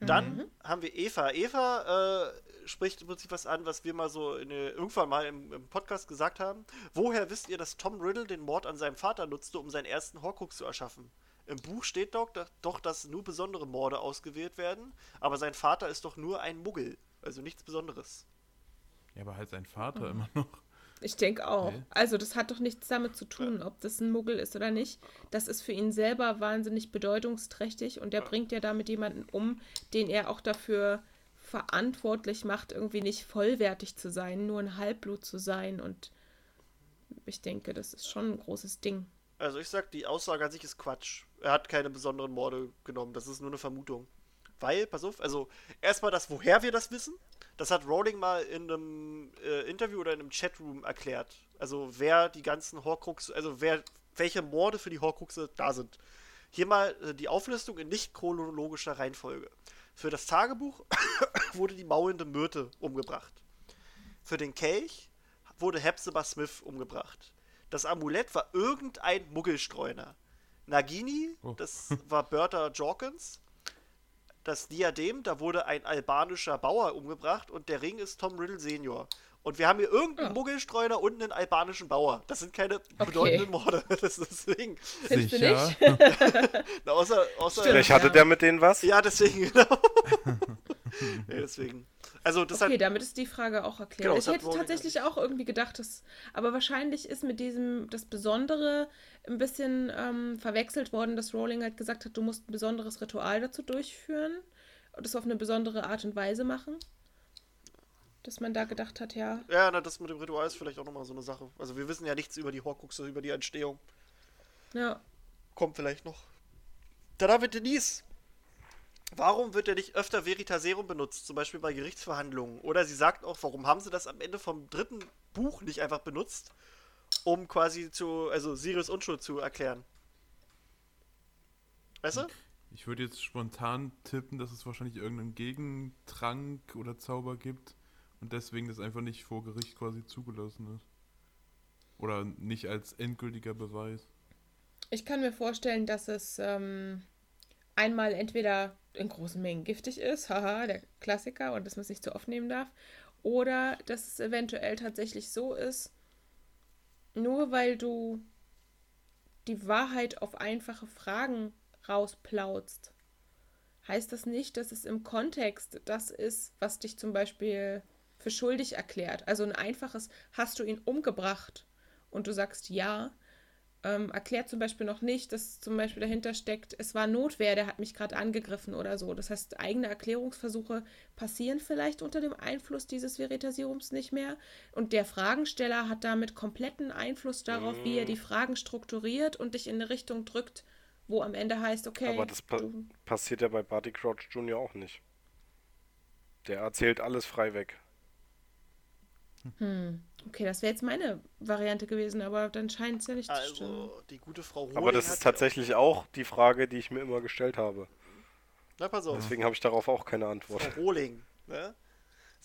Dann haben wir Eva. Eva äh, spricht im Prinzip was an, was wir mal so in, der- irgendwann mal im, im Podcast gesagt haben. Woher wisst ihr, dass Tom Riddle den Mord an seinem Vater nutzte, um seinen ersten Horcrux zu erschaffen? Im Buch steht doch, da- doch, dass nur besondere Morde ausgewählt werden, aber sein Vater ist doch nur ein Muggel, also nichts Besonderes.
Ja, aber halt sein Vater immer noch.
Ich denke auch.
Okay.
Also das hat doch nichts damit zu tun, ob das ein Muggel ist oder nicht. Das ist für ihn selber wahnsinnig bedeutungsträchtig und er bringt ja damit jemanden um, den er auch dafür verantwortlich macht, irgendwie nicht vollwertig zu sein, nur ein Halbblut zu sein. Und ich denke, das ist schon ein großes Ding.
Also ich sag, die Aussage an sich ist Quatsch. Er hat keine besonderen Morde genommen, das ist nur eine Vermutung. Weil, pass auf, also erstmal das, woher wir das wissen, das hat Rowling mal in einem äh, Interview oder in einem Chatroom erklärt. Also wer die ganzen Horcrux, also wer, welche Morde für die Horcruxe da sind. Hier mal äh, die Auflistung in nicht chronologischer Reihenfolge. Für das Tagebuch wurde die maulende Myrte umgebracht. Für den Kelch wurde Hepzibah Smith umgebracht. Das Amulett war irgendein Muggelstreuner. Nagini,
Oh.
das war Bertha Jorkins. Das Diadem, da wurde ein albanischer Bauer umgebracht und der Ring ist Tom Riddle Senior. Und wir haben hier irgendeinen
Ah.
Muggelstreuner und einen albanischen Bauer. Das sind keine
Okay.
bedeutenden Morde. Das ist deswegen.
Sicher.
Na, außer, außer.
Vielleicht hatte
ja.
der mit denen was?
Ja, deswegen, genau. ja, deswegen. Also das
okay,
hat,
damit ist die Frage auch erklärt.
Genau,
ich hätte tatsächlich auch irgendwie gedacht, dass, aber wahrscheinlich ist mit diesem das Besondere ein bisschen ähm, verwechselt worden, dass Rowling halt gesagt hat, du musst ein besonderes Ritual dazu durchführen und das auf eine besondere Art und Weise machen. Dass man da gedacht hat, ja.
ja, na, das mit dem Ritual ist vielleicht auch nochmal so eine Sache. Also wir wissen ja nichts über die Horcruxe, über die Entstehung.
Ja.
Kommt vielleicht noch. Haben wir Denise. Warum wird er nicht öfter Veritaserum benutzt, zum Beispiel bei Gerichtsverhandlungen? Oder sie sagt auch, warum haben sie das am Ende vom dritten Buch nicht einfach benutzt, um quasi zu, also Sirius Unschuld zu erklären? Weißt du?
Ich würde jetzt spontan tippen, dass es wahrscheinlich irgendeinen Gegentrank oder Zauber gibt und deswegen das einfach nicht vor Gericht quasi zugelassen ist. Oder nicht als endgültiger Beweis.
Ich kann mir vorstellen, dass es ähm, einmal entweder in großen Mengen giftig ist, haha, der Klassiker, und dass man es nicht zu oft nehmen darf, oder dass es eventuell tatsächlich so ist, nur weil du die Wahrheit auf einfache Fragen rausplautst, heißt das nicht, dass es im Kontext das ist, was dich zum Beispiel für schuldig erklärt. Also ein einfaches, hast du ihn umgebracht und du sagst ja, ähm, erklärt zum Beispiel noch nicht, dass zum Beispiel dahinter steckt, es war Notwehr, der hat mich gerade angegriffen oder so. Das heißt, eigene Erklärungsversuche passieren vielleicht unter dem Einfluss dieses Veritasierums nicht mehr. Und der Fragensteller hat damit kompletten Einfluss darauf, wie er die Fragen strukturiert und dich in eine Richtung drückt, wo am Ende heißt, okay.
Aber das pa passiert ja bei Barty Crouch Jr. auch nicht. Der erzählt alles frei weg.
hm, okay, das wäre jetzt meine Variante gewesen, aber dann scheint es ja nicht zu stimmen.
Also, die gute Frau Rowling
Aber das ist tatsächlich auch die Frage, die ich mir immer gestellt habe.
Na, pass auf.
Deswegen habe ich darauf auch keine Antwort.
Frau Rohling, ne?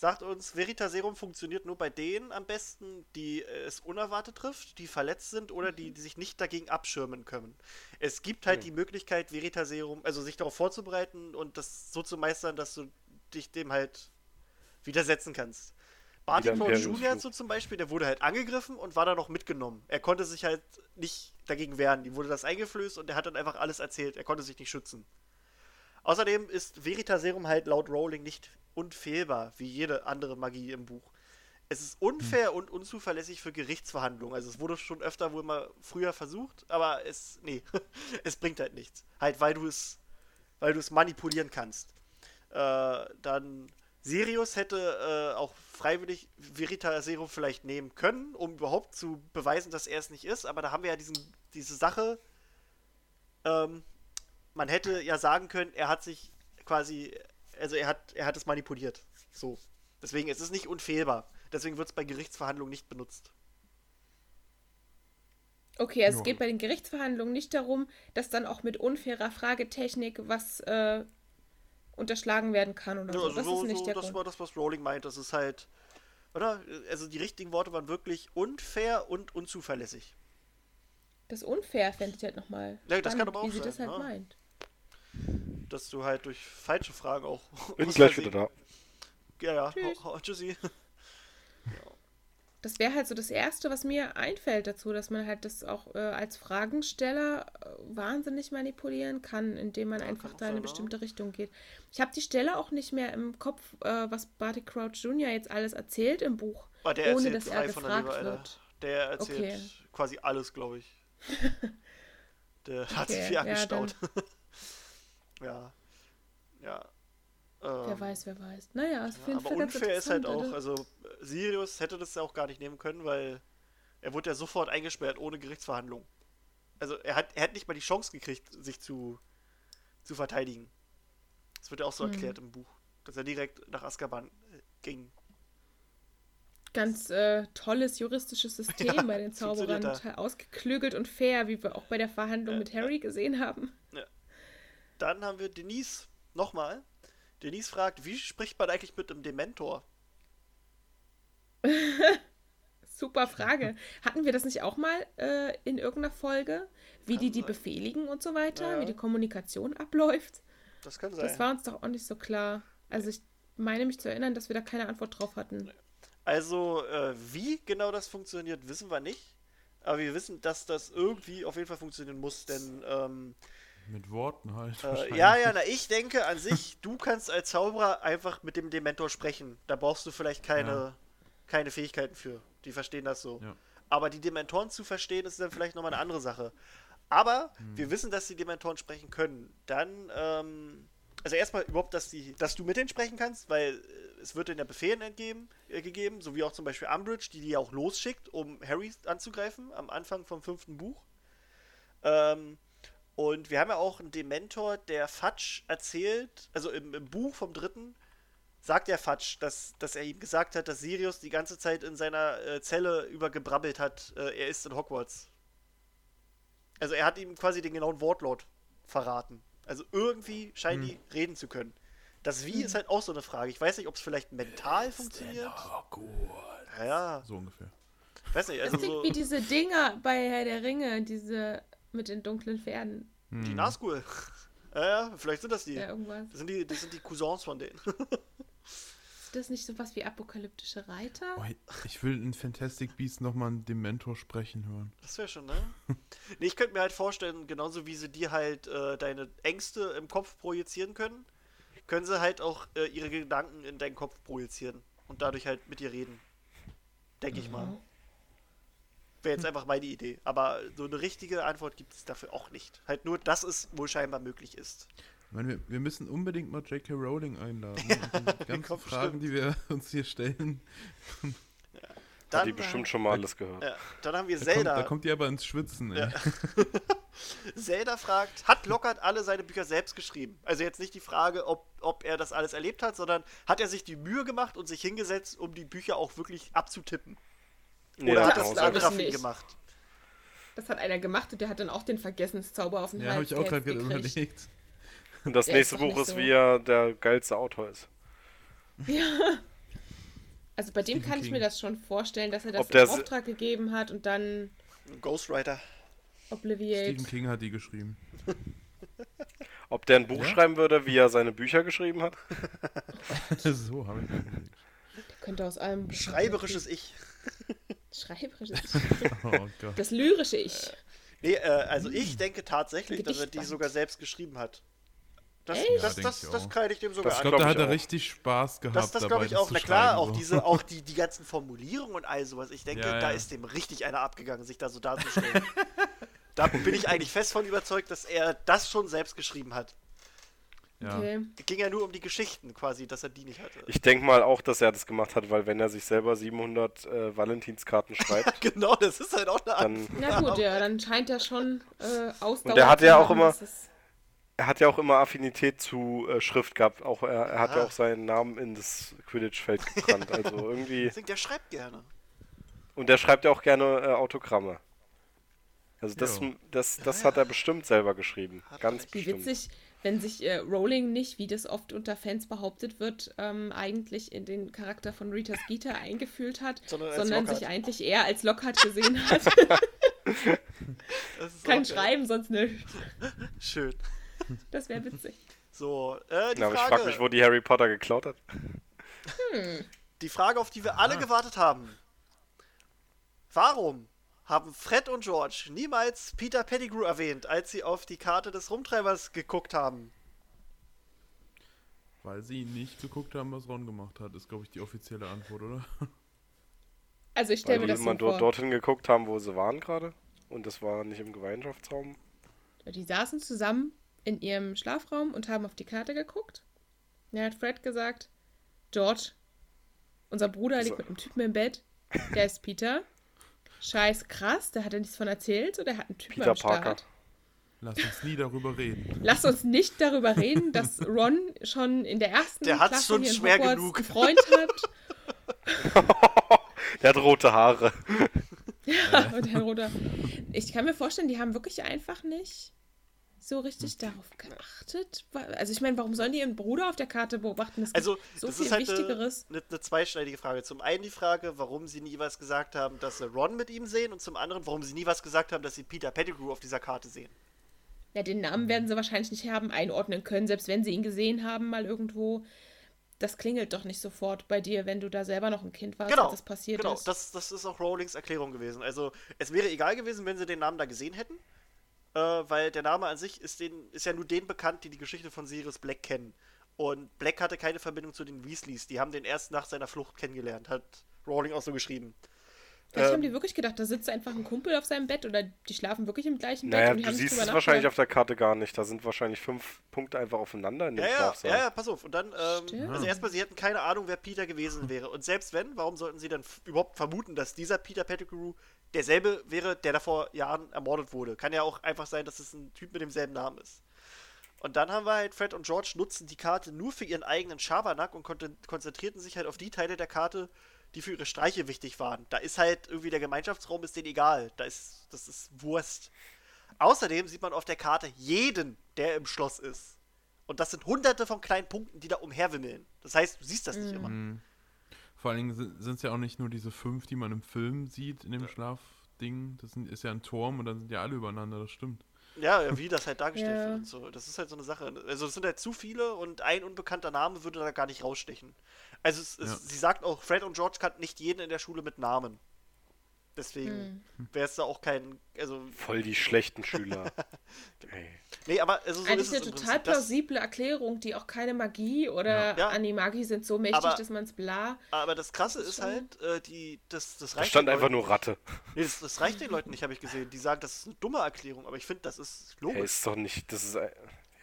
sagt uns, Veritaserum funktioniert nur bei denen am besten, die äh, es unerwartet trifft, die verletzt sind oder die, die sich nicht dagegen abschirmen können. Es gibt halt
Hm.
die Möglichkeit, Veritaserum, also sich darauf vorzubereiten und das so zu meistern, dass du dich dem halt widersetzen kannst. Crouch
Imperius
Jr. So zum Beispiel, der wurde halt angegriffen und war dann noch mitgenommen. Er konnte sich halt nicht dagegen wehren. Ihm wurde das eingeflößt und er hat dann einfach alles erzählt. Er konnte sich nicht schützen. Außerdem ist Veritaserum halt laut Rowling nicht unfehlbar, wie jede andere Magie im Buch. Es ist unfair und unzuverlässig für Gerichtsverhandlungen. Also es wurde schon öfter wohl mal früher versucht, aber es, nee, es bringt halt nichts. Halt, weil du es, weil du es manipulieren kannst. Äh, dann Sirius hätte äh, auch freiwillig Veritaserum vielleicht nehmen können, um überhaupt zu beweisen, dass er es nicht ist. Aber da haben wir ja diesen, diese Sache, ähm, man hätte ja sagen können, er hat sich quasi, also er hat, er hat es manipuliert. So. Deswegen ist es nicht unfehlbar. Deswegen wird es bei Gerichtsverhandlungen nicht benutzt.
Okay, also es geht bei den Gerichtsverhandlungen nicht darum, dass dann auch mit unfairer Fragetechnik was äh, unterschlagen werden kann oder
Ja,
so.
also
Das
so,
ist nicht
so,
der
das
Grund.
war das, was Rowling meint. Das ist halt, oder? Also die richtigen Worte waren wirklich unfair und unzuverlässig.
Das unfair fände ich halt nochmal.
Ja, das kann aber auch
wie sie
sein,
das halt
ja.
meint.
Dass du halt durch falsche Fragen auch.
Bin gleich wieder da.
Ja, ja.
Tschüss.
Ho- ho- Tschüssi.
Das wäre halt so das Erste, was mir einfällt dazu, dass man halt das auch äh, als Fragensteller äh, wahnsinnig manipulieren kann, indem man
Ja,
einfach da in eine
ja.
bestimmte Richtung geht. Ich habe die Stelle auch nicht mehr im Kopf, äh, was Barty Crouch Jr. jetzt alles erzählt im Buch,
der
ohne dass er gefragt wird.
Der erzählt
Okay.
quasi alles, glaube ich. Der hat sich
Okay,
viel
ja,
angestaut. Ja. Ja.
Wer
Ähm,
weiß, wer weiß. Naja, auf
Ja,
jeden
aber
Fall ganz
unfair ist halt auch,
also-
also Sirius hätte das ja auch gar nicht nehmen können, weil er wurde ja sofort eingesperrt ohne Gerichtsverhandlung. Also er hat, er hat nicht mal die Chance gekriegt, sich zu, zu verteidigen. Das wird ja auch so
Hm.
erklärt im Buch, dass er direkt nach Azkaban äh, ging.
Ganz äh, tolles juristisches System
Ja,
bei den Zauberern. Total ausgeklügelt und fair, wie wir auch bei der Verhandlung
Ja,
mit Harry gesehen haben.
Dann haben wir Denise nochmal. Denise fragt, wie spricht man eigentlich mit einem Dementor?
Super Frage. Hatten wir das nicht auch mal äh, in irgendeiner Folge? Wie
Kann
die die
sein.
befehligen und so weiter?
Ja.
Wie die Kommunikation abläuft?
Das kann sein.
Das war uns doch auch nicht so klar. Also ich meine mich zu erinnern, dass wir da keine Antwort drauf hatten.
Also, äh, wie genau das funktioniert, wissen wir nicht. Aber wir wissen, dass das irgendwie auf jeden Fall funktionieren muss, denn ähm,
Mit Worten halt.
Äh, ja, ja, na, ich denke an sich, du kannst als Zauberer einfach mit dem Dementor sprechen. Da brauchst du vielleicht keine,
Ja.
Keine Fähigkeiten für. Die verstehen das so.
Ja.
Aber die Dementoren zu verstehen, ist dann vielleicht nochmal eine andere Sache. Aber
Hm.
wir wissen, dass die Dementoren sprechen können. Dann, ähm, also erstmal überhaupt, dass, die, dass du mit denen sprechen kannst, weil äh, es wird denen ja Befehlen entgeben, äh, gegeben, so wie auch zum Beispiel Umbridge, die die auch losschickt, um Harry anzugreifen am Anfang vom fünften Buch. Ähm, und wir haben ja auch einen Dementor, der Fudge erzählt, also im, im Buch vom dritten, sagt der Fudge, dass, dass er ihm gesagt hat, dass Sirius die ganze Zeit in seiner äh, Zelle über gebrabbelt hat, äh, er ist in Hogwarts. Also er hat ihm quasi den genauen Wortlaut verraten. Also irgendwie scheinen die reden zu können. Das Wie ist halt auch so eine Frage. Ich weiß nicht, ob es vielleicht mental funktioniert. Ja, ja,
So ungefähr.
weiß nicht.
Das
Also
klingt
so
wie diese Dinger bei Herr der Ringe, diese mit den dunklen Pferden.
die Nazgul. Ja, ja, vielleicht sind das die.
Ja, irgendwas.
Das sind die, das sind die Cousins von denen.
Ist das nicht sowas wie apokalyptische Reiter?
Oh, ich will in Fantastic Beasts nochmal einen Dementor sprechen hören.
Das wäre schon, ne? nee, ich könnte mir halt vorstellen, genauso wie sie dir halt äh, deine Ängste im Kopf projizieren können, können sie halt auch äh, ihre Gedanken in deinen Kopf projizieren und dadurch halt mit dir reden. Denke ich mal. Wäre jetzt einfach meine Idee. Aber so eine richtige Antwort gibt es dafür auch nicht. Halt nur, dass es wohl scheinbar möglich ist.
Ich meine, wir, wir müssen unbedingt mal J.K. Rowling einladen. Und die ganzen Fragen, die wir uns hier stellen.
Hat
Dann,
die bestimmt schon mal alles gehört.
ja, dann haben wir
Da kommt,
Zelda.
da kommt die aber ins Schwitzen, ey.
Ja. Zelda fragt, hat Lockhart alle seine Bücher selbst geschrieben? Also jetzt nicht die Frage, ob, ob er das alles erlebt hat, sondern hat er sich die Mühe gemacht und sich hingesetzt, um die Bücher auch wirklich abzutippen?
Nee,
Oder
der
hat
hat
das ein
auch
anderer gemacht?
Das hat einer gemacht und der hat dann auch den Vergessenszauber auf den
Ja, habe
Hals
ich auch gerade überlegt.
Das
Der
nächste Buch ist,
so.
wie er der geilste Autor ist.
Also bei dem
Stephen
kann ich mir das schon vorstellen, dass er das in Auftrag gegeben hat und dann
Ghostwriter.
Obliviate.
Stephen King hat die geschrieben.
Ob der ein Buch
Ja?
schreiben würde, wie er seine Bücher geschrieben hat?
so habe ich mir überlegt.
Der könnte aus allem
Schreiberisches Ich.
Schreiberisches Ich.
Oh Gott.
Das lyrische Ich.
Nee, äh, also ich denke tatsächlich, dass er die sogar selbst geschrieben hat. Das,
Echt?
das,
Ja,
das,
ich
das
auch.
kreide ich dem sogar
Das
Ich
an.
glaube, da hat
ich
er richtig Spaß gehabt
Das, das
dabei,
glaube ich auch. Na klar, auch
so.
diese, auch die, die ganzen Formulierungen und all sowas. Ich denke,
Ja,
da
ja.
ist dem richtig einer abgegangen, sich da so darzustellen. da bin ich eigentlich fest von überzeugt, dass er das schon selbst geschrieben hat.
Ja.
Okay.
Es ging ja nur um die Geschichten quasi, dass er die nicht hatte.
Ich denke mal auch, dass er das gemacht hat, weil wenn er sich selber 700 äh, Valentinskarten schreibt,
genau, das ist halt auch eine
dann
Antwort.
Na gut, ja, dann scheint er schon äh, Ausdauer
Und der hat
zu
ja auch immer-
dass es-
er hat ja auch immer Affinität zu äh, Schrift gehabt. Auch er, er hat ja
Ah.
auch seinen Namen in das Quidditch-Feld gebrannt. Also irgendwie.
Deswegen, der schreibt gerne.
Und er schreibt ja auch gerne äh, Autogramme. Also das,
Ja.
das, das hat er bestimmt selber geschrieben. Ganz
recht.
Wie
bestimmt.
witzig, wenn sich äh, Rowling nicht, wie das oft unter Fans behauptet wird, ähm, eigentlich in den Charakter von Rita Skeeter eingefühlt hat,
Sondern
sondern sich eigentlich eher als Lockhart gesehen hat.
Geil.
schreiben, sonst nicht.
Schön.
Das wäre witzig.
So, äh, die
Ja, aber ich
Frage.
frage mich, wo die Harry Potter geklaut hat.
Die Frage, auf die wir alle gewartet haben. Warum haben Fred und George niemals Peter Pettigrew erwähnt, als sie auf die Karte des Rumtreibers geguckt haben?
Weil sie nicht geguckt haben, was Ron gemacht hat, ist, glaube ich, die offizielle Antwort, oder?
Also ich stelle mir
die
das so
immer dort,
vor.
dorthin geguckt haben, wo sie waren gerade. Und das war nicht im Gemeinschaftsraum.
Die saßen zusammen in ihrem Schlafraum und haben auf die Karte geguckt. Dann hat Fred gesagt, George, unser Bruder liegt
So.
mit einem Typen im Bett. Der ist Peter. Scheiß krass, da hat er nichts von erzählt oder er hat einen Typen
Peter
am Start.
Parker.
Lass uns nie darüber reden.
Lass uns nicht darüber reden, dass Ron schon in der ersten
Der
Klasse
schon
hier in
schwer
Hogwarts
genug.
einen Freund hat.
Der hat rote Haare.
Ja, und Herr Roder. Ich kann mir vorstellen, die haben wirklich einfach nicht so richtig
Hm.
darauf geachtet. Also ich meine, warum sollen die ihren Bruder auf der Karte beobachten? Es
Also,
so
das
viel
ist halt eine,
Wichtigeres.
eine, eine zweischneidige Frage. Zum einen die Frage, warum sie nie was gesagt haben, dass sie Ron mit ihm sehen, und zum anderen, warum sie nie was gesagt haben, dass sie Peter Pettigrew auf dieser Karte sehen.
Ja, den Namen werden sie wahrscheinlich nicht haben einordnen können, selbst wenn sie ihn gesehen haben mal irgendwo. Das klingelt doch nicht sofort bei dir, wenn du da selber noch ein Kind warst,
Genau,
als das passiert
genau.
ist.
Das, das ist auch Rowlings Erklärung gewesen. Also, es wäre egal gewesen, wenn sie den Namen da gesehen hätten. Äh, weil der Name an sich ist, den, ist ja nur denen bekannt, die die Geschichte von Sirius Black kennen. Und Black hatte keine Verbindung zu den Weasleys. Die haben den erst nach seiner Flucht kennengelernt, hat Rowling auch so geschrieben.
Vielleicht
Ähm,
haben die wirklich gedacht, da sitzt einfach ein Kumpel auf seinem Bett oder die schlafen wirklich im gleichen
Naja,
Bett und die
du siehst es wahrscheinlich auf der Karte gar nicht. Da sind wahrscheinlich fünf Punkte einfach aufeinander in dem
Ja, ja,
Schlafsaal.
ja, ja, pass auf. Und dann, ähm, also erstmal, sie hätten keine Ahnung, wer Peter gewesen wäre. Und selbst wenn, warum sollten sie dann überhaupt vermuten, dass dieser Peter Pettigrew derselbe wäre, der da vor Jahren ermordet wurde? Kann ja auch einfach sein, dass es ein Typ mit demselben Namen ist. Und dann haben wir halt, Fred und George nutzen die Karte nur für ihren eigenen Schabernack und kon konzentrierten sich halt auf die Teile der Karte, die für ihre Streiche wichtig waren. Da ist halt irgendwie der Gemeinschaftsraum ist denen egal. Da ist, das ist Wurst. Außerdem sieht man auf der Karte jeden, der im Schloss ist. Und das sind hunderte von kleinen Punkten, die da umherwimmeln. Das heißt, du siehst das nicht immer.
Vor allen Dingen sind es ja auch nicht nur diese fünf, die man im Film sieht in dem Schlafding. Das sind, ist ja ein Turm und dann sind ja alle übereinander, das stimmt.
Ja, ja, wie das halt dargestellt
Ja.
wird und so. Das ist halt so eine Sache. Also es sind halt zu viele und ein unbekannter Name würde da gar nicht rausstechen. Also es, es,
Ja.
sie sagt auch, Fred und George kannten nicht jeden in der Schule mit Namen. Deswegen wäre es da auch kein, also,
Voll die schlechten Schüler. Ey.
nee, aber also so
Eigentlich
ist
eine total
Prinzip.
Plausible Erklärung, die auch keine Magie oder
Ja.
Animagi sind so mächtig,
Aber-
dass man es bla.
aber das Krasse
ist
halt, äh, die, das, das
Da
reicht
stand
den
einfach
Leuten
nur Ratte.
Nee, das, das reicht den Leuten nicht, habe ich gesehen. Die sagen, das ist eine dumme Erklärung, aber ich finde, das ist logisch.
Hey, ist doch nicht. Das ist.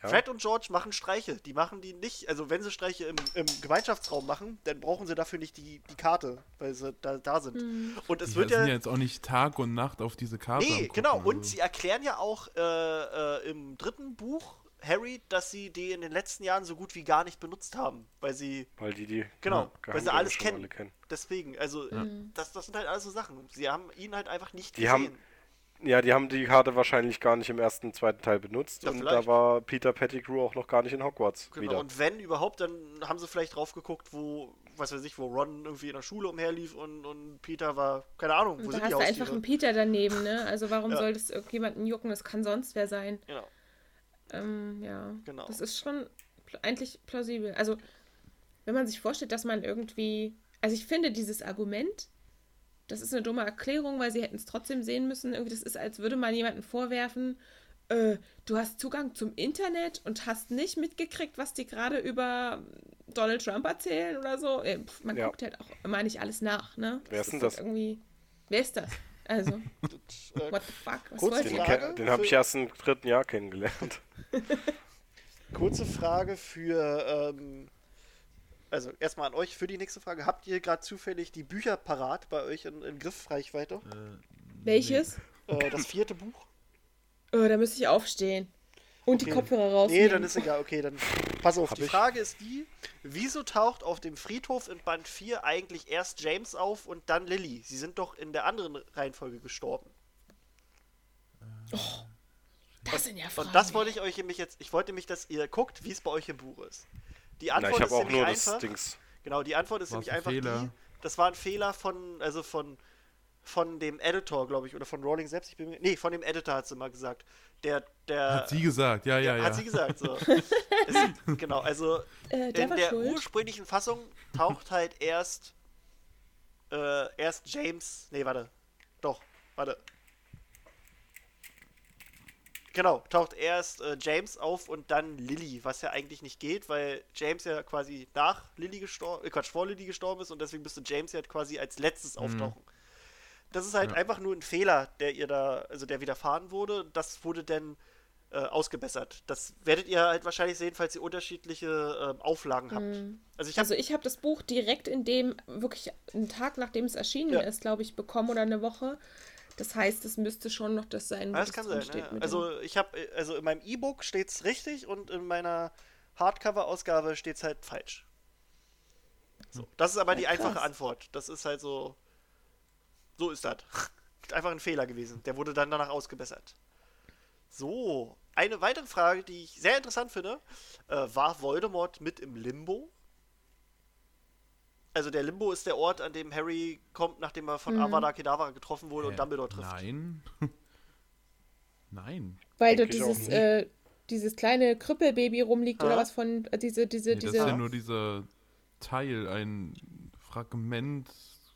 Ja.
Fred und George machen Streiche. Die machen die nicht, also wenn sie Streiche im, im Gemeinschaftsraum machen, dann brauchen sie dafür nicht die, die Karte, weil sie da, da sind. Und es
Die
wird
sind
ja.
ja jetzt auch nicht Tag und Nacht auf diese Karte.
nee,
gucken,
genau. Und
also.
sie erklären ja auch äh, äh, im dritten Buch Harry, dass sie die in den letzten Jahren so gut wie gar nicht benutzt haben, weil sie
Weil die die.
Genau,
ja,
weil sie alles kennen.
alle kennen.
deswegen, also das, das sind halt alles so Sachen. Sie haben ihn halt einfach nicht
Die
gesehen.
haben- Ja, die haben die Karte wahrscheinlich gar nicht im ersten, zweiten Teil benutzt.
Ja,
und
vielleicht.
da war Peter Pettigrew auch noch gar nicht in Hogwarts
Genau,
wieder.
und wenn überhaupt, dann haben sie vielleicht drauf geguckt, wo, was weiß ich, wo Ron irgendwie in der Schule umherlief und, und Peter war, keine Ahnung, wo
Und da
sind
hast
die
du einfach
Haustiere?
einen Peter daneben, ne? Also warum
Ja.
soll das irgendjemanden jucken? Das kann sonst wer sein.
Genau.
Ähm, ja.
Genau.
Das ist schon pl eigentlich plausibel. Also, wenn man sich vorstellt, dass man irgendwie. Also, ich finde dieses Argument, das ist eine dumme Erklärung, weil sie hätten es trotzdem sehen müssen. Irgendwie, das ist, als würde man jemanden vorwerfen, äh, du hast Zugang zum Internet und hast nicht mitgekriegt, was die gerade über Donald Trump erzählen oder so. Äh, pf, man
Ja.
guckt halt auch immer nicht alles nach, ne?
Wer ist denn
doch
das?
Irgendwie. Wer ist das? Also,
Äh,
what the fuck? Was
kurz
Den?
Frage
den habe ich erst im dritten Jahr kennengelernt.
kurze Frage für, ähm, also erstmal an euch für die nächste Frage. Habt ihr gerade zufällig die Bücher parat bei euch in, in Griffreichweite?
Äh,
Welches?
Äh, das vierte Buch?
Oh, da müsste ich aufstehen. Und die
Okay.
Kopfhörer rausnehmen.
Nee, dann ist egal. Okay, dann pass auf.
Hab
die
ich.
Frage ist die, wieso taucht auf dem Friedhof in Band 4 eigentlich erst James auf und dann Lily? Sie sind doch in der anderen Reihenfolge gestorben.
das sind ja Fragen.
Und das wollte ich euch nämlich jetzt, ich wollte nämlich, dass ihr guckt, wie es bei euch im Buch ist. Die
Na,
Antwort
ich
ist
habe auch
nämlich
nur
einfach,
das Dings.
genau, die Antwort ist
War's
nämlich
ein
einfach
Fehler?
die, das war ein Fehler von, also von, von dem Editor, glaube ich, oder von Rowling selbst, ich bin mir, nee, von dem Editor hat sie mal gesagt. Der, der,
Hat sie gesagt, ja, ja, ja.
hat sie gesagt, so. es, genau, also
Äh, der
in der
schuld.
ursprünglichen Fassung taucht halt erst äh, erst James. Nee, warte. Doch, warte. Genau, taucht erst äh, James auf und dann Lily, was ja eigentlich nicht geht, weil James ja quasi nach Lily gestorben, äh, Quatsch, vor Lily gestorben ist und deswegen müsste James ja quasi als letztes auftauchen. Das ist halt
Ja.
einfach nur ein Fehler, der ihr da, also der widerfahren wurde. Das wurde dann äh, ausgebessert. Das werdet ihr halt wahrscheinlich sehen, falls ihr unterschiedliche ähm, Auflagen habt. Also ich habe
Also habe das Buch direkt in dem, wirklich einen Tag nachdem es erschienen
Ja.
ist, glaube ich, bekommen oder eine Woche. Das heißt, es müsste schon noch das sein, wo
das kann sein.
drinsteht
Ja. Also ich habe, also in meinem E-Book steht es richtig und in meiner Hardcover-Ausgabe steht es halt falsch. So, das ist aber die
Ja,
einfache
krass.
Antwort. Das ist halt so, so ist das. Einfach ein Fehler gewesen. Der wurde dann danach ausgebessert. So, eine weitere Frage, die ich sehr interessant finde, äh, war Voldemort mit im Limbo? Also der Limbo ist der Ort, an dem Harry kommt, nachdem er von
Mhm.
Avada Kedavra getroffen wurde
Hä?
und Dumbledore trifft.
Nein. Nein.
Weil dort dieses, äh, dieses kleine Krüppelbaby rumliegt oder
Ah.
was von, äh, diese, diese,
Nee, das
diese,
ist ja nur dieser Teil, ein Fragment.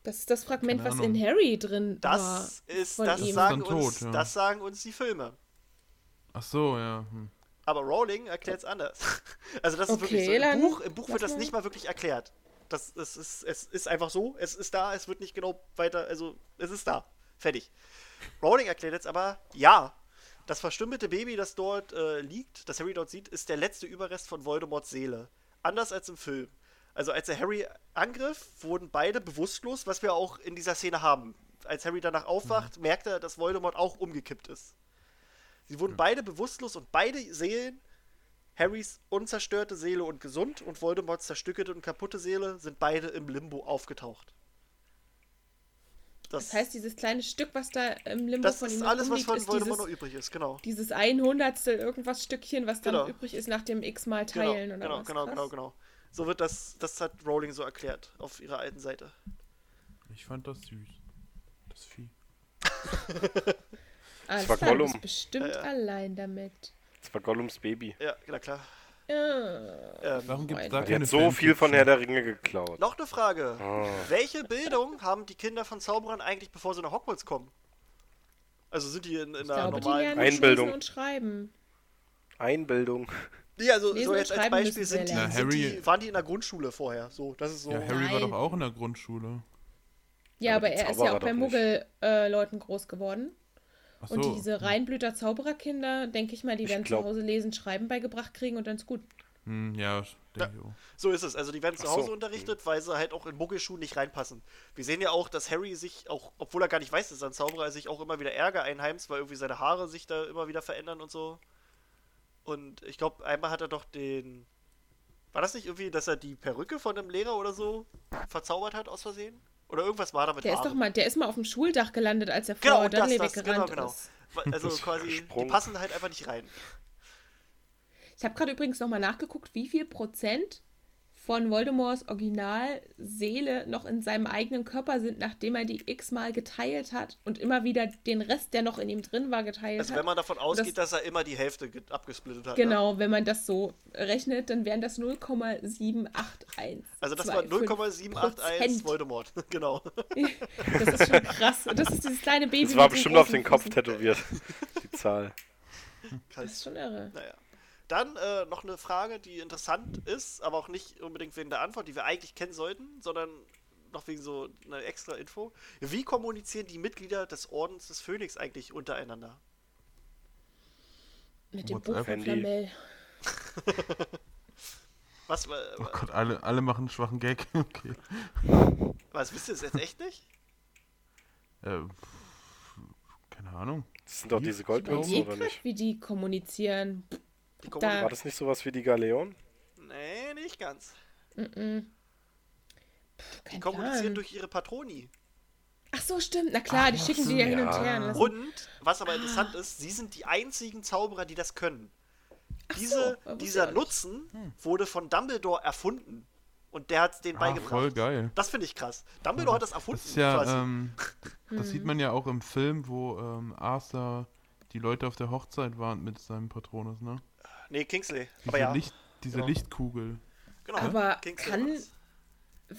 das ist das Fragment, was in. Harry drin war.
Das ist,
von
das
ihm.
sagen
Das ist
uns,
tot, ja.
das sagen uns die Filme.
Ach so, ja. Hm.
Aber Rowling erklärt es anders. Also das ist
Okay,
wirklich so. Im Buch, im Buch wird das nicht mal wirklich erklärt. Das, das ist, es ist einfach so, es ist da, es wird nicht genau weiter, also es ist da. Fertig. Rowling erklärt jetzt aber, ja, das verstümmelte Baby, das dort äh, liegt, das Harry dort sieht, ist der letzte Überrest von Voldemorts Seele. Anders als im Film. Also als er Harry angriff, wurden beide bewusstlos, was wir auch in dieser Szene haben. Als Harry danach aufwacht, merkt er, dass Voldemort auch umgekippt ist. Sie wurden beide bewusstlos und beide Seelen, Harrys unzerstörte Seele und gesund und Voldemorts zerstückelte und kaputte Seele, sind beide im Limbo aufgetaucht. Das,
Das heißt, dieses kleine Stück, was da im Limbo
das
von ihm
ist
noch
alles, was von
ist
Voldemort
dieses,
noch übrig ist, genau.
dieses ein Hundertstel irgendwas Stückchen, was dann
Genau.
übrig ist nach dem x-mal
Genau,
Teilen oder
genau,
was.
genau, genau, genau. So wird das, das hat Rowling so erklärt auf ihrer alten Seite.
Ich fand das süß. Das Vieh.
Alles
war
klar, du
Gollum.
bestimmt
Ja, ja.
allein damit.
Das war Gollums Baby.
Ja, na klar.
Ja.
Ähm,
Warum gibt es da
Die
keine
hat so viel von? Herr der Ringe geklaut.
noch eine Frage.
Ah.
Welche Bildung haben die Kinder von Zauberern eigentlich, bevor sie nach Hogwarts kommen? Also sind die in, in einer
glaube,
normalen...
Einbildung.
lesen und schreiben.
Einbildung.
Nee, also
Lesen
so jetzt als Beispiel sind die, sind
Ja, Harry-
die, waren die in der Grundschule vorher. So, das ist so.
Ja, Harry war
Nein.
doch auch in der Grundschule.
Ja,
Aber
aber er ist ja auch bei. Muggel-Leuten groß geworden.
So.
Und diese Reinblüter Zaubererkinder, denke ich mal, die
Ich
werden
glaub-
zu Hause lesen, schreiben beigebracht kriegen und dann ist gut.
Hm, ja, denke ich auch.
So ist es. Also die werden zu
Ach so.
Hause unterrichtet, weil sie halt auch in Muggelschuhen nicht reinpassen. Wir sehen ja auch, dass Harry sich auch, obwohl er gar nicht weiß, dass er ein Zauberer ist, sich auch immer wieder Ärger einheimst, weil irgendwie seine Haare sich da immer wieder verändern und so. Und ich glaube, einmal hat er doch den. War das nicht irgendwie, dass er die Perücke von einem Lehrer oder so verzaubert hat aus Versehen? Oder irgendwas war da mit
Der ist doch mal, der ist mal auf dem Schuldach gelandet, als er
Genau,
vor
das,
Dudley
das,
weggerannt
genau, genau.
ist.
Also quasi, die passen halt einfach nicht rein.
Ich habe gerade übrigens nochmal nachgeguckt, wie viel Prozent von Voldemorts Originalseele noch in seinem eigenen Körper sind, nachdem er die x-mal geteilt hat und immer wieder den Rest, der noch in ihm drin war, geteilt
Also
hat.
wenn man davon ausgeht, dass er immer die Hälfte ge- abgesplittet hat. Ne?
Genau, wenn man das so rechnet, dann wären das 0,781.
Also das war 0,781 Voldemort. genau.
Das ist schon krass. Das ist dieses kleine Baby.
Das war bestimmt auf den Kopf tätowiert. Die Zahl.
Das ist schon irre.
Naja. Dann äh, noch eine Frage, die interessant ist, aber auch nicht unbedingt wegen der Antwort, die wir eigentlich kennen sollten, sondern noch wegen so einer extra Info. Wie kommunizieren die Mitglieder des Ordens des Phönix eigentlich untereinander?
Mit dem
WhatsApp.
Buch von. Flamel.
Was, äh,
Oh Gott, alle, alle machen einen schwachen Gag. Okay.
was wisst ihr es jetzt echt nicht?
Äh, keine Ahnung.
Das sind doch diese
Ich
Goldmünzen, oder nicht?
wie die kommunizieren.
Die
Da-
War das nicht sowas wie die Galeon?
Nee, nicht ganz.
Mm-mm. Puh,
Die
kein
kommunizieren
Plan.
durch ihre Patroni.
Ach so, stimmt. Na klar, die
Ach
schicken
so,
die ja hin und her. lassen-
Und, was aber interessant ist, sie sind die einzigen Zauberer, die das können.
Ach so,
Diese,
wusste
dieser. Nutzen wurde von Dumbledore erfunden. Und der hat es denen
Ah,
beigebracht.
voll geil.
Das finde ich krass. Dumbledore hat das erfunden,
Das ist ja,
quasi.
ähm, das sieht man ja auch im Film, wo ähm, Arthur die Leute auf der Hochzeit waren mit seinem Patronus, ne?
Nee, Kingsley.
Diese,
Aber ja,
Licht, diese
genau.
Lichtkugel.
genau.
Aber
Kingsley
kann,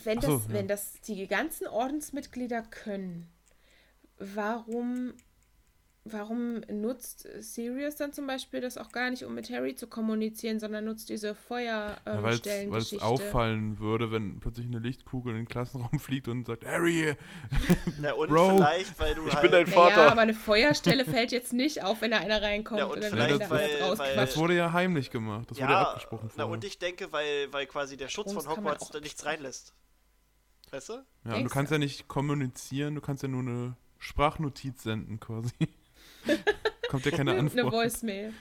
wenn das,
so, ja.
wenn das die ganzen Ordensmitglieder können, warum, warum nutzt Sirius dann zum Beispiel das auch gar nicht, um mit Harry zu kommunizieren, sondern nutzt diese
Ja, weil es auffallen würde, wenn plötzlich eine Lichtkugel in den Klassenraum fliegt und sagt, Harry,
Na, und
Bro.
vielleicht, weil du
Ich
halt...
bin dein
naja,
Vater.
aber eine Feuerstelle fällt jetzt nicht auf, wenn da einer reinkommt
Ja, und
oder
vielleicht,
wenn da
weil- weil-
das wurde ja heimlich gemacht. Das wurde ja abgesprochen
na,
vorher.
und ich denke, weil, weil quasi der Schutz von Hogwarts da nichts reinlässt. Weißt du?
ja, und du kannst ja nicht kommunizieren, du kannst ja nur eine Sprachnotiz senden quasi. Kommt ja keine
Eine
Antwort.
Voicemail.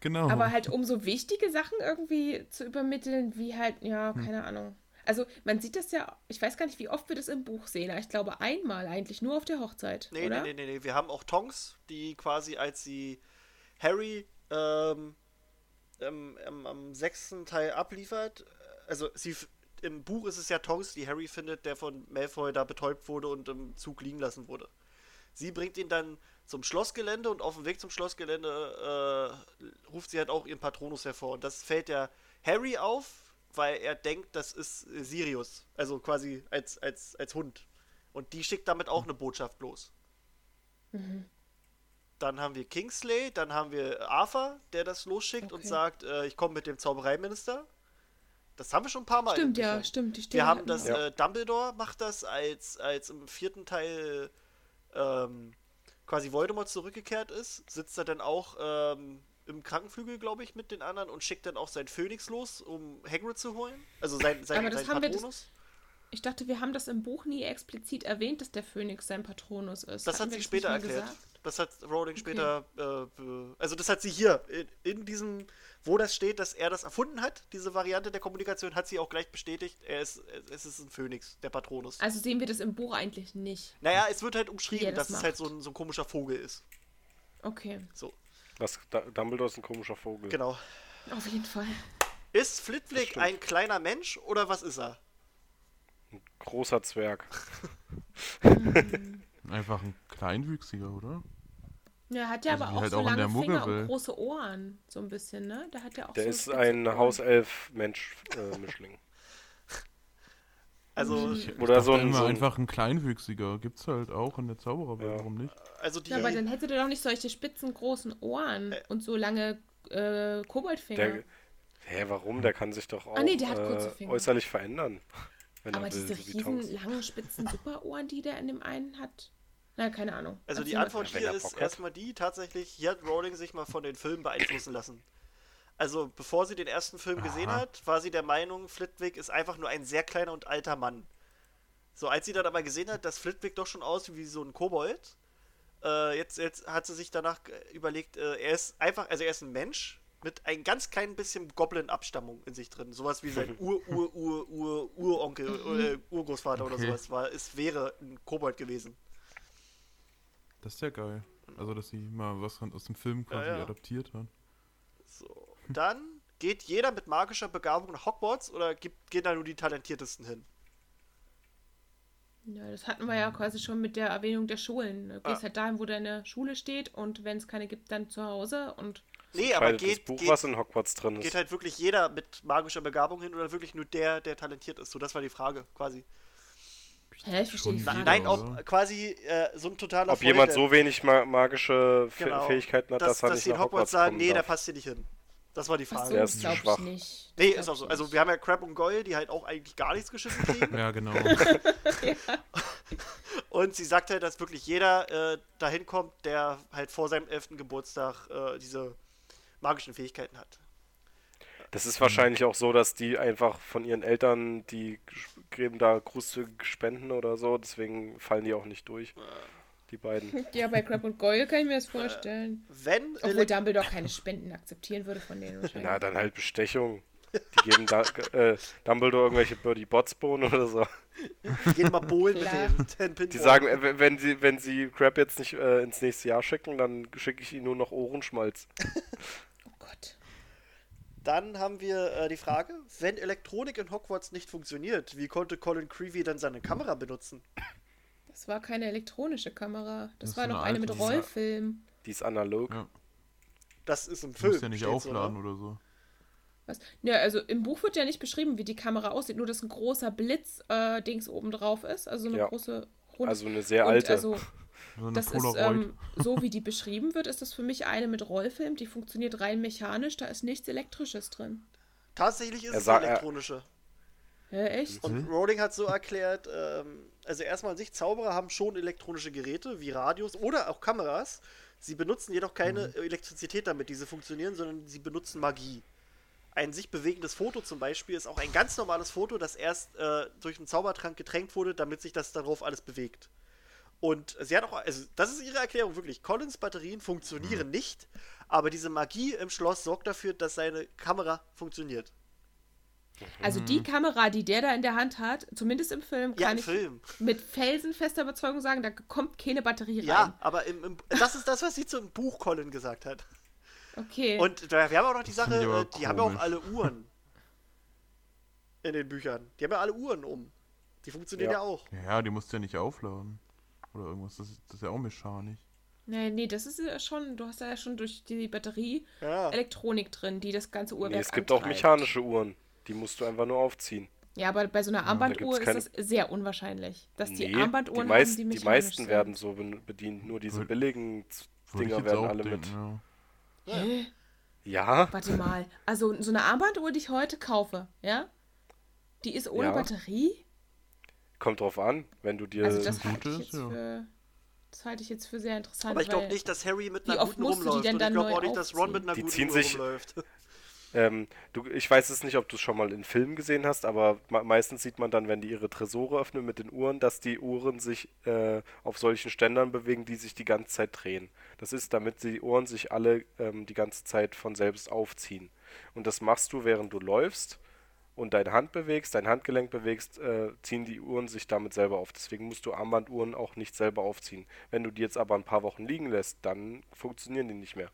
Genau.
Aber halt um so wichtige Sachen irgendwie zu übermitteln, wie halt, ja,
Hm.
keine Ahnung. Also man sieht das ja, ich weiß gar nicht, wie oft wir das im Buch sehen, aber ich glaube einmal eigentlich, nur auf der Hochzeit,
Nee,
oder?
nee, nee, nee, nee. Wir haben auch Tonks, die quasi, als sie Harry ähm, ähm, am, am sechsten Teil abliefert, also sie im Buch ist es ja Tonks, die Harry findet, der von Malfoy da betäubt wurde und im Zug liegen lassen wurde. Sie bringt ihn dann zum Schlossgelände und auf dem Weg zum Schlossgelände äh, ruft sie halt auch ihren Patronus hervor. Und das fällt ja Harry auf, weil er denkt, das ist Sirius. Also quasi als, als, als Hund. Und die schickt damit auch eine Botschaft los. dann haben wir Kingsley, dann haben wir Arthur, der das losschickt und
Okay.
sagt, äh, ich komme mit dem Zaubereiminister. Das haben wir schon ein paar Mal.
Stimmt, ja, stimmt. Die
Wir haben das.
Ja.
äh, Dumbledore macht das, als, als im vierten Teil ähm, quasi Voldemort zurückgekehrt ist, sitzt er dann auch ähm, im Krankenflügel, glaube ich, mit den anderen und schickt dann auch seinen Phönix los, um Hagrid zu holen. Also sein, sein,
Aber das haben wir das-
Patronus.
Ich dachte, wir haben das im Buch nie explizit erwähnt, dass der Phönix sein Patronus ist.
Das
Hatten
hat sie später erklärt.
gesagt?
Das hat Rowling
Okay.
später, äh, also das hat sie hier in, in diesem, wo das steht, dass er das erfunden hat, diese Variante der Kommunikation, hat sie auch gleich bestätigt. Er ist, es ist ein Phönix, der Patronus.
Also sehen wir das im Buch eigentlich nicht.
Naja, es wird halt umschrieben,
das
dass es halt
macht.
so ein, so ein komischer Vogel ist.
Okay,
So,
Das, da, Dumbledore ist ein komischer Vogel.
genau.
auf jeden Fall.
Ist Flitwick ein kleiner Mensch oder was ist er?
Großer Zwerg.
Einfach ein Kleinwüchsiger, oder?
Ja, hat ja
Also
aber auch
halt
so
auch
lange Finger und
Muggelwelt.
große Ohren, so ein bisschen, ne? Der hat ja auch
Der
so
ist ein. Hauself-Mensch-Mischling.
Also,
Mhm.
Ich
Oder
dachte
so ein,
immer
so ein
einfach ein Kleinwüchsiger. Gibt's halt auch in der Zaubererwelt,
Ja.
warum nicht?
also die.
Ja, aber dann hätte der doch nicht solche spitzen, großen Ohren
Äh.
und so lange äh, Koboldfinger.
der, hä, warum? Der kann sich doch auch
Ah, nee, der hat kurze
äh,
Finger.
äußerlich verändern.
Aber
er will,
diese
so
riesen, langen, spitzen Superohren, die der in dem einen hat. Na, keine Ahnung.
Also die
Erzähl.
Antwort
Ja,
hier
er
ist
hat.
erstmal die, tatsächlich, hier hat Rowling sich mal von den Filmen beeinflussen lassen. Also bevor sie den ersten Film gesehen
Aha.
hat, war sie der Meinung, Flitwick ist einfach nur ein sehr kleiner und alter Mann. So, als sie dann aber gesehen hat, dass Flitwick doch schon aussieht wie so ein Kobold, äh, jetzt, jetzt hat sie sich danach überlegt, äh, er ist einfach, also er ist ein Mensch mit ein ganz klein bisschen Goblin-Abstammung in sich drin. Sowas wie sein Ur-Ur-Ur-Ur-Uronkel, äh, Urgroßvater oder
Okay.
sowas war. Es wäre ein Kobold gewesen.
Das ist ja geil. Also, dass sie mal was aus dem Film quasi
ja.
adaptiert hat.
So, dann geht jeder mit magischer Begabung nach Hogwarts oder gibt, gehen da nur die Talentiertesten hin?
Ja, das hatten wir ja quasi schon mit der Erwähnung der Schulen. Du gehst
Ah.
halt dahin, wo deine Schule steht und wenn es keine gibt, dann zu Hause und
Nee, aber geht,
das Buch,
geht,
was in Hogwarts drin ist.
geht halt wirklich jeder mit magischer Begabung hin oder wirklich nur der, der talentiert ist? So, das war die Frage quasi.
Hä, ich verstehe
Nein, ob quasi äh, so ein totaler
Ob jemand
Volldepp-
so wenig ma magische Fäh-
Genau.
Fähigkeiten hat,
dass,
dass er
dass
nicht
sie in
nach
Hogwarts
Hogwarts
sagen, nee, da passt ihr nicht hin. Das war die Frage.
so,
Der ist zu schwach.
nicht.
nee, ist auch so. Also wir haben ja Crab und Goyle, die halt auch eigentlich gar nichts geschissen kriegen.
Ja, genau.
Und sie sagt halt, dass wirklich jeder äh, dahin kommt, der halt vor seinem 11. Geburtstag äh, diese magischen Fähigkeiten hat.
Das ist wahrscheinlich auch so, dass die einfach von ihren Eltern, die geben da großzügig Spenden oder so, deswegen fallen die auch nicht durch. Die beiden.
Ja, bei Crab und Goyle kann ich mir das vorstellen.
Wenn
Obwohl Dumbledore keine Spenden akzeptieren würde von denen wahrscheinlich.
Na, dann halt Bestechung. Die geben da, äh, Dumbledore irgendwelche Birdie Botsbohnen oder so.
Gehen mal bowlen mit dem Ten Pin
Die sagen, äh, wenn sie, wenn sie Crab jetzt nicht äh, ins nächste Jahr schicken, dann schicke ich ihnen nur noch Ohrenschmalz.
oh Gott.
Dann haben wir äh, die Frage, wenn Elektronik in Hogwarts nicht funktioniert, wie konnte Colin Creevy dann seine Kamera benutzen?
Das war keine elektronische Kamera. Das,
Das
war noch
eine
eine mit. Rollfilm.
Die ist analog.
Ja.
Das ist im
Du
Film.
musst ja nicht aufladen
oder?
oder so.
Was? Ja, also im Buch wird ja nicht beschrieben, wie die Kamera aussieht, nur dass ein großer Blitz-Dings oben drauf ist. Also eine
Ja.
große Runde.
Also eine sehr
Und
alte.
Also,
So eine
das ist,
Polaroid.
ähm, so wie die beschrieben wird, ist das für mich eine mit Rollfilm. Die funktioniert rein mechanisch, da ist nichts Elektrisches drin.
Tatsächlich ist es eine elektronische.
Ja, echt?
Und
Mhm.
Rowling hat so erklärt, ähm, also erstmal an sich, Zauberer haben schon elektronische Geräte wie Radios oder auch Kameras. Sie benutzen jedoch keine
Mhm.
Elektrizität damit, diese funktionieren, sondern sie benutzen Magie. Ein sich bewegendes Foto zum Beispiel ist auch ein ganz normales Foto, das erst äh, durch einen Zaubertrank getränkt wurde, damit sich das darauf alles bewegt. Und sie hat auch, also das ist ihre Erklärung wirklich. Collins Batterien funktionieren
Mhm.
nicht, aber diese Magie im Schloss sorgt dafür, dass seine Kamera funktioniert.
Also die Kamera, die der da in der Hand hat, zumindest im Film,
Ja,
kann
im
ich
Film.
mit felsenfester Überzeugung sagen, da kommt keine Batterie
Ja,
rein.
aber im, im, das ist das, was sie zum Buch Colin gesagt hat.
Okay.
Und da, wir haben auch noch die Sache,
aber
äh, die haben ja auch alle Uhren. In den Büchern. Die haben ja alle Uhren um. Die funktionieren ja,
Ja.
auch.
Ja, die musst du ja nicht aufladen. Oder irgendwas. Das ist, das ist ja auch mechanisch.
nee, nee, das ist ja schon, du hast ja schon durch die Batterie
Ja.
Elektronik drin, die das ganze Uhrwerk
Nee, es gibt auch
antreibt.
mechanische Uhren. Die musst du einfach nur aufziehen.
Ja, aber bei so einer Armbanduhr
gibt's
ist das sehr unwahrscheinlich, dass die
Nee,
Armbanduhren
die, meist,
haben, die
die meisten
sind.
werden so bedient. Nur diese billigen
Würde
Dinger werden
auch
alle
denken,
mit.
ja.
Hä?
Ja,
Warte mal. Also so eine Armbanduhr, die ich heute kaufe, ja? Die ist ohne
Ja.
Batterie?
Kommt drauf an, wenn du dir.
Also das
gute
halte ich jetzt
ja.
für. Das halte ich jetzt für sehr interessant.
Aber ich glaube nicht, dass Harry mit einer guten rumläuft. ich glaube auch nicht, dass Ron mit einer
Die
guten
ziehen sich-
rumläuft.
Ähm, du, ich weiß es nicht, ob du es schon mal in Filmen gesehen hast, aber me meistens sieht man dann, wenn die ihre Tresore öffnen mit den Uhren, dass die Uhren sich äh, auf solchen Ständern bewegen, die sich die ganze Zeit drehen. Das ist, damit die Uhren sich alle ähm, die ganze Zeit von selbst aufziehen. Und das machst du, während du läufst und deine Hand bewegst, dein Handgelenk bewegst, äh, ziehen die Uhren sich damit selber auf. Deswegen musst du Armbanduhren auch nicht selber aufziehen. Wenn du die jetzt aber ein paar Wochen liegen lässt, dann funktionieren die nicht mehr.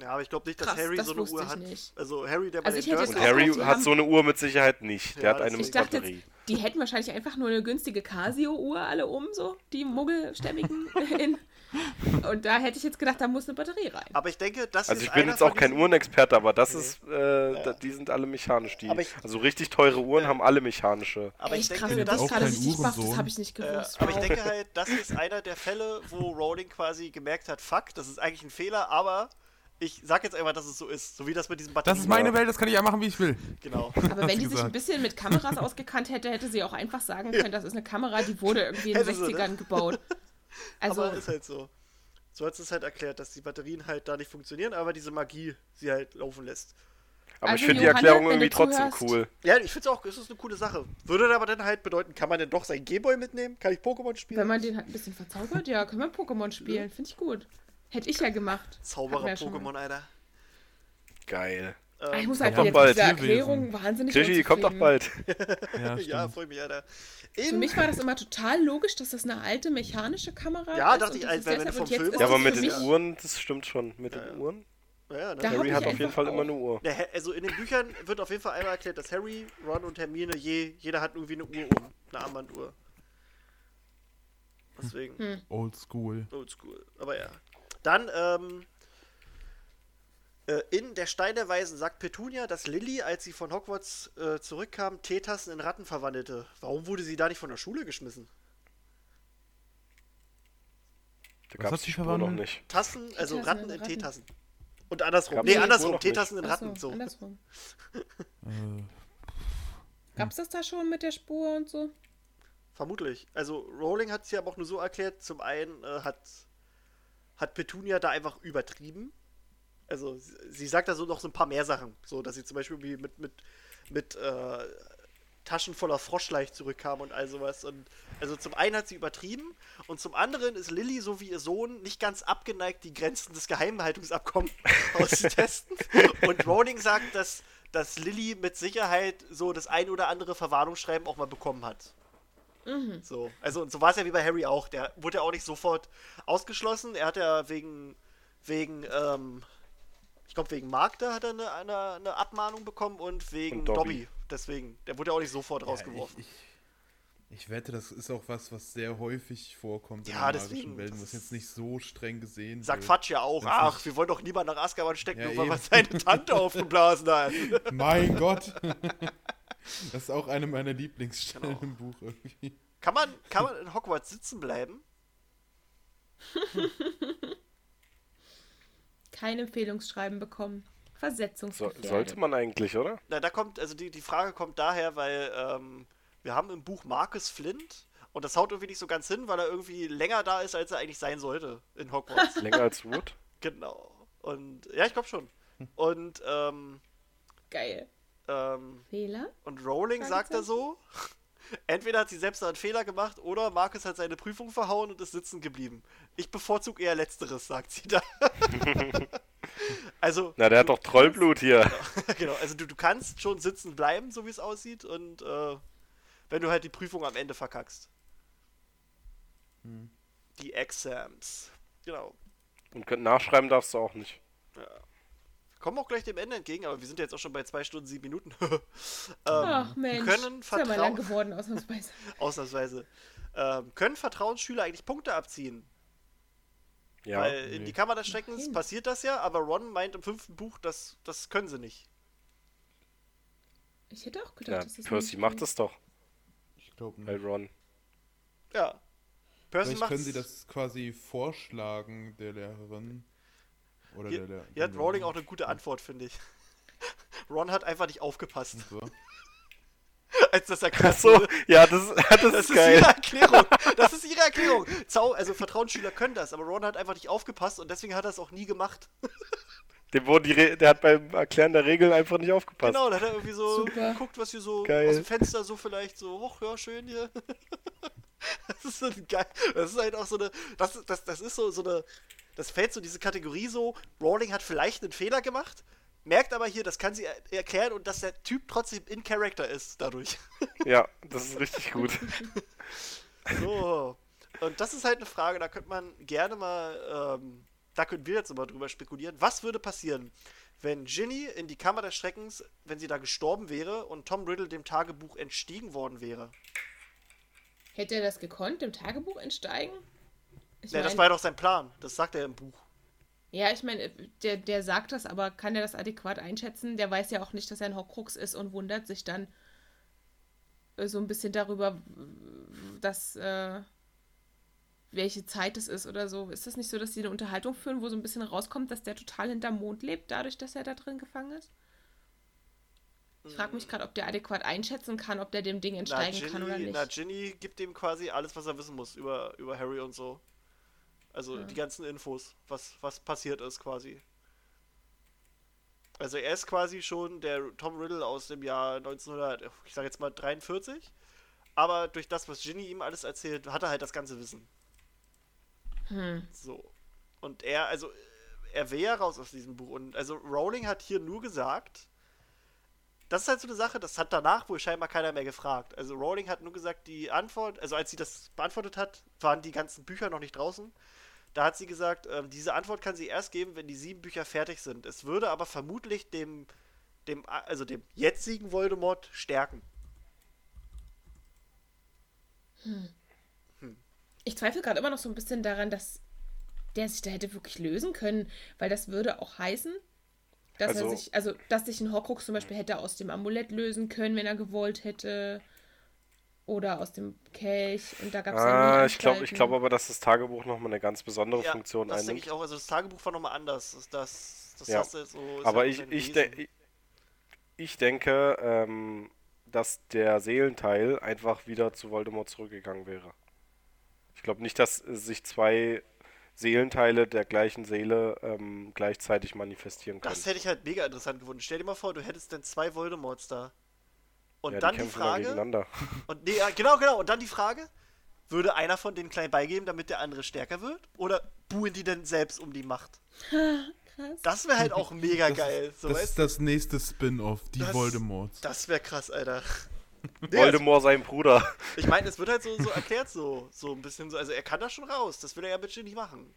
Ja, aber ich glaube nicht, dass
Krass,
Harry
das
so eine Uhr hat.
nicht.
Also Harry, der bei
Also
den
jetzt
Dursleys-
Und Harry
gedacht,
hat so eine Uhr mit Sicherheit nicht. Der
Ja,
hat eine
Ich dachte
Batterie.
jetzt, die hätten wahrscheinlich einfach nur eine günstige Casio-Uhr alle um, so, die Muggelstämmigen. in, und da hätte ich jetzt gedacht, da muss eine Batterie rein.
Aber ich denke, das
Also
ist
ich bin
einer
jetzt auch kein Uhrenexperte, aber das
Nee.
ist, äh, da, die sind alle mechanisch. Die,
Aber ich-
also richtig teure Uhren haben alle mechanische.
Aber ich
Echt
denke,
krass,
bin
das
auch
gerade richtig baff, das habe ich nicht
Äh,
gewusst.
aber ich denke halt, das ist einer der Fälle, wo Rowling quasi gemerkt hat, fuck, das ist eigentlich ein Fehler, aber ich sag jetzt einfach, dass es so ist. So wie das mit diesem Batterien.
Das ist meine Welt, das kann ich ja machen, wie ich will.
Genau.
Aber wenn
sie
die sich ein
gesagt.
bisschen mit Kameras ausgekannt hätte, hätte sie auch einfach sagen können, das ist eine Kamera, die wurde irgendwie in den
Hätte sie, ne?
60ern gebaut. Also,
aber ist halt so. So hat es halt erklärt, dass die Batterien halt da nicht funktionieren, aber diese Magie sie halt laufen lässt.
Aber ich
Also,
finde die Erklärung irgendwie trotzdem cool.
Ja, ich finde es auch, es ist eine coole Sache. Würde aber dann halt bedeuten, kann man denn doch seinen Gameboy mitnehmen? Kann ich Pokémon spielen?
wenn man den halt ein bisschen verzaubert, ja, können wir Pokémon spielen. Finde ich gut. Hätte ich ja gemacht.
Zauberer. Pokémon, Alter.
Geil.
Ah, Ich
Ähm,
muss halt
kommt
jetzt
Tierwesen.
Erklärung wahnsinnig
Krischi, kommt doch bald.
Ja,
ja, freue mich, Alter.
Für
In,
mich war das immer total logisch, dass das eine alte mechanische Kamera
Ja,
ist.
dachte
und
ich, als wenn du vom
und jetzt
Film
ist
Ja, aber mit
für
den Uhren, das stimmt schon. Mit
Ja,
den
ja.
Uhren.
ja, ne?
Harry hat auf jeden Fall
auch-
immer eine Uhr.
Also in den Büchern wird auf jeden Fall einmal erklärt, dass Harry, Ron und Hermine je, jeder hat irgendwie eine Uhr um. Eine Armbanduhr. Deswegen,
Hm.
Old School.
oldschool. Aber ja. Dann, ähm, äh, in Der Stein der Weisen sagt Petunia, dass Lilly, als sie von Hogwarts äh, zurückkam, Teetassen in Ratten verwandelte. Warum wurde sie da nicht von der Schule geschmissen?
Da gab es die Spur noch nicht.
Tassen, also
Teetassen
Ratten
in Ratten.
Teetassen. Und andersrum.
Gab's
nee, andersrum. Teetassen in Ratten.
so,
So.
andersrum.
Äh,
Gab's das da schon mit der Spur und so?
Vermutlich. Also Rowling hat es ja aber auch nur so erklärt, zum einen äh, hat, hat Petunia da einfach übertrieben. Also sie, sagt da so noch so ein paar mehr Sachen. So, dass sie zum Beispiel mit, mit, mit äh, Taschen voller Froschleich zurückkam und all sowas. Und also zum einen hat sie übertrieben und zum anderen ist Lilly, so wie ihr Sohn, nicht ganz abgeneigt, die Grenzen des Geheimhaltungsabkommens auszutesten. Und Rowling sagt, dass, dass Lilly mit Sicherheit so das ein oder andere Verwarnungsschreiben auch mal bekommen hat. So, also und so war es ja wie bei Harry auch. Der wurde ja auch nicht sofort ausgeschlossen. Er hat ja wegen, wegen, ähm, ich glaube wegen Magda hat er eine, eine, eine Abmahnung bekommen und wegen
Und
Dobby.
Dobby.
Deswegen, der wurde ja auch nicht sofort rausgeworfen.
Ich, ich, ich wette, das ist auch was, was sehr häufig vorkommt
Ja,
in den
deswegen,
magischen Welten,
das
was jetzt nicht so streng gesehen
Sagt
wird.
Fatsch ja auch,
wenn's
ach, wir wollen doch niemand nach Azkaban stecken,
Ja,
nur weil wir seine Tante aufgeblasen hat.
Mein Gott! Das ist auch eine meiner Lieblingsstellen
Genau.
im Buch irgendwie.
Kann man, kann man in Hogwarts sitzen bleiben?
Kein Empfehlungsschreiben bekommen.
So,
Versetzungsgefährdet.
sollte man eigentlich, oder?
Na, da kommt, also die, die Frage kommt daher, weil ähm, wir haben im Buch Marcus Flint und das haut irgendwie nicht so ganz hin, weil er irgendwie länger da ist, als er eigentlich sein sollte in Hogwarts.
Länger als Wood?
genau. Und ja, ich glaube schon. Und ähm,
Geil.
ähm,
Fehler?
und Rowling sagt er so, entweder hat sie selbst einen Fehler gemacht oder Marcus hat seine Prüfung verhauen und ist sitzen geblieben. Ich bevorzuge eher letzteres, sagt sie da. also
Na, der hat doch Trollblut hier.
genau, also du, du kannst schon sitzen bleiben, so wie es aussieht, und äh, wenn du halt die Prüfung am Ende verkackst. Die Exams. Genau.
Und nachschreiben darfst du auch nicht.
Kommen auch gleich dem Ende entgegen, aber wir sind jetzt auch schon bei 2 Stunden 7 Minuten. ähm,
Ach Mensch.
können
ist ja mal lang geworden, ausnahmsweise.
ausnahmsweise, ähm, können Vertrauensschüler eigentlich Punkte abziehen?
Ja.
Weil in
nee.
die Kammer des Schreckens
Nein.
passiert das ja, aber Ron meint im fünften Buch, das, das können sie nicht.
Ich hätte auch gedacht,
ja
dass das
Percy
nicht
macht das doch
Ich glaube
bei
nicht.
Ron.
Ja. Percy
Vielleicht
macht's.
können sie das quasi vorschlagen, der Lehrerin. Oder
Hier,
der, der
hier hat Rowling auch eine gute Antwort, finde ich. Ron hat einfach nicht aufgepasst,
so.
als das erklärt
Achso,
wurde.
ja, das, das,
Das
ist
ist
geil.
ihre Erklärung. Das ist ihre Erklärung. Zau also Vertrauensschüler können das, aber Ron hat einfach nicht aufgepasst und deswegen hat er es auch nie gemacht.
Dem wurden die Re der hat beim Erklären der Regeln einfach nicht aufgepasst.
Genau, dann hat er irgendwie so
Super.
geguckt, was hier so
Geil.
aus dem Fenster so vielleicht so, hoch, ja, schön hier. Das ist so geil. Das ist halt auch so eine, das, das, das ist so, so eine, das fällt so diese Kategorie so, Rowling hat vielleicht einen Fehler gemacht, merkt aber hier, das kann sie er erklären und dass der Typ trotzdem in Character ist dadurch.
Ja, das ist richtig gut.
So. Und das ist halt eine Frage, da könnte man gerne mal, ähm, da könnten wir jetzt mal drüber spekulieren. Was würde passieren, wenn Ginny in die Kammer des Schreckens, wenn sie da gestorben wäre und Tom Riddle dem Tagebuch entstiegen worden wäre?
Hätte er das gekonnt, im Tagebuch entsteigen? Ich
Ja, das
mein-
war ja doch sein Plan. Das sagt er im Buch.
Ja, ich meine, der, der sagt das, aber kann er das adäquat einschätzen? Der weiß ja auch nicht, dass er ein Horcrux ist und wundert sich dann äh, so ein bisschen darüber, dass äh, welche Zeit es ist oder so. Ist das nicht so, dass sie eine Unterhaltung führen, wo so ein bisschen rauskommt, dass der total hinterm Mond lebt, dadurch, dass er da drin gefangen ist? Ich frage mich gerade, ob der adäquat einschätzen kann, ob der dem Ding
Na
entsteigen kann oder
Ginny,
nicht.
na, Ginny gibt ihm quasi alles, was er wissen muss über, über Harry und so. Also
Ja.
die ganzen Infos, was, was passiert ist quasi. Also er ist quasi schon der Tom Riddle aus dem Jahr 1900, ich sag jetzt mal 43. Aber durch das, was Ginny ihm alles erzählt, hat er halt das ganze Wissen.
Hm.
So. Und er, also, er will ja raus aus diesem Buch. Und also Rowling hat hier nur gesagt, das ist halt so eine Sache, das hat danach wohl scheinbar keiner mehr gefragt. Also Rowling hat nur gesagt, die Antwort, also als sie das beantwortet hat, waren die ganzen Bücher noch nicht draußen. Da hat sie gesagt, ähm, diese Antwort kann sie erst geben, wenn die sieben Bücher fertig sind. Es würde aber vermutlich dem, dem, also dem jetzigen Voldemort stärken.
Ich zweifle gerade immer noch so ein bisschen daran, dass der sich da hätte wirklich lösen können, weil das würde auch heißen, dass er
Also-
sich, also dass sich ein Horcrux zum Beispiel hätte aus dem Amulett lösen können, wenn er gewollt hätte. Oder aus dem Kelch. Und da gab es
Ah, ich glaube ich glaub aber, dass das Tagebuch nochmal eine ganz besondere
Ja,
Funktion
das denke
einnimmt.
ich auch. Also das Tagebuch war nochmal anders. Das, das, das
Ja.
hast du so.
Aber ich, ich, de ich denke, ähm, dass der Seelenteil einfach wieder zu Voldemort zurückgegangen wäre. Ich glaube nicht, dass sich zwei Seelenteile der gleichen Seele ähm, gleichzeitig manifestieren können.
Das hätte ich halt mega interessant gefunden. Stell dir mal vor, du hättest dann zwei Voldemorts da. Und
ja,
dann
die
die Frage. Und nee, ja, genau, genau. Und dann die Frage: Würde einer von denen klein beigeben, damit der andere stärker wird? Oder buhen die denn selbst um die Macht?
Krass.
Das wäre halt auch mega
Das,
geil. So,
das ist das nächste Spin-off, die
Das-
Voldemorts.
Das wäre krass, Alter. Nee,
Voldemort sein Bruder.
Ich meine, es wird halt so, so erklärt, so, so ein bisschen so. Also, er kann das schon raus. Das will er ja mit Ginny machen.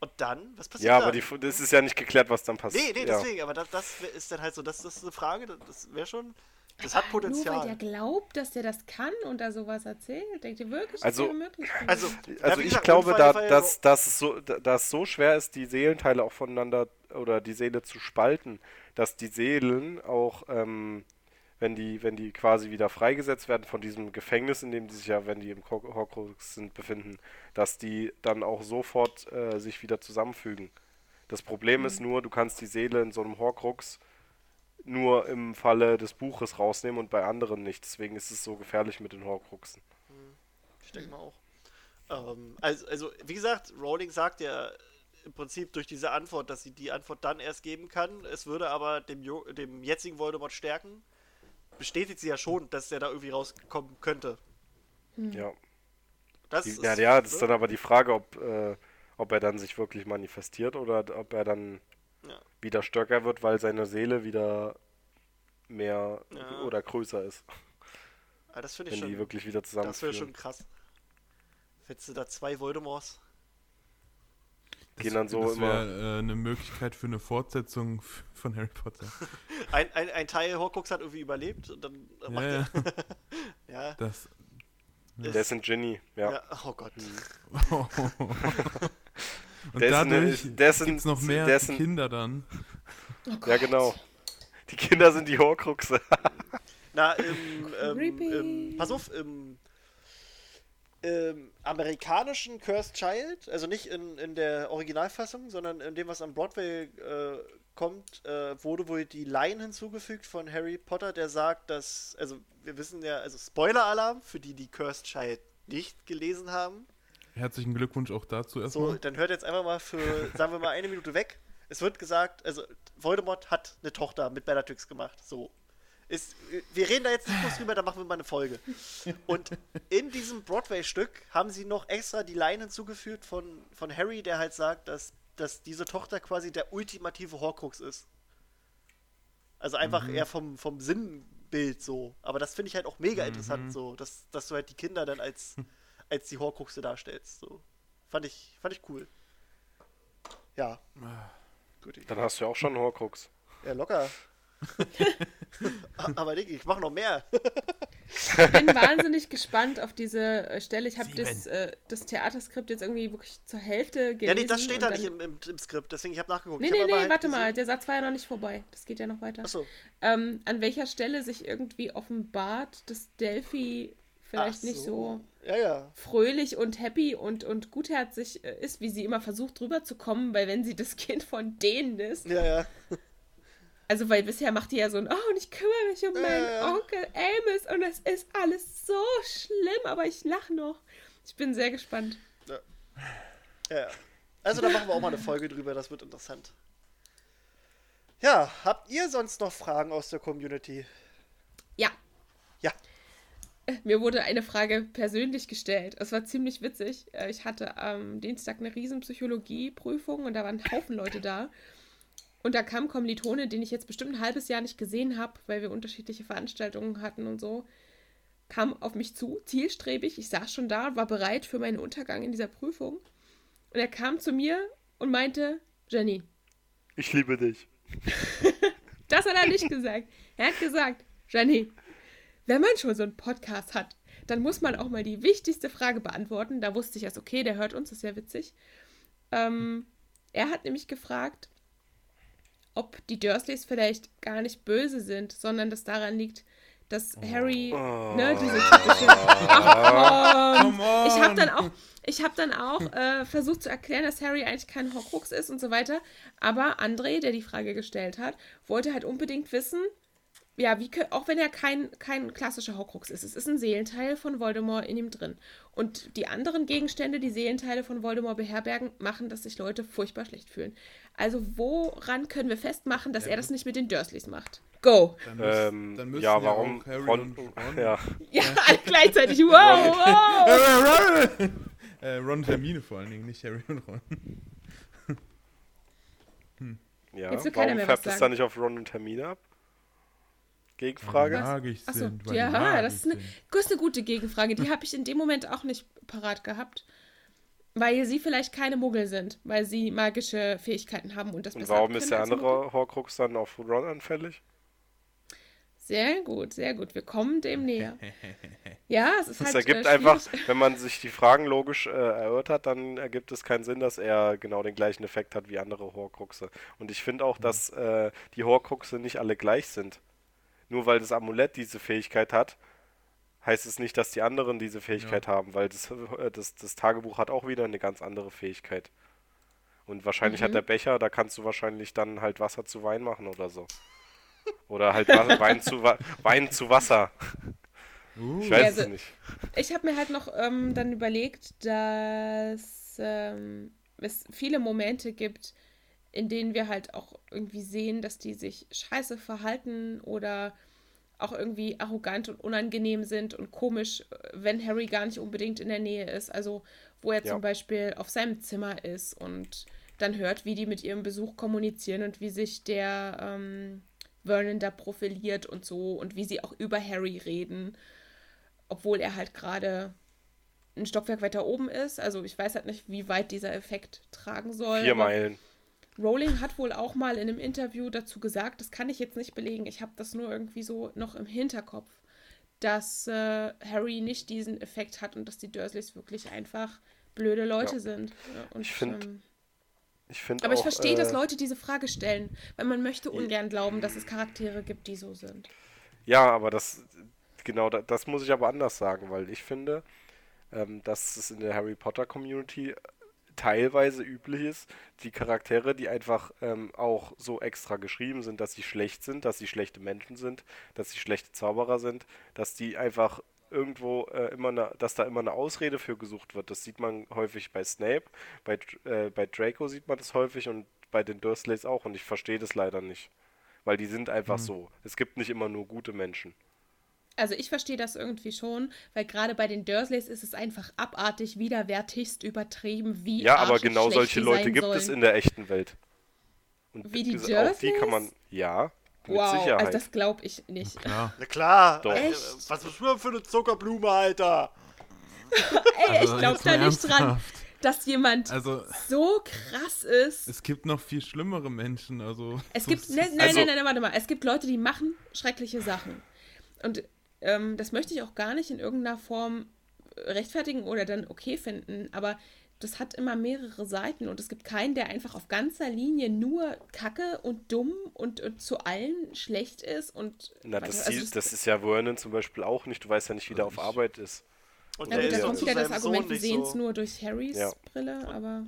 Und dann, was passiert
Ja,
dann?
aber die, das ist ja nicht geklärt, was dann passiert.
Nee, nee,
ja.
deswegen, aber das, das ist dann halt so, das, das ist eine Frage, das wäre schon, das hat
Nur weil
Potenzial.
der glaubt, dass der das kann und da sowas erzählt. Denkt ihr wirklich, das
Also-
möglich?
Also,
Also ich
gesagt,
glaube, da, dass, dass, es so, da- dass so schwer ist, die Seelenteile auch voneinander oder die Seele zu spalten, dass die Seelen auch, ähm, wenn die, wenn die quasi wieder freigesetzt werden von diesem Gefängnis, in dem die sich ja, wenn die im Hor- Horcrux sind, befinden, dass die dann auch sofort äh, sich wieder zusammenfügen. Das Problem ist nur, du kannst die Seele in so einem Horcrux nur im Falle des Buches rausnehmen und bei anderen nicht. Deswegen ist es so gefährlich mit den Horcruxen.
Ich denke mal auch. Ähm, also, also, wie gesagt, Rowling sagt ja im Prinzip durch diese Antwort, dass sie die Antwort dann erst geben kann. Es würde aber dem, Jo- dem jetzigen Voldemort stärken. Bestätigt sie ja schon, dass der da irgendwie rauskommen könnte.
Ja.
Das
Die,
ist,
ja, ja, das ist dann aber die Frage, ob, äh, ob er dann sich wirklich manifestiert oder ob er dann. Wieder stärker wird, weil seine Seele wieder mehr
Ja.
oder größer ist,
Ah, das finde ich
wenn
schon.
die wirklich wieder
Das wäre schon krass. Hättest du da zwei Voldemorts?
Gehen dann so
das
immer.
wäre äh, eine Möglichkeit für eine Fortsetzung von Harry Potter.
Ein, ein, ein Teil Horcrux hat irgendwie überlebt und dann macht
Ja,
er.
ja.
Ja,
Das,
Der ist ein Genie, ja.
ja. Oh Gott.
Und
eine-
dadurch
der ist ein-
gibt es noch mehr
ein-
Kinder dann.
Oh
Ja, genau. Die Kinder sind die Horcruxe.
Na, im, ähm,
Creepy.
im, pass auf, im, ähm, amerikanischen Cursed Child, also nicht in, in der Originalfassung, sondern in dem, was am Broadway äh, kommt, äh, wurde wohl die Line hinzugefügt von Harry Potter, der sagt, dass, also wir wissen ja, also Spoiler-Alarm für die, die Cursed Child nicht gelesen haben.
Herzlichen Glückwunsch auch dazu erstmal.
So, dann hört jetzt einfach mal für, sagen wir mal, eine Minute weg. Es wird gesagt, also Voldemort hat eine Tochter mit Bellatrix gemacht. So. Ist, wir reden da jetzt nicht groß drüber, da machen wir mal eine Folge. Und in diesem Broadway-Stück haben sie noch extra die Line hinzugefügt von, von Harry, der halt sagt, dass, dass diese Tochter quasi der ultimative Horcrux ist. Also einfach
Mhm.
eher vom, vom Sinnbild so. Aber das finde ich halt auch mega
Mhm.
interessant, so, dass, dass du halt die Kinder dann als, als die Horcruxe darstellst. So. Fand ich, fand ich cool. Ja. Gut.
Dann hast du ja auch schon einen Horcrux.
Ja, locker. Aber Digga, ich mach noch mehr.
Ich bin wahnsinnig gespannt auf diese äh, Stelle. Ich habe das, äh, das Theaterskript jetzt irgendwie wirklich zur Hälfte gelesen.
Ja, nee, das steht da nicht im, im, im Skript, deswegen ich habe nachgeguckt.
Nee,
ich
nee, nee,
halt
warte mal, der Satz war ja noch nicht vorbei. Das geht ja noch weiter.
Achso,
Ähm, an welcher Stelle sich irgendwie offenbart, dass Delphi vielleicht
Ach
nicht so
Ja, ja.
fröhlich und happy und, und gutherzig äh, ist, wie sie immer versucht rüberzukommen, weil wenn sie das Kind von denen ist,
Ja, ja.
also weil bisher macht die ja so ein, oh, und ich kümmere mich um meinen. Onkel Amos und es ist alles so schlimm, aber ich lache noch. Ich bin sehr gespannt.
ja, ja. Also da machen wir auch mal eine Folge drüber, das wird interessant. Ja, habt ihr sonst noch Fragen aus der Community?
Ja,
Ja.
Mir wurde eine Frage persönlich gestellt. Es war ziemlich witzig. Äh, Ich hatte am Dienstag eine riesen Psychologieprüfung und da waren ein Haufen Leute da. Und da kam Kommilitone, den ich jetzt bestimmt ein halbes Jahr nicht gesehen habe, weil wir unterschiedliche Veranstaltungen hatten und so, kam auf mich zu, zielstrebig. Ich saß schon da, war bereit für meinen Untergang in dieser Prüfung. Und er kam zu mir und meinte, Jenny,
Ich liebe dich.
das hat er nicht gesagt. Er hat gesagt, Jenny, wenn man schon so einen Podcast hat, dann muss man auch mal die wichtigste Frage beantworten. Da wusste ich erst, okay, der hört uns, das ist ja witzig. Ähm, er hat nämlich gefragt, ob die Dursleys vielleicht gar nicht böse sind, sondern das daran liegt, dass Harry, ne, diese typische. Ach komm! Ich habe dann auch, ich hab dann auch äh, versucht zu erklären, dass Harry eigentlich kein Horcrux ist und so weiter. Aber André, der die Frage gestellt hat, wollte halt unbedingt wissen, ja, wie, auch wenn er kein, kein klassischer Horcrux ist, es ist ein Seelenteil von Voldemort in ihm drin. Und die anderen Gegenstände, die Seelenteile von Voldemort beherbergen, machen, dass sich Leute furchtbar schlecht fühlen. Also woran können wir festmachen, dass er das nicht mit den Dursleys macht? Go!
Dann, müß,
Ähm,
dann müssen
ja, warum?
auch Harry
Ron,
und Ron.
ja,
Ja, alle gleichzeitig. Wow, wow!
äh, Ron und Hermine vor allen Dingen, nicht Harry und Ron.
ja.
Will keiner
Warum färbt es dann nicht auf Ron und Hermine ab? Gegenfrage?
Magisch
Achso,
sind. weil die
ja,
magisch
das ist, eine, das ist eine gute Gegenfrage. Die habe ich in dem Moment auch nicht parat gehabt. Weil sie vielleicht keine Muggel sind, weil sie magische Fähigkeiten haben und das
Und warum
können
ist der andere Horcrux dann auf Ron anfällig?
Sehr gut, sehr gut. Wir kommen dem näher. Ja, es ist
Das
halt
ergibt
äh,
einfach, wenn man sich die Fragen logisch äh, erörtert, dann ergibt es keinen Sinn, dass er genau den gleichen Effekt hat wie andere Horcruxe. Und ich finde auch, dass äh, die Horcruxe nicht alle gleich sind. Nur weil das Amulett diese Fähigkeit hat, heißt es nicht, dass die anderen diese Fähigkeit haben, weil das, äh, das, das Tagebuch hat auch wieder eine ganz andere Fähigkeit. Und wahrscheinlich
Mhm.
hat der Becher, da kannst du wahrscheinlich dann halt Wasser zu Wein machen oder so. Oder halt Wein, zu Wein zu Wasser.
Uh,
Ich weiß
Ja, also-
es nicht.
Ich habe mir halt noch ähm, dann überlegt, dass ähm, es viele Momente gibt, in denen wir halt auch irgendwie sehen, dass die sich scheiße verhalten oder auch irgendwie arrogant und unangenehm sind und komisch, wenn Harry gar nicht unbedingt in der Nähe ist. Also wo er
Ja.
zum Beispiel auf seinem Zimmer ist und dann hört, wie die mit ihrem Besuch kommunizieren und wie sich der ähm, Vernon da profiliert und so und wie sie auch über Harry reden obwohl er halt gerade ein Stockwerk weiter oben ist. Also ich weiß halt nicht, wie weit dieser Effekt tragen soll.
Vier Meilen.
Rowling hat wohl auch mal in einem Interview dazu gesagt, das kann ich jetzt nicht belegen, ich habe das nur irgendwie so noch im Hinterkopf, dass äh, Harry nicht diesen Effekt hat und dass die Dursleys wirklich einfach blöde Leute
Ja.
sind. Ja, und,
Ich find
ähm,
Ich finde
aber
auch,
ich verstehe,
äh,
dass Leute diese Frage stellen, weil man möchte ungern glauben, dass es Charaktere gibt, die so sind.
Ja, aber das, genau, da- das muss ich aber anders sagen, weil ich finde, ähm, dass es in der Harry Potter Community teilweise üblich ist, die Charaktere, die einfach ähm, auch so extra geschrieben sind, dass sie schlecht sind, dass sie schlechte Menschen sind, dass sie schlechte Zauberer sind, dass die einfach irgendwo äh, immer eine, dass da immer eine Ausrede für gesucht wird. Das sieht man häufig bei Snape, bei, äh, bei Draco sieht man das häufig und bei den Dursleys auch und ich verstehe das leider nicht. Weil die sind einfach mhm. so. Es gibt nicht immer nur gute Menschen.
Also ich verstehe das irgendwie schon, weil gerade bei den Dursleys ist es einfach abartig, widerwärtigst übertrieben, wie
Ja, aber genau solche Leute gibt
sollen.
es in der echten Welt.
Und wie die Dursleys? Auch
die kann man, ja,
mit wow, Sicherheit. Also das glaube ich nicht.
Na klar. Na klar.
Doch.
Echt? Was bist du für eine Zuckerblume, Alter?
Ey, also, ich glaube da nicht dran, dass jemand also, so krass ist.
Es gibt noch viel schlimmere Menschen, also.
Es gibt, ne, nein, also, nein, nein, nein, warte mal. Es gibt Leute, die machen schreckliche Sachen. Und ähm, das möchte ich auch gar nicht in irgendeiner Form rechtfertigen oder dann okay finden, aber das hat immer mehrere Seiten und es gibt keinen, der einfach auf ganzer Linie nur kacke und dumm und, und zu allen schlecht ist und.
Na, das, also das, ist ja Vernon zum Beispiel auch nicht. Du weißt ja nicht, wie der auf Arbeit ist.
Und ja, gut, da kommt wieder das Argument, wir sehen es so nur durch Harrys ja. Brille, aber.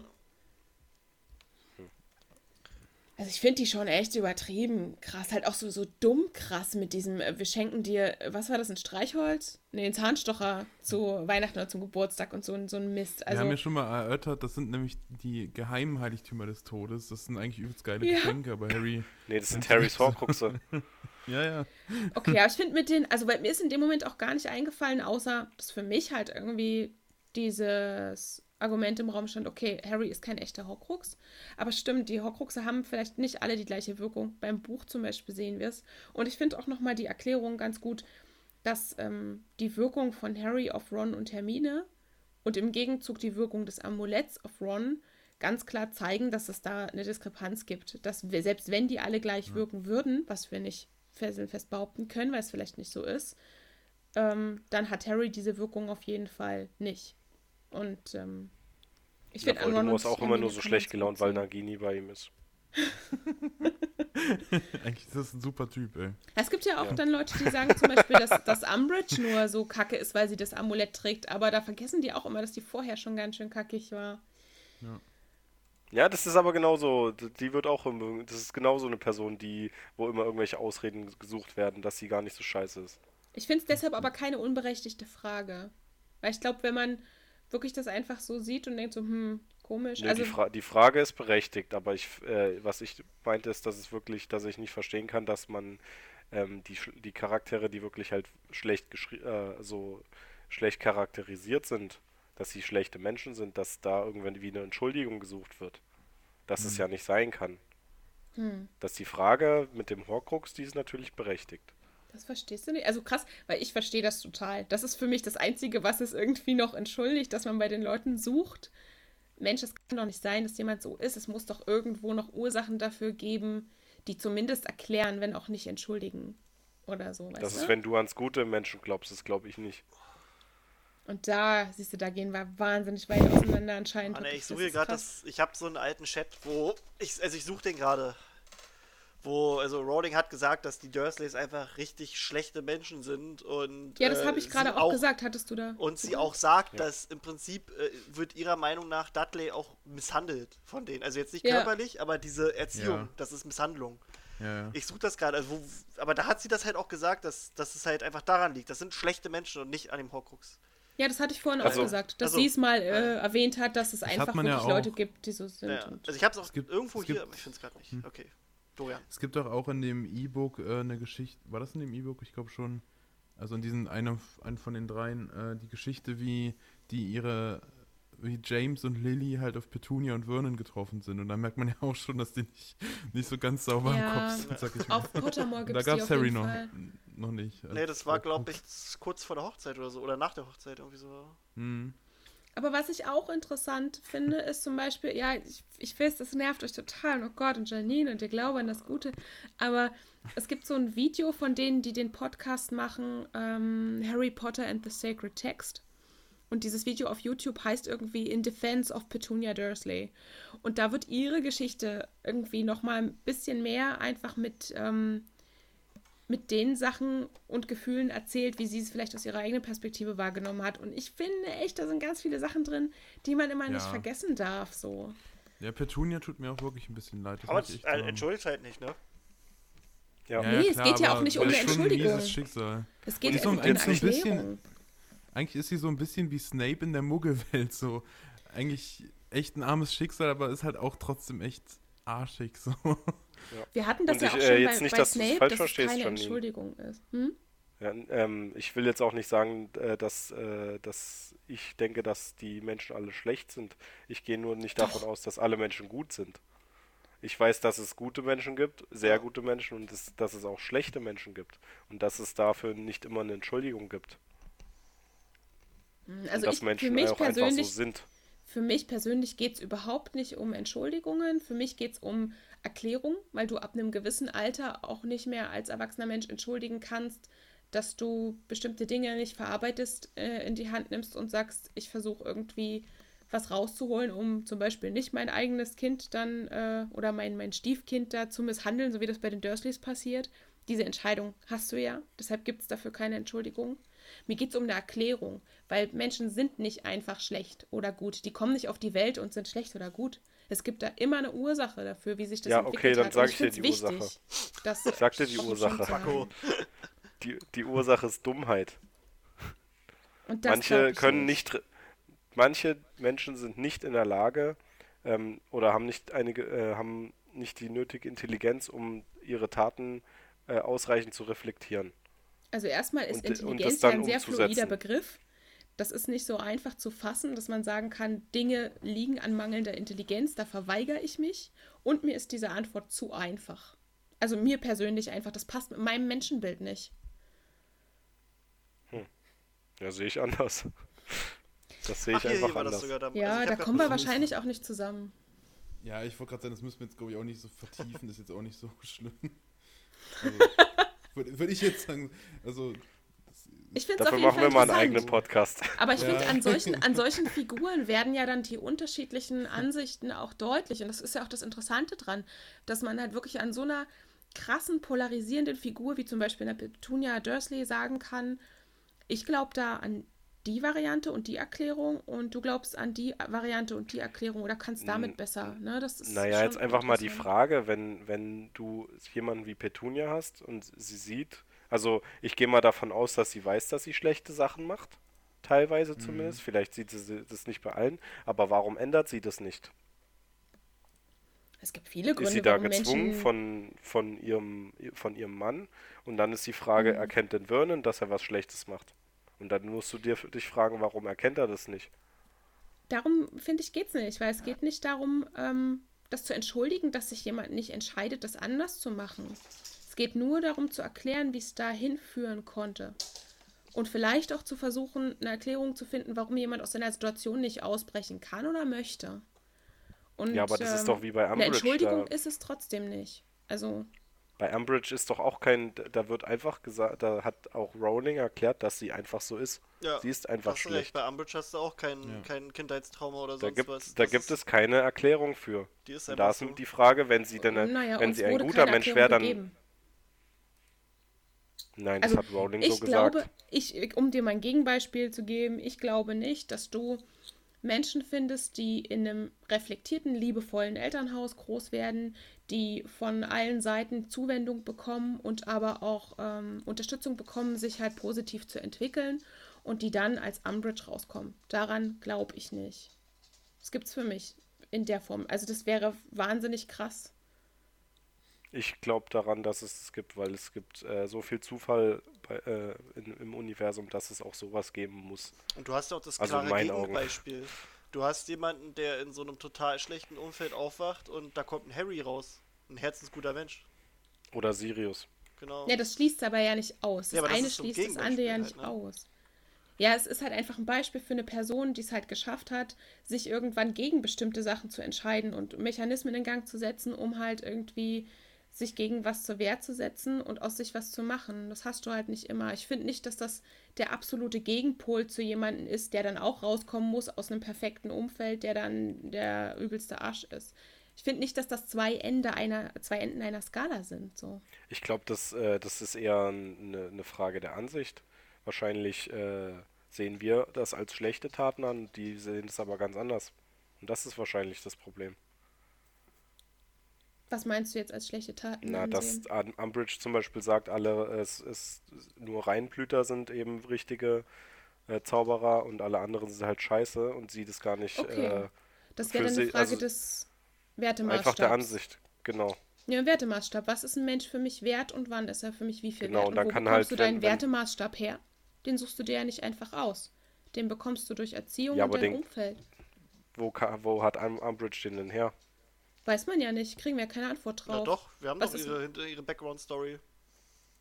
Also ich finde die schon echt übertrieben krass. Halt auch so, so dumm krass mit diesem, äh, wir schenken dir, was war das, ein Streichholz? Ne, ein Zahnstocher zu Weihnachten oder zum Geburtstag und so, so ein Mist.
Also, wir haben ja schon mal erörtert, das sind nämlich die geheimen Heiligtümer des Todes. Das sind eigentlich übelst geile ja. Geschenke, aber Harry...
Nee, das sind Harrys Horcruxe.
ja, ja.
Okay, aber ich finde mit den, also weil mir ist in dem Moment auch gar nicht eingefallen, außer dass für mich halt irgendwie dieses Argument im Raum stand, okay, Harry ist kein echter Horcrux. Aber stimmt, die Horcruxe haben vielleicht nicht alle die gleiche Wirkung. Beim Buch zum Beispiel sehen wir es. Und ich finde auch nochmal die Erklärung ganz gut, dass ähm, die Wirkung von Harry auf Ron und Hermine und im Gegenzug die Wirkung des Amuletts auf Ron ganz klar zeigen, dass es da eine Diskrepanz gibt. Dass wir, selbst wenn die alle gleich ja. wirken würden, was wir nicht fest behaupten können, weil es vielleicht nicht so ist, ähm, dann hat Harry diese Wirkung auf jeden Fall nicht. Und ähm, ich finde
ja, Voldemort ist auch immer nur so schlecht gelaunt, weil Nagini bei ihm ist.
Eigentlich ist das ein super Typ, ey.
Es gibt ja auch ja. dann Leute, die sagen zum Beispiel, dass, dass Umbridge nur so kacke ist, weil sie das Amulett trägt, aber da vergessen die auch immer, dass die vorher schon ganz schön kackig war.
Ja. Ja, das ist aber genauso. Die wird auch, das ist genauso eine Person, die, wo immer irgendwelche Ausreden gesucht werden, dass sie gar nicht so scheiße ist.
Ich finde es deshalb aber keine unberechtigte Frage. Weil ich glaube, wenn man wirklich das einfach so sieht und denkt so, hm, komisch.
Nee, also, die, Fra die, Frage ist berechtigt, aber ich, äh, was ich meinte ist, dass es wirklich, dass ich nicht verstehen kann, dass man ähm, die, die Charaktere, die wirklich halt schlecht äh, so schlecht charakterisiert sind, dass sie schlechte Menschen sind, dass da irgendwann wie eine Entschuldigung gesucht wird. Dass hm. es ja nicht sein kann. Hm. Dass die Frage mit dem Horcrux, die ist natürlich berechtigt.
Das verstehst du nicht? Also krass, weil ich verstehe das total. Das ist für mich das Einzige, was es irgendwie noch entschuldigt, dass man bei den Leuten sucht. Mensch, es kann doch nicht sein, dass jemand so ist. Es muss doch irgendwo noch Ursachen dafür geben, die zumindest erklären, wenn auch nicht entschuldigen. Oder so.
das ist, wenn du ans gute Menschen glaubst, das glaube ich nicht.
Und da, siehst du, da gehen wir wahnsinnig weit auseinander anscheinend.
Nee, ich suche gerade das. Ich habe so einen alten Chat, wo. Ich, also ich suche den gerade wo, also Rowling hat gesagt, dass die Dursleys einfach richtig schlechte Menschen sind und.
Ja, das habe ich äh, gerade auch, auch, gesagt, hattest du da.
Und sie auch sagt, ja. dass im Prinzip äh, wird ihrer Meinung nach Dudley auch misshandelt von denen. Also jetzt nicht ja. körperlich, aber diese Erziehung, ja. das ist Misshandlung. Ich suche das gerade, also aber da hat sie das halt auch gesagt, dass, dass es halt einfach daran liegt. Das sind schlechte Menschen und nicht an dem Horcrux.
Ja, das hatte ich vorhin also, auch gesagt, dass also, sie es mal äh, erwähnt hat, dass es einfach wirklich ja Leute gibt, die so sind.
Also ich habe es auch gibt, irgendwo hier, aber ich finde es gerade nicht. Hm. Okay.
Dorian. Es gibt doch auch in dem E-Book äh, eine Geschichte, war das in dem E-Book? Ich glaube schon. Also in diesen, einem, einen von den dreien, äh, die Geschichte, wie die ihre, wie James und Lily halt auf Petunia und Vernon getroffen sind. Und da merkt man ja auch schon, dass die nicht, nicht so ganz sauber ja, im Kopf sind, sag ich mal.
Auf Pottermore gibt
es Da gab es Harry noch, noch nicht.
Nee, das war, glaube ich, kurz vor der Hochzeit oder so. Oder nach der Hochzeit irgendwie so. Mhm.
Aber was ich auch interessant finde, ist zum Beispiel, ja, ich, ich weiß, das nervt euch total, oh Gott, und Janine und ihr Glaube an das Gute, aber es gibt so ein Video von denen, die den Podcast machen, ähm, Harry Potter and the Sacred Text. Und dieses Video auf YouTube heißt irgendwie In Defense of Petunia Dursley. Und da wird ihre Geschichte irgendwie nochmal ein bisschen mehr einfach mit, ähm, mit den Sachen und Gefühlen erzählt, wie sie es vielleicht aus ihrer eigenen Perspektive wahrgenommen hat. Und ich finde echt, da sind ganz viele Sachen drin, die man immer
Ja.
nicht vergessen darf. So.
Ja, Petunia tut mir auch wirklich ein bisschen leid. das
Aber
echt
äh, entschuldigt halt nicht, ne?
Ja.
Nee, es geht ja auch nicht
das
um eine Entschuldigung.
Schicksal.
Es geht um eine
ein- so ein bisschen-
Erklärung.
Eigentlich ist sie so ein bisschen wie Snape in der Muggelwelt, so. Eigentlich echt ein armes Schicksal, aber ist halt auch trotzdem echt arschig, so.
Wir hatten das
Und
ja
ich,
auch
äh,
schon
jetzt
bei,
nicht,
bei
dass
Snape,
falsch
dass
verstehst,
keine
Janine.
Entschuldigung ist. Hm?
Ja, ähm, ich will jetzt auch nicht sagen, äh, dass, äh, dass ich denke, dass die Menschen alle schlecht sind. Ich gehe nur nicht davon aus, dass alle Menschen gut sind. Ich weiß, dass es gute Menschen gibt, sehr gute Menschen und es, dass es auch schlechte Menschen gibt. Und dass es dafür nicht immer eine Entschuldigung gibt. und
Also
dass
ich, für
Menschen
mich
auch einfach so
persönlich
sind.
Für mich persönlich geht es überhaupt nicht um Entschuldigungen. Für mich geht es um Erklärung, weil du ab einem gewissen Alter auch nicht mehr als erwachsener Mensch entschuldigen kannst, dass du bestimmte Dinge nicht verarbeitest, äh, in die Hand nimmst und sagst, ich versuche irgendwie was rauszuholen, um zum Beispiel nicht mein eigenes Kind dann äh, oder mein, mein Stiefkind da zu misshandeln, so wie das bei den Dursleys passiert. Diese Entscheidung hast du ja, deshalb gibt es dafür keine Entschuldigung. Mir geht es um eine Erklärung, weil Menschen sind nicht einfach schlecht oder gut. Die kommen nicht auf die Welt und sind schlecht oder gut. Es gibt da immer eine Ursache dafür, wie sich das
Ja,
entwickelt
okay, dann
hat.
sag
Und
ich dir
find's
die Ursache.
wichtig, Das
Ich sag dir die Ursache. Die, die Ursache ist Dummheit. Manche
ich
können nicht, re- manche Menschen sind nicht in der Lage ähm, oder haben nicht einige, äh, haben nicht die nötige Intelligenz, um ihre Taten äh, ausreichend zu reflektieren.
Also erstmal ist
Und- und
Intelligenz
dann
ja ein sehr fluider. Begriff. Das ist nicht so einfach zu fassen, dass man sagen kann, Dinge liegen an mangelnder Intelligenz, da verweigere ich mich. Und mir ist diese Antwort zu einfach. Also mir persönlich einfach, das passt mit meinem Menschenbild nicht.
Ja, sehe ich anders. Das sehe
Ach,
ich
hier
einfach anders.
sogar da.
Ja,
also
da kommen wir wahrscheinlich auch nicht zusammen.
Ja, ich wollte gerade sagen, das müssen wir jetzt, glaube ich, auch nicht so vertiefen. Das ist jetzt auch nicht so schlimm. Also, Würde würd ich jetzt sagen, also,
Ich finde es auf
Dafür
jeden
machen
Fall
wir mal einen eigenen Podcast.
Aber ich finde,
Ja.
an solchen, an solchen Figuren werden ja dann die unterschiedlichen Ansichten auch deutlich. Und das ist ja auch das Interessante dran, dass man halt wirklich an so einer krassen, polarisierenden Figur, wie zum Beispiel eine Petunia Dursley, sagen kann, ich glaube da an die Variante und die Erklärung und du glaubst an die Variante und die Erklärung oder kannst damit besser. Ne? Das ist
Naja, jetzt einfach mal die. Frage, wenn, wenn du jemanden wie Petunia hast und sie sieht, also ich gehe mal davon aus, dass sie weiß, dass sie schlechte Sachen macht, teilweise
Mhm.
zumindest, vielleicht sieht sie das nicht bei allen, aber warum ändert sie das nicht?
Es gibt viele Gründe,
Ist sie da gezwungen
Menschen...
von, von, ihrem, von ihrem Mann? Und dann ist die Frage,
Mhm.
erkennt denn Vernon, dass er was Schlechtes macht? Und dann musst du dir dich fragen, warum erkennt er das nicht?
Darum, finde ich, geht es nicht, weil es geht nicht darum, ähm, das zu entschuldigen, dass sich jemand nicht entscheidet, das anders zu machen. Es geht nur darum zu erklären, wie es dahin führen konnte. Und vielleicht auch zu versuchen, eine Erklärung zu finden, warum jemand aus seiner Situation nicht ausbrechen kann oder möchte. Und,
Ja, aber das ist
ähm,
doch wie bei
Eine
Umbridge.
Entschuldigung
Da,
ist es trotzdem nicht. Also,
bei Umbridge ist doch auch kein, da wird einfach gesagt, da hat auch Rowling erklärt, dass sie einfach so ist.
Ja,
Sie ist einfach
hast du recht.
schlecht.
Bei Umbridge hast du auch kein,
Ja.
kein Kindheitstrauma oder
Da
sonst
gibt,
was.
da
Das
gibt es keine Erklärung für.
Die ist
Und da ist
so.
die Frage, wenn sie denn,
naja,
wenn sie ein guter Mensch wäre, dann.
gegeben.
Nein,
Also,
das hat Rowling
ich
so
glaube,
gesagt.
ich, um dir mal ein Gegenbeispiel zu geben, ich glaube nicht, dass du Menschen findest, die in einem reflektierten, liebevollen Elternhaus groß werden, die von allen Seiten Zuwendung bekommen und aber auch ähm, Unterstützung bekommen, sich halt positiv zu entwickeln und die dann als Umbridge rauskommen. Daran glaube ich nicht. Das gibt es für mich in der Form. Also das wäre wahnsinnig krass.
Ich glaube daran, dass es es gibt, weil es gibt äh, so viel Zufall bei, äh, in, im Universum, dass es auch sowas geben muss.
Und du hast ja auch das
Also
klare
Augen.
Gegenbeispiel. Du hast jemanden, der in so einem total schlechten Umfeld aufwacht und da kommt ein Harry raus. Ein herzensguter Mensch.
Oder Sirius.
Genau.
Ja, das schließt aber ja nicht aus. Das
Ja, das
eine
ein
schließt das andere ja
Gegenbeispiel
nicht
halt, ne?
aus. Ja, es ist halt einfach ein Beispiel für eine Person, die es halt geschafft hat, sich irgendwann gegen bestimmte Sachen zu entscheiden und Mechanismen in Gang zu setzen, um halt irgendwie sich gegen was zur Wehr zu setzen und aus sich was zu machen. Das hast du halt nicht immer. Ich finde nicht, dass das der absolute Gegenpol zu jemandem ist, der dann auch rauskommen muss aus einem perfekten Umfeld, der dann der übelste Arsch ist. ich finde nicht, dass das zwei Ende einer, zwei Enden einer Skala sind. So.
Ich glaube, das, äh, das ist eher eine, eine Frage der Ansicht. Wahrscheinlich äh, sehen wir das als schlechte Taten an, die sehen es aber ganz anders. Und das ist wahrscheinlich das Problem.
Was meinst du jetzt als schlechte Taten?
Na,
ansehen?
dass Umbridge zum Beispiel sagt, alle, es ist nur Reinblüter sind eben richtige äh, Zauberer und alle anderen sind halt scheiße und sie das gar nicht
Okay.
äh,
das wäre dann eine Frage
also
des Wertemaßstabs.
einfach der Ansicht. Genau.
Ja, Wertemaßstab. Was ist ein Mensch für mich wert und wann ist er für mich wie viel
Genau,
wert?
und dann
wo
kann halt,
du deinen
wenn-
Wertemaßstab her? Den suchst du dir ja nicht einfach aus. Den bekommst du durch Erziehung
Ja,
und dein
den-
Umfeld.
Wo, wo hat Umbridge den denn her?
Weiß man ja nicht. Kriegen wir ja keine Antwort
Na
drauf.
doch, wir haben
Was
doch ihre, hinter- ihre Background-Story.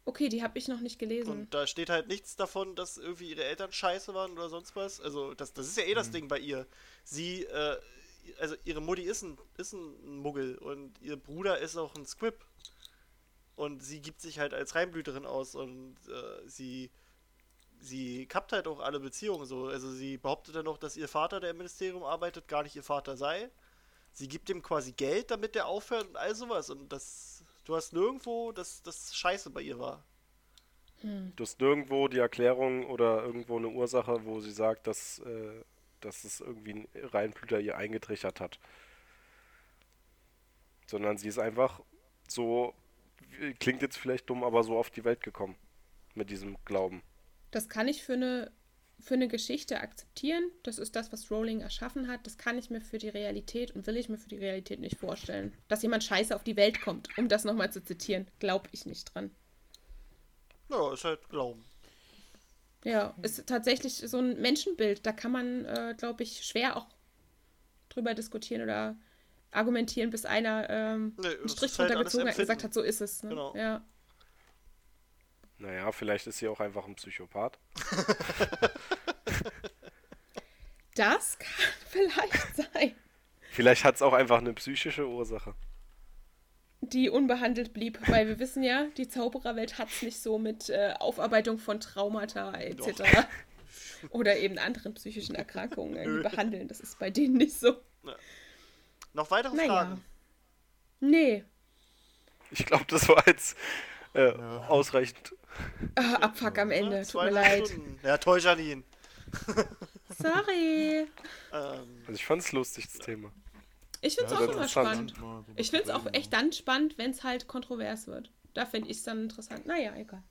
Okay, die habe ich noch nicht gelesen.
Und da steht halt nichts davon, dass irgendwie ihre Eltern scheiße waren oder sonst was. Also, das, das ist ja eh
Mhm.
das Ding bei ihr. Sie, äh, also ihre Mutti ist ein, ist ein Muggel und ihr Bruder ist auch ein Squib. Und sie gibt sich halt als Reinblüterin aus und äh, sie, sie kappt halt auch alle Beziehungen so. Also sie behauptet dann noch, dass ihr Vater, der im Ministerium arbeitet, gar nicht ihr Vater sei. Sie gibt ihm quasi Geld, damit der aufhört und all sowas. Und das, du hast nirgendwo, dass das scheiße bei ihr war.
Du hast nirgendwo die Erklärung oder irgendwo eine Ursache, wo sie sagt, dass, äh, dass es irgendwie ein Reinblüter ihr eingetrichtert hat. Sondern sie ist einfach so, klingt jetzt vielleicht dumm, aber so auf die Welt gekommen. Mit diesem Glauben.
Das kann ich für eine, für eine Geschichte akzeptieren. Das ist das, was Rowling erschaffen hat. Das kann ich mir für die Realität und will ich mir für die Realität nicht vorstellen. Dass jemand scheiße auf die Welt kommt, um das nochmal zu zitieren, glaube ich nicht dran.
Ja, ist halt Glauben.
Ja, ist tatsächlich so ein Menschenbild. Da kann man, äh, glaube ich, schwer auch drüber diskutieren oder argumentieren, bis einer ähm,
Nee,
einen Strich
halt
drunter
alles
gezogen hat und gesagt hat, so ist es. Ne?
Genau.
Ja.
Naja, vielleicht ist sie auch einfach ein Psychopath.
Das kann vielleicht sein.
Vielleicht hat es auch einfach eine psychische Ursache.
die unbehandelt blieb, weil wir wissen ja, die Zaubererwelt hat es nicht so mit äh, Aufarbeitung von Traumata etc. Oder eben anderen psychischen Erkrankungen behandeln. Das ist bei denen nicht so.
Noch weitere
Naja.
Fragen?
Nee.
Ich glaube, das war jetzt äh, ausreichend.
Ah, Abfuck am Ende.
Ja,
Tut mir leid.
Stunden. Ja, toll, Janine.
Sorry.
Ähm,
Also ich fand es lustig, das Thema.
Ich finde es
Ja,
auch immer spannend. Ich finde es auch echt dann spannend, wenn es halt kontrovers wird. Da finde ich es dann interessant. Naja, egal.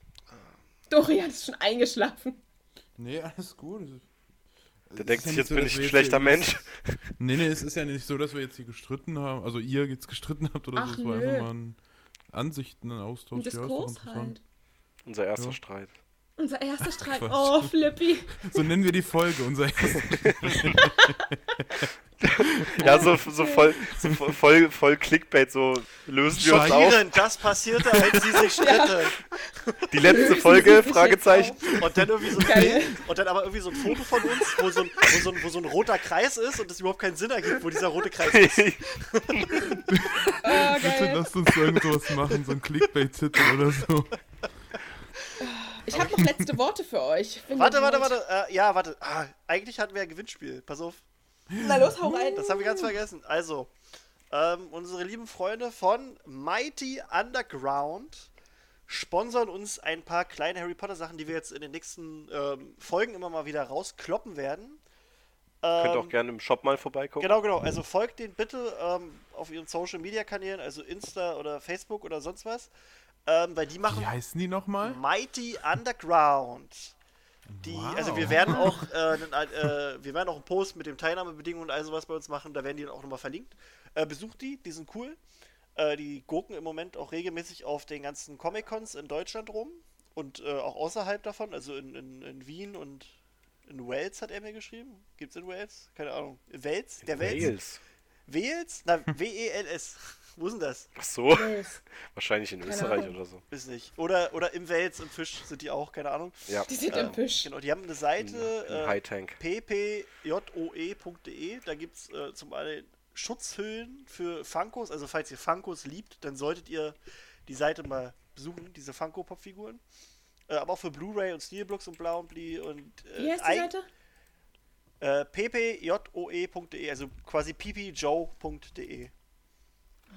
Dorian ist schon eingeschlafen.
Nee, alles gut.
Der denkt
ja
sich,
nicht
jetzt
so,
bin ich ein schlechter
hier-
Mensch.
Nee, nee, es ist ja nicht so, dass wir jetzt hier gestritten haben. Also ihr jetzt gestritten habt oder
Ach,
so. Es war einfach mal ein Ansichten, ein Austausch.
Ein
Ja,
Diskurs
interessant.
halt.
Unser erster
Ja.
Streit.
Unser erster Streit.
Quatsch.
Oh, Flippy.
So nennen wir die Folge, unser erstes.
Ja, so, so, voll, so voll- voll, voll Clickbait, so lösen wir uns auf.
Das passierte, als sie sich stritten.
Die letzte
Lösen
Folge, Fragezeichen.
Und dann irgendwie so ein
Geil.
Bild, und dann aber irgendwie so ein Foto von uns, wo so ein, wo so ein, wo so ein roter Kreis ist und es überhaupt keinen Sinn ergibt, wo dieser rote Kreis ist.
Oh,
Bitte lasst uns irgend sowas machen, so ein Clickbait-Titel oder so.
Ich habe noch letzte Worte für euch.
Warte, warte,
wollt.
warte. Äh, ja, warte. Ah, eigentlich hatten wir ein Gewinnspiel. Pass auf.
Na los, hau rein.
Das habe ich ganz vergessen. Also, ähm, unsere lieben Freunde von Mighty Underground sponsern uns ein paar kleine Harry Potter Sachen, die wir jetzt in den nächsten ähm, Folgen immer mal wieder rauskloppen werden.
Könnt
Ähm,
auch gerne im Shop mal vorbeigucken.
Genau, genau. Also folgt denen bitte ähm, auf ihren Social Media Kanälen, also Insta oder Facebook oder sonst was. Ähm, weil die machen
Wie heißen die nochmal?
Mighty Underground. Die, also wir werden auch, äh, einen, äh, wir werden auch einen Post mit den Teilnahmebedingungen und all sowas bei uns machen, da werden die dann auch nochmal verlinkt. Äh, besucht die, die sind cool. Äh, die gucken im Moment auch regelmäßig auf den ganzen Comic-Cons in Deutschland rum und äh, auch außerhalb davon, also in, in, in Wien und in Wales hat er mir geschrieben. Gibt's in Wales? Keine Ahnung. Wales? Der Wales?
Wales.
Wales? Na, W-E-L-S. Wo ist denn das?
Ach so, wahrscheinlich in
Keine
Österreich
Ahnung.
oder so.
Ist nicht. Oder, oder im Wales, im Fisch sind die auch, keine Ahnung.
Ja,
Die sind
Ähm,
im Fisch.
Genau, die haben eine Seite. äh,
High Tank.
ppjoe.de. Da gibt es äh, zum einen Schutzhüllen für Funkos. Also falls ihr Funkos liebt, dann solltet ihr die Seite mal besuchen, diese Funko-Pop-Figuren. Äh, aber auch für Blu-ray und Steelbooks und Blau und Bli und äh,
Wie heißt die Seite?
Äh, ppjoe.de, also quasi ppjoe.de.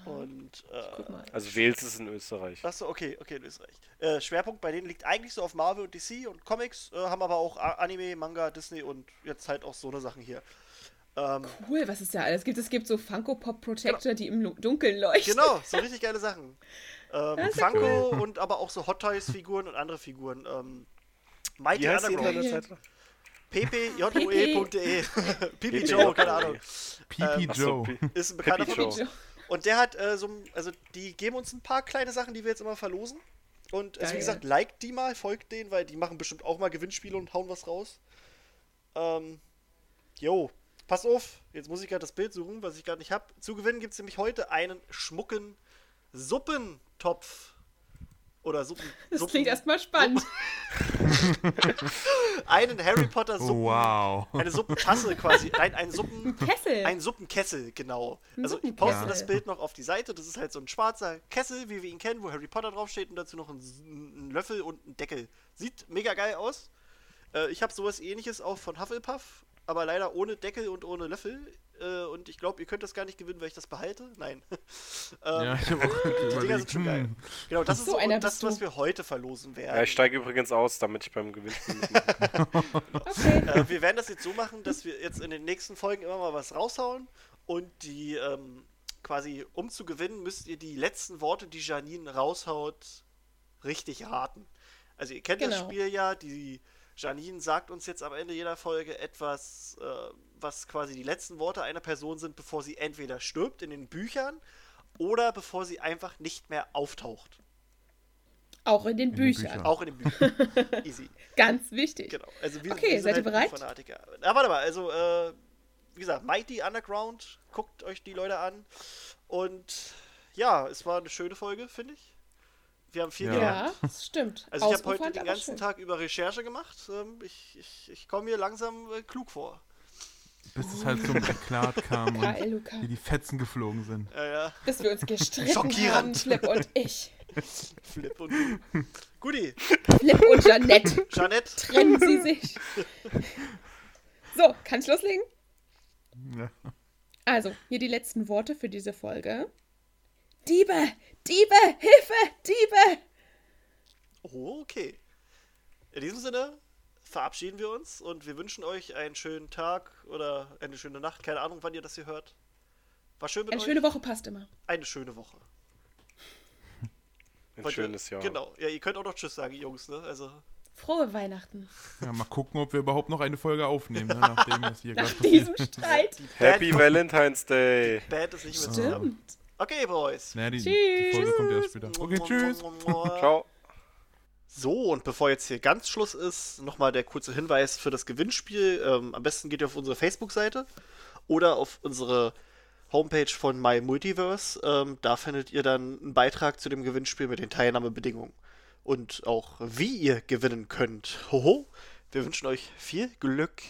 Und, äh.
Also Wales ist in Österreich.
Achso, okay, okay, in Österreich. Äh, Schwerpunkt bei denen liegt eigentlich so auf Marvel und DC und Comics, äh, haben aber auch Anime, Manga, Disney und jetzt halt auch so eine Sachen hier. Ähm,
Cool, was es da alles gibt. Es gibt so Funko Pop Protector, die im Dunkeln leuchten.
genau, so richtig geile Sachen. Ähm, Funko und aber auch so Hot Toys Figuren und andere Figuren. Ähm, Mighty
Wie heißt
Underground. Ppjoe.de. Pipi Joe, keine Ahnung.
Peepee
Ähm,
Joe.
Ist ein bekannter
Pipi
von. Und der hat äh, so, ein- also die geben uns ein paar kleine Sachen, die wir jetzt immer verlosen. Und also wie gesagt, liked die mal, folgt denen, weil die machen bestimmt auch mal Gewinnspiele und hauen was raus. Ähm, jo, pass auf, jetzt muss ich gerade das Bild suchen, was ich gerade nicht habe. Zu gewinnen gibt es nämlich heute einen schmucken Suppentopf. Oder Suppen.
Das
Suppen,
klingt erstmal spannend.
Einen Harry Potter Suppen.
wow.
Eine Suppentasse quasi. Nein, einen Suppen.
Kessel.
Ein Suppenkessel, genau.
Ein
also ich poste das Bild noch auf die Seite. Das ist halt so ein schwarzer Kessel, wie wir ihn kennen, wo Harry Potter draufsteht und dazu noch ein, ein Löffel und ein Deckel. Sieht mega geil aus. Äh, ich habe sowas ähnliches auch von Hufflepuff, aber leider ohne Deckel und ohne Löffel. Äh, und ich glaube, ihr könnt das gar nicht gewinnen, weil ich das behalte. Nein. ähm,
Ja, ich habe auch
die Dinger sind schon geil.
hm,
Genau, das ist
So
so
einer
das, was wir heute verlosen werden.
Ja, ich steige übrigens aus, damit ich beim Gewinnspiel mitmache.
Okay.
äh, wir werden das jetzt so machen, dass wir jetzt in den nächsten Folgen immer mal was raushauen und die ähm, quasi, um zu gewinnen, müsst ihr die letzten Worte, die Janine raushaut, richtig raten. Also ihr kennt das
Genau.
Spiel ja, die Janine sagt uns jetzt am Ende jeder Folge etwas, äh, was quasi die letzten Worte einer Person sind, bevor sie entweder stirbt in den Büchern oder bevor sie einfach nicht mehr auftaucht.
Auch in den
den
Büchern.
Büchern.
Auch in den Büchern. Easy.
Ganz wichtig.
Genau. Also wir,
Okay,
wir
seid ihr bereit?
Fanatiker. Ja, warte mal, also äh, wie gesagt, Mighty Underground, guckt euch die Leute an. Und ja, es war eine schöne Folge, finde ich. Wir haben viel
Ja.
gelernt.
Ja, das stimmt.
Also ich habe heute den ganzen
schön.
Tag über Recherche gemacht. Ähm, ich ich, ich komme mir langsam äh, klug vor.
bis es halt zum Eklat kam und wie die Fetzen geflogen sind.
Ja, ja.
Bis wir uns gestritten
Schockierend.
haben, Flip und ich.
Flip und Guti,
Flip und Janette.
Jeanette.
Trennen sie sich. So, kann ich loslegen?
Ja.
Also, hier die letzten Worte für diese Folge. Diebe! Diebe! Hilfe! Diebe!
Oh, okay. In diesem Sinne verabschieden wir uns und wir wünschen euch einen schönen Tag oder eine schöne Nacht. Keine Ahnung, wann ihr das hier hört. War schön mit
Eine
euch.
schöne Woche passt immer.
Eine schöne Woche.
Ein
Wollt ihr-
schönes Jahr.
Genau. Ja, ihr könnt auch noch Tschüss sagen, Jungs, ne? Also,
Frohe Weihnachten.
ja, mal gucken, ob wir überhaupt noch eine Folge aufnehmen, ne, nachdem was hier gerade
Nach
passiert.
diesem Streit.
Happy Valentine's Day!
Band ist nicht mehr zusammen. Okay, Boys.
Naja, die, die
Tschüss.
Folge kommt erst später. Okay, tschüss.
Ciao!
So, und bevor jetzt hier ganz Schluss ist, nochmal der kurze Hinweis für das Gewinnspiel. Ähm, am besten geht ihr auf unsere Facebook-Seite oder auf unsere Homepage von My Multiverse. Ähm, da findet ihr dann einen Beitrag zu dem Gewinnspiel mit den Teilnahmebedingungen. Und auch wie ihr gewinnen könnt. Hoho, wir wünschen euch viel Glück